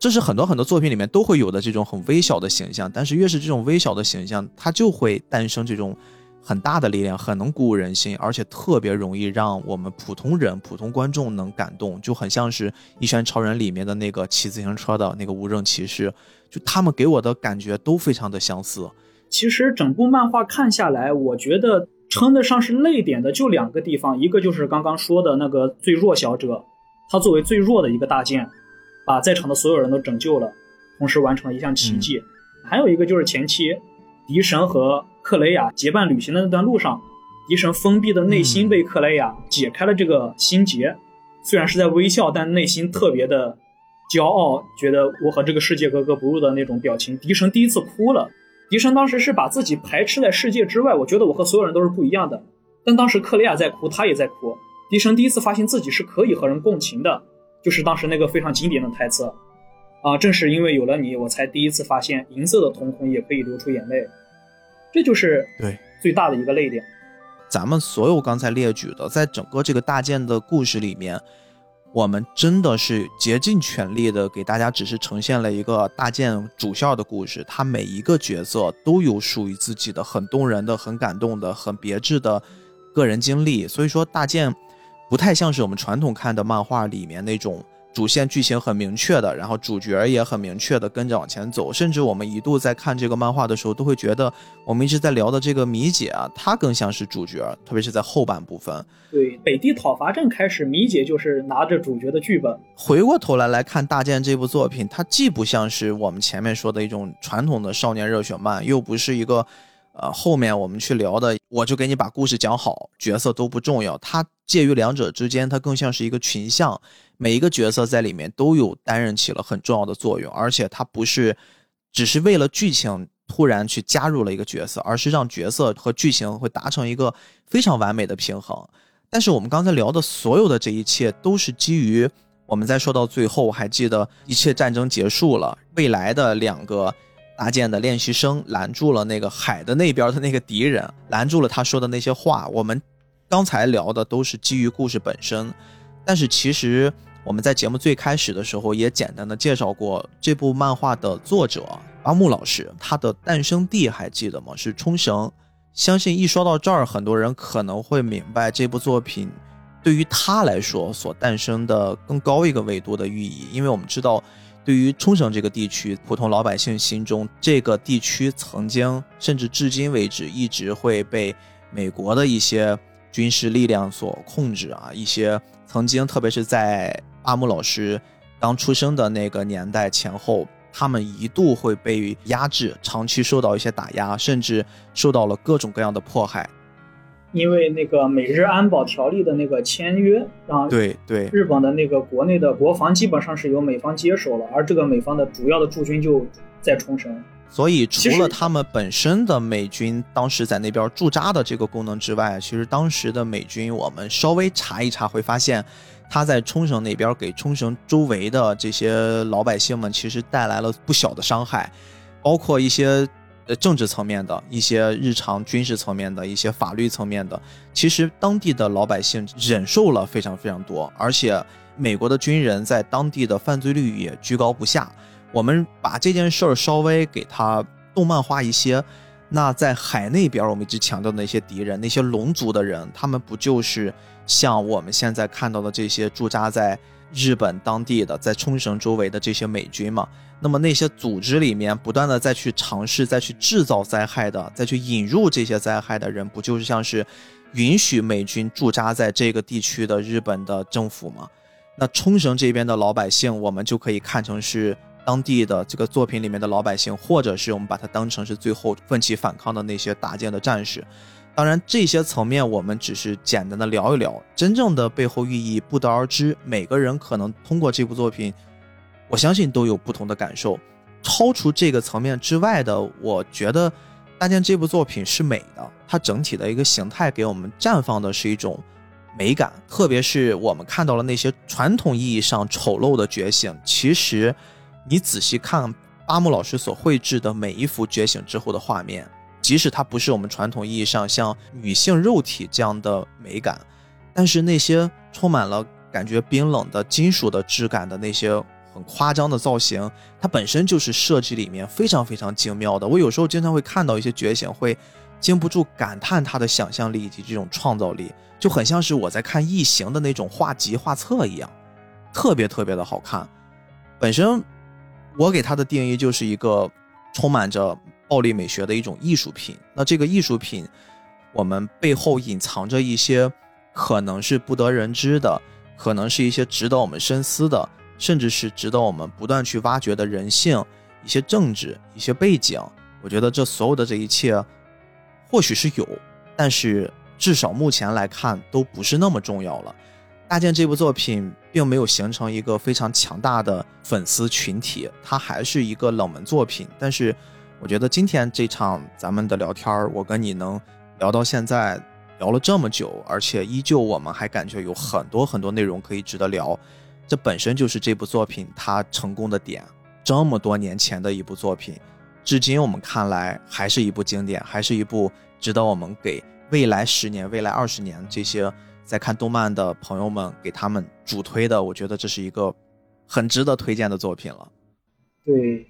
这是很多很多作品里面都会有的这种很微小的形象，但是越是这种微小的形象，它就会诞生这种。很大的力量，很能鼓舞人心，而且特别容易让我们普通人、普通观众能感动，就很像是《一拳超人》里面的那个骑自行车的那个无证骑士，就他们给我的感觉都非常的相似。其实整部漫画看下来，我觉得称得上是泪点的就两个地方，一个就是刚刚说的那个最弱小者，他作为最弱的一个大剑，把在场的所有人都拯救了，同时完成了一项奇迹；还有一个就是前期敌神和。克雷亚结伴旅行的那段路上，迪神封闭的内心被克雷亚解开了这个心结。虽然是在微笑，但内心特别的骄傲，觉得我和这个世界格格不入的那种表情。迪神第一次哭了。迪神当时是把自己排斥在世界之外。我觉得我和所有人都是不一样的。但当时克雷亚在哭，他也在哭。迪神第一次发现自己是可以和人共情的，就是当时那个非常经典的台词啊，正是因为有了你，我才第一次发现银色的瞳孔也可以流出眼泪。这就是对最大的一个泪点。咱们所有刚才列举的，在整个这个大剑的故事里面，我们真的是竭尽全力的给大家，只是呈现了一个大剑主线的故事。他每一个角色都有属于自己的很动人的、很感动的、很别致的个人经历。所以说，大剑不太像是我们传统看的漫画里面那种。主线剧情很明确的，然后主角也很明确的跟着往前走，甚至我们一度在看这个漫画的时候，都会觉得我们一直在聊的这个米姐啊，她更像是主角，特别是在后半部分。对，北地讨伐战开始，米姐就是拿着主角的剧本。回过头来来看大剑这部作品，它既不像是我们前面说的一种传统的少年热血漫，又不是一个。呃，后面我们去聊的，我就给你把故事讲好，角色都不重要。它介于两者之间，它更像是一个群像，每一个角色在里面都有担任起了很重要的作用，而且它不是只是为了剧情突然去加入了一个角色，而是让角色和剧情会达成一个非常完美的平衡。但是我们刚才聊的所有的这一切，都是基于我们在说到最后，还记得一切战争结束了，未来的两个。搭建的练习生拦住了那个海的那边的那个敌人，拦住了他说的那些话。我们刚才聊的都是基于故事本身，但是其实我们在节目最开始的时候也简单的介绍过这部漫画的作者阿木老师，他的诞生地还记得吗？是冲绳。相信一说到这儿，很多人可能会明白这部作品对于他来说所诞生的更高一个维度的寓意，因为我们知道。对于冲绳这个地区，普通老百姓心中，这个地区曾经甚至至今为止一直会被美国的一些军事力量所控制啊！一些曾经，特别是在阿木老师刚出生的那个年代前后，他们一度会被压制，长期受到一些打压，甚至受到了各种各样的迫害。因为那个美日安保条例的那个签约，让对对，日本的那个国内的国防基本上是由美方接手了，而这个美方的主要的驻军就在冲绳。所以除了他们本身的美军当时在那边驻扎的这个功能之外，其实当时的美军我们稍微查一查会发现，他在冲绳那边给冲绳周围的这些老百姓们其实带来了不小的伤害，包括一些呃政治层面的、一些日常军事层面的、一些法律层面的，其实当地的老百姓忍受了非常非常多，而且美国的军人在当地的犯罪率也居高不下。我们把这件事儿稍微给它动漫化一些，那在海那边，我们一直强调的那些敌人，那些龙族的人，他们不就是像我们现在看到的这些驻扎在日本当地的，在冲绳周围的这些美军嘛？那么那些组织里面不断的再去尝试、再去制造灾害的、再去引入这些灾害的人，不就是像是允许美军驻扎在这个地区的日本的政府吗？那冲绳这边的老百姓，我们就可以看成是当地的这个作品里面的老百姓，或者是我们把它当成是最后奋起反抗的那些打剑的战士。当然，这些层面我们只是简单的聊一聊，真正的背后寓意不得而知。每个人可能通过这部作品，我相信都有不同的感受。超出这个层面之外的，我觉得《大剑》这部作品是美的，它整体的一个形态给我们绽放的是一种美感，特别是我们看到了那些传统意义上丑陋的觉醒，其实你仔细看阿木老师所绘制的每一幅觉醒之后的画面，即使它不是我们传统意义上像女性肉体这样的美感，但是那些充满了感觉冰冷的金属的质感的那些很夸张的造型，它本身就是设计里面非常非常精妙的。我有时候经常会看到一些觉醒，会禁不住感叹他的想象力以及这种创造力，就很像是我在看异形的那种画集画册一样，特别特别的好看。本身我给它的定义就是一个充满着暴力美学的一种艺术品。那这个艺术品，我们背后隐藏着一些可能是不得人知的，可能是一些值得我们深思的，甚至是值得我们不断去挖掘的人性、一些政治、一些背景。我觉得这所有的这一切，或许是有，但是至少目前来看都不是那么重要了。大剑这部作品并没有形成一个非常强大的粉丝群体，它还是一个冷门作品。但是，我觉得今天这场咱们的聊天，我跟你能聊到现在，聊了这么久，而且依旧我们还感觉有很多很多内容可以值得聊，这本身就是这部作品它成功的点。这么多年前的一部作品，至今我们看来还是一部经典，还是一部值得我们给未来十年、未来二十年这些在看动漫的朋友们给他们主推的。我觉得这是一个很值得推荐的作品了。对，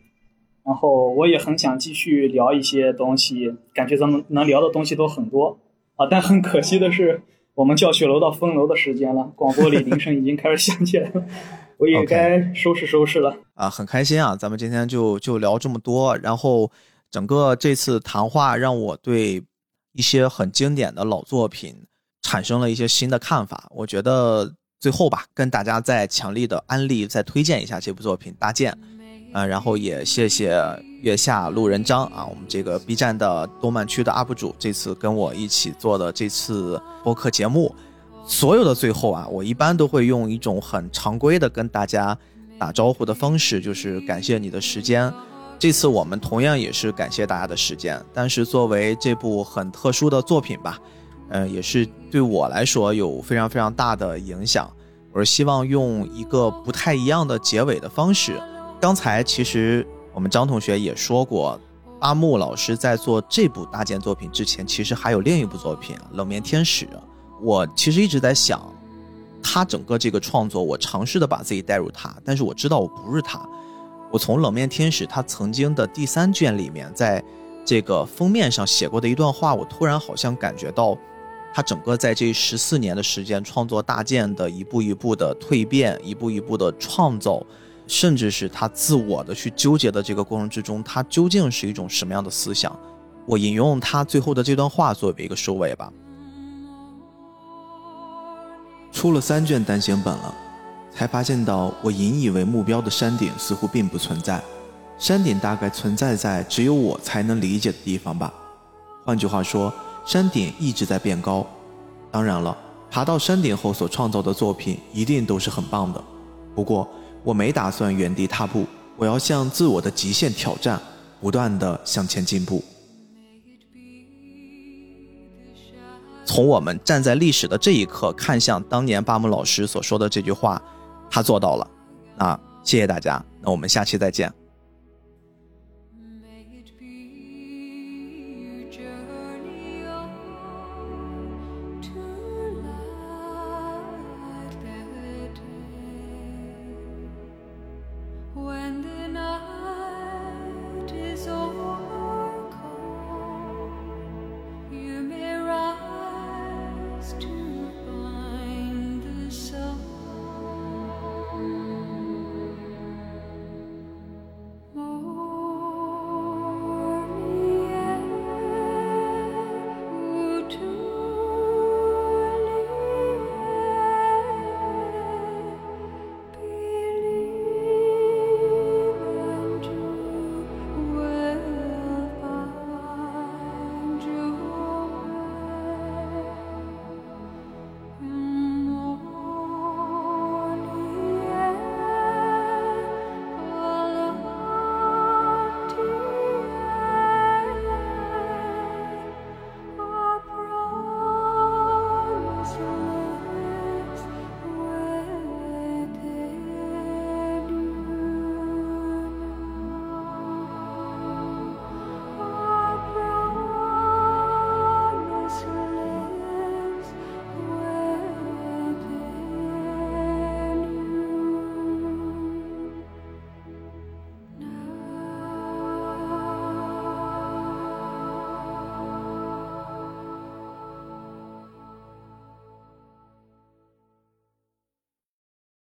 然后我也很想继续聊一些东西，感觉咱们能聊的东西都很多啊，但很可惜的是，我们教学楼到封楼的时间了，广播里铃声已经开始响起来了，我也该收拾收拾了。啊，很开心啊，咱们今天就就聊这么多。然后整个这次谈话让我对一些很经典的老作品产生了一些新的看法。我觉得最后吧，跟大家再强力的安利、再推荐一下这部作品《搭建》。呃，然后也谢谢月下路人张啊，我们这个 B 站的动漫区的 UP 主，这次跟我一起做的这次播客节目。所有的最后啊，我一般都会用一种很常规的跟大家打招呼的方式，就是感谢你的时间。这次我们同样也是感谢大家的时间，但是作为这部很特殊的作品吧，呃，也是对我来说有非常非常大的影响。我是希望用一个不太一样的结尾的方式。刚才其实我们张同学也说过，阿木老师在做这部大件作品之前，其实还有另一部作品《冷面天使》。我其实一直在想，他整个这个创作，我尝试的把自己带入他，但是我知道我不是他。我从《冷面天使》他曾经的第三卷里面，在这个封面上写过的一段话，我突然好像感觉到，他整个在这十四年的时间创作大剑的一步一步的蜕变，一步一步的创造，甚至是他自我的去纠结的这个过程之中，他究竟是一种什么样的思想？我引用他最后的这段话作为一个收尾吧。出了三卷单行本了，才发现到我引以为目标的山顶似乎并不存在。山顶大概存在在只有我才能理解的地方吧。换句话说，山顶一直在变高。当然了，爬到山顶后所创造的作品一定都是很棒的。不过，我没打算原地踏步，我要向自我的极限挑战，不断的向前进步。从我们站在历史的这一刻看向当年巴姆老师所说的这句话，他做到了。啊谢谢大家，那我们下期再见。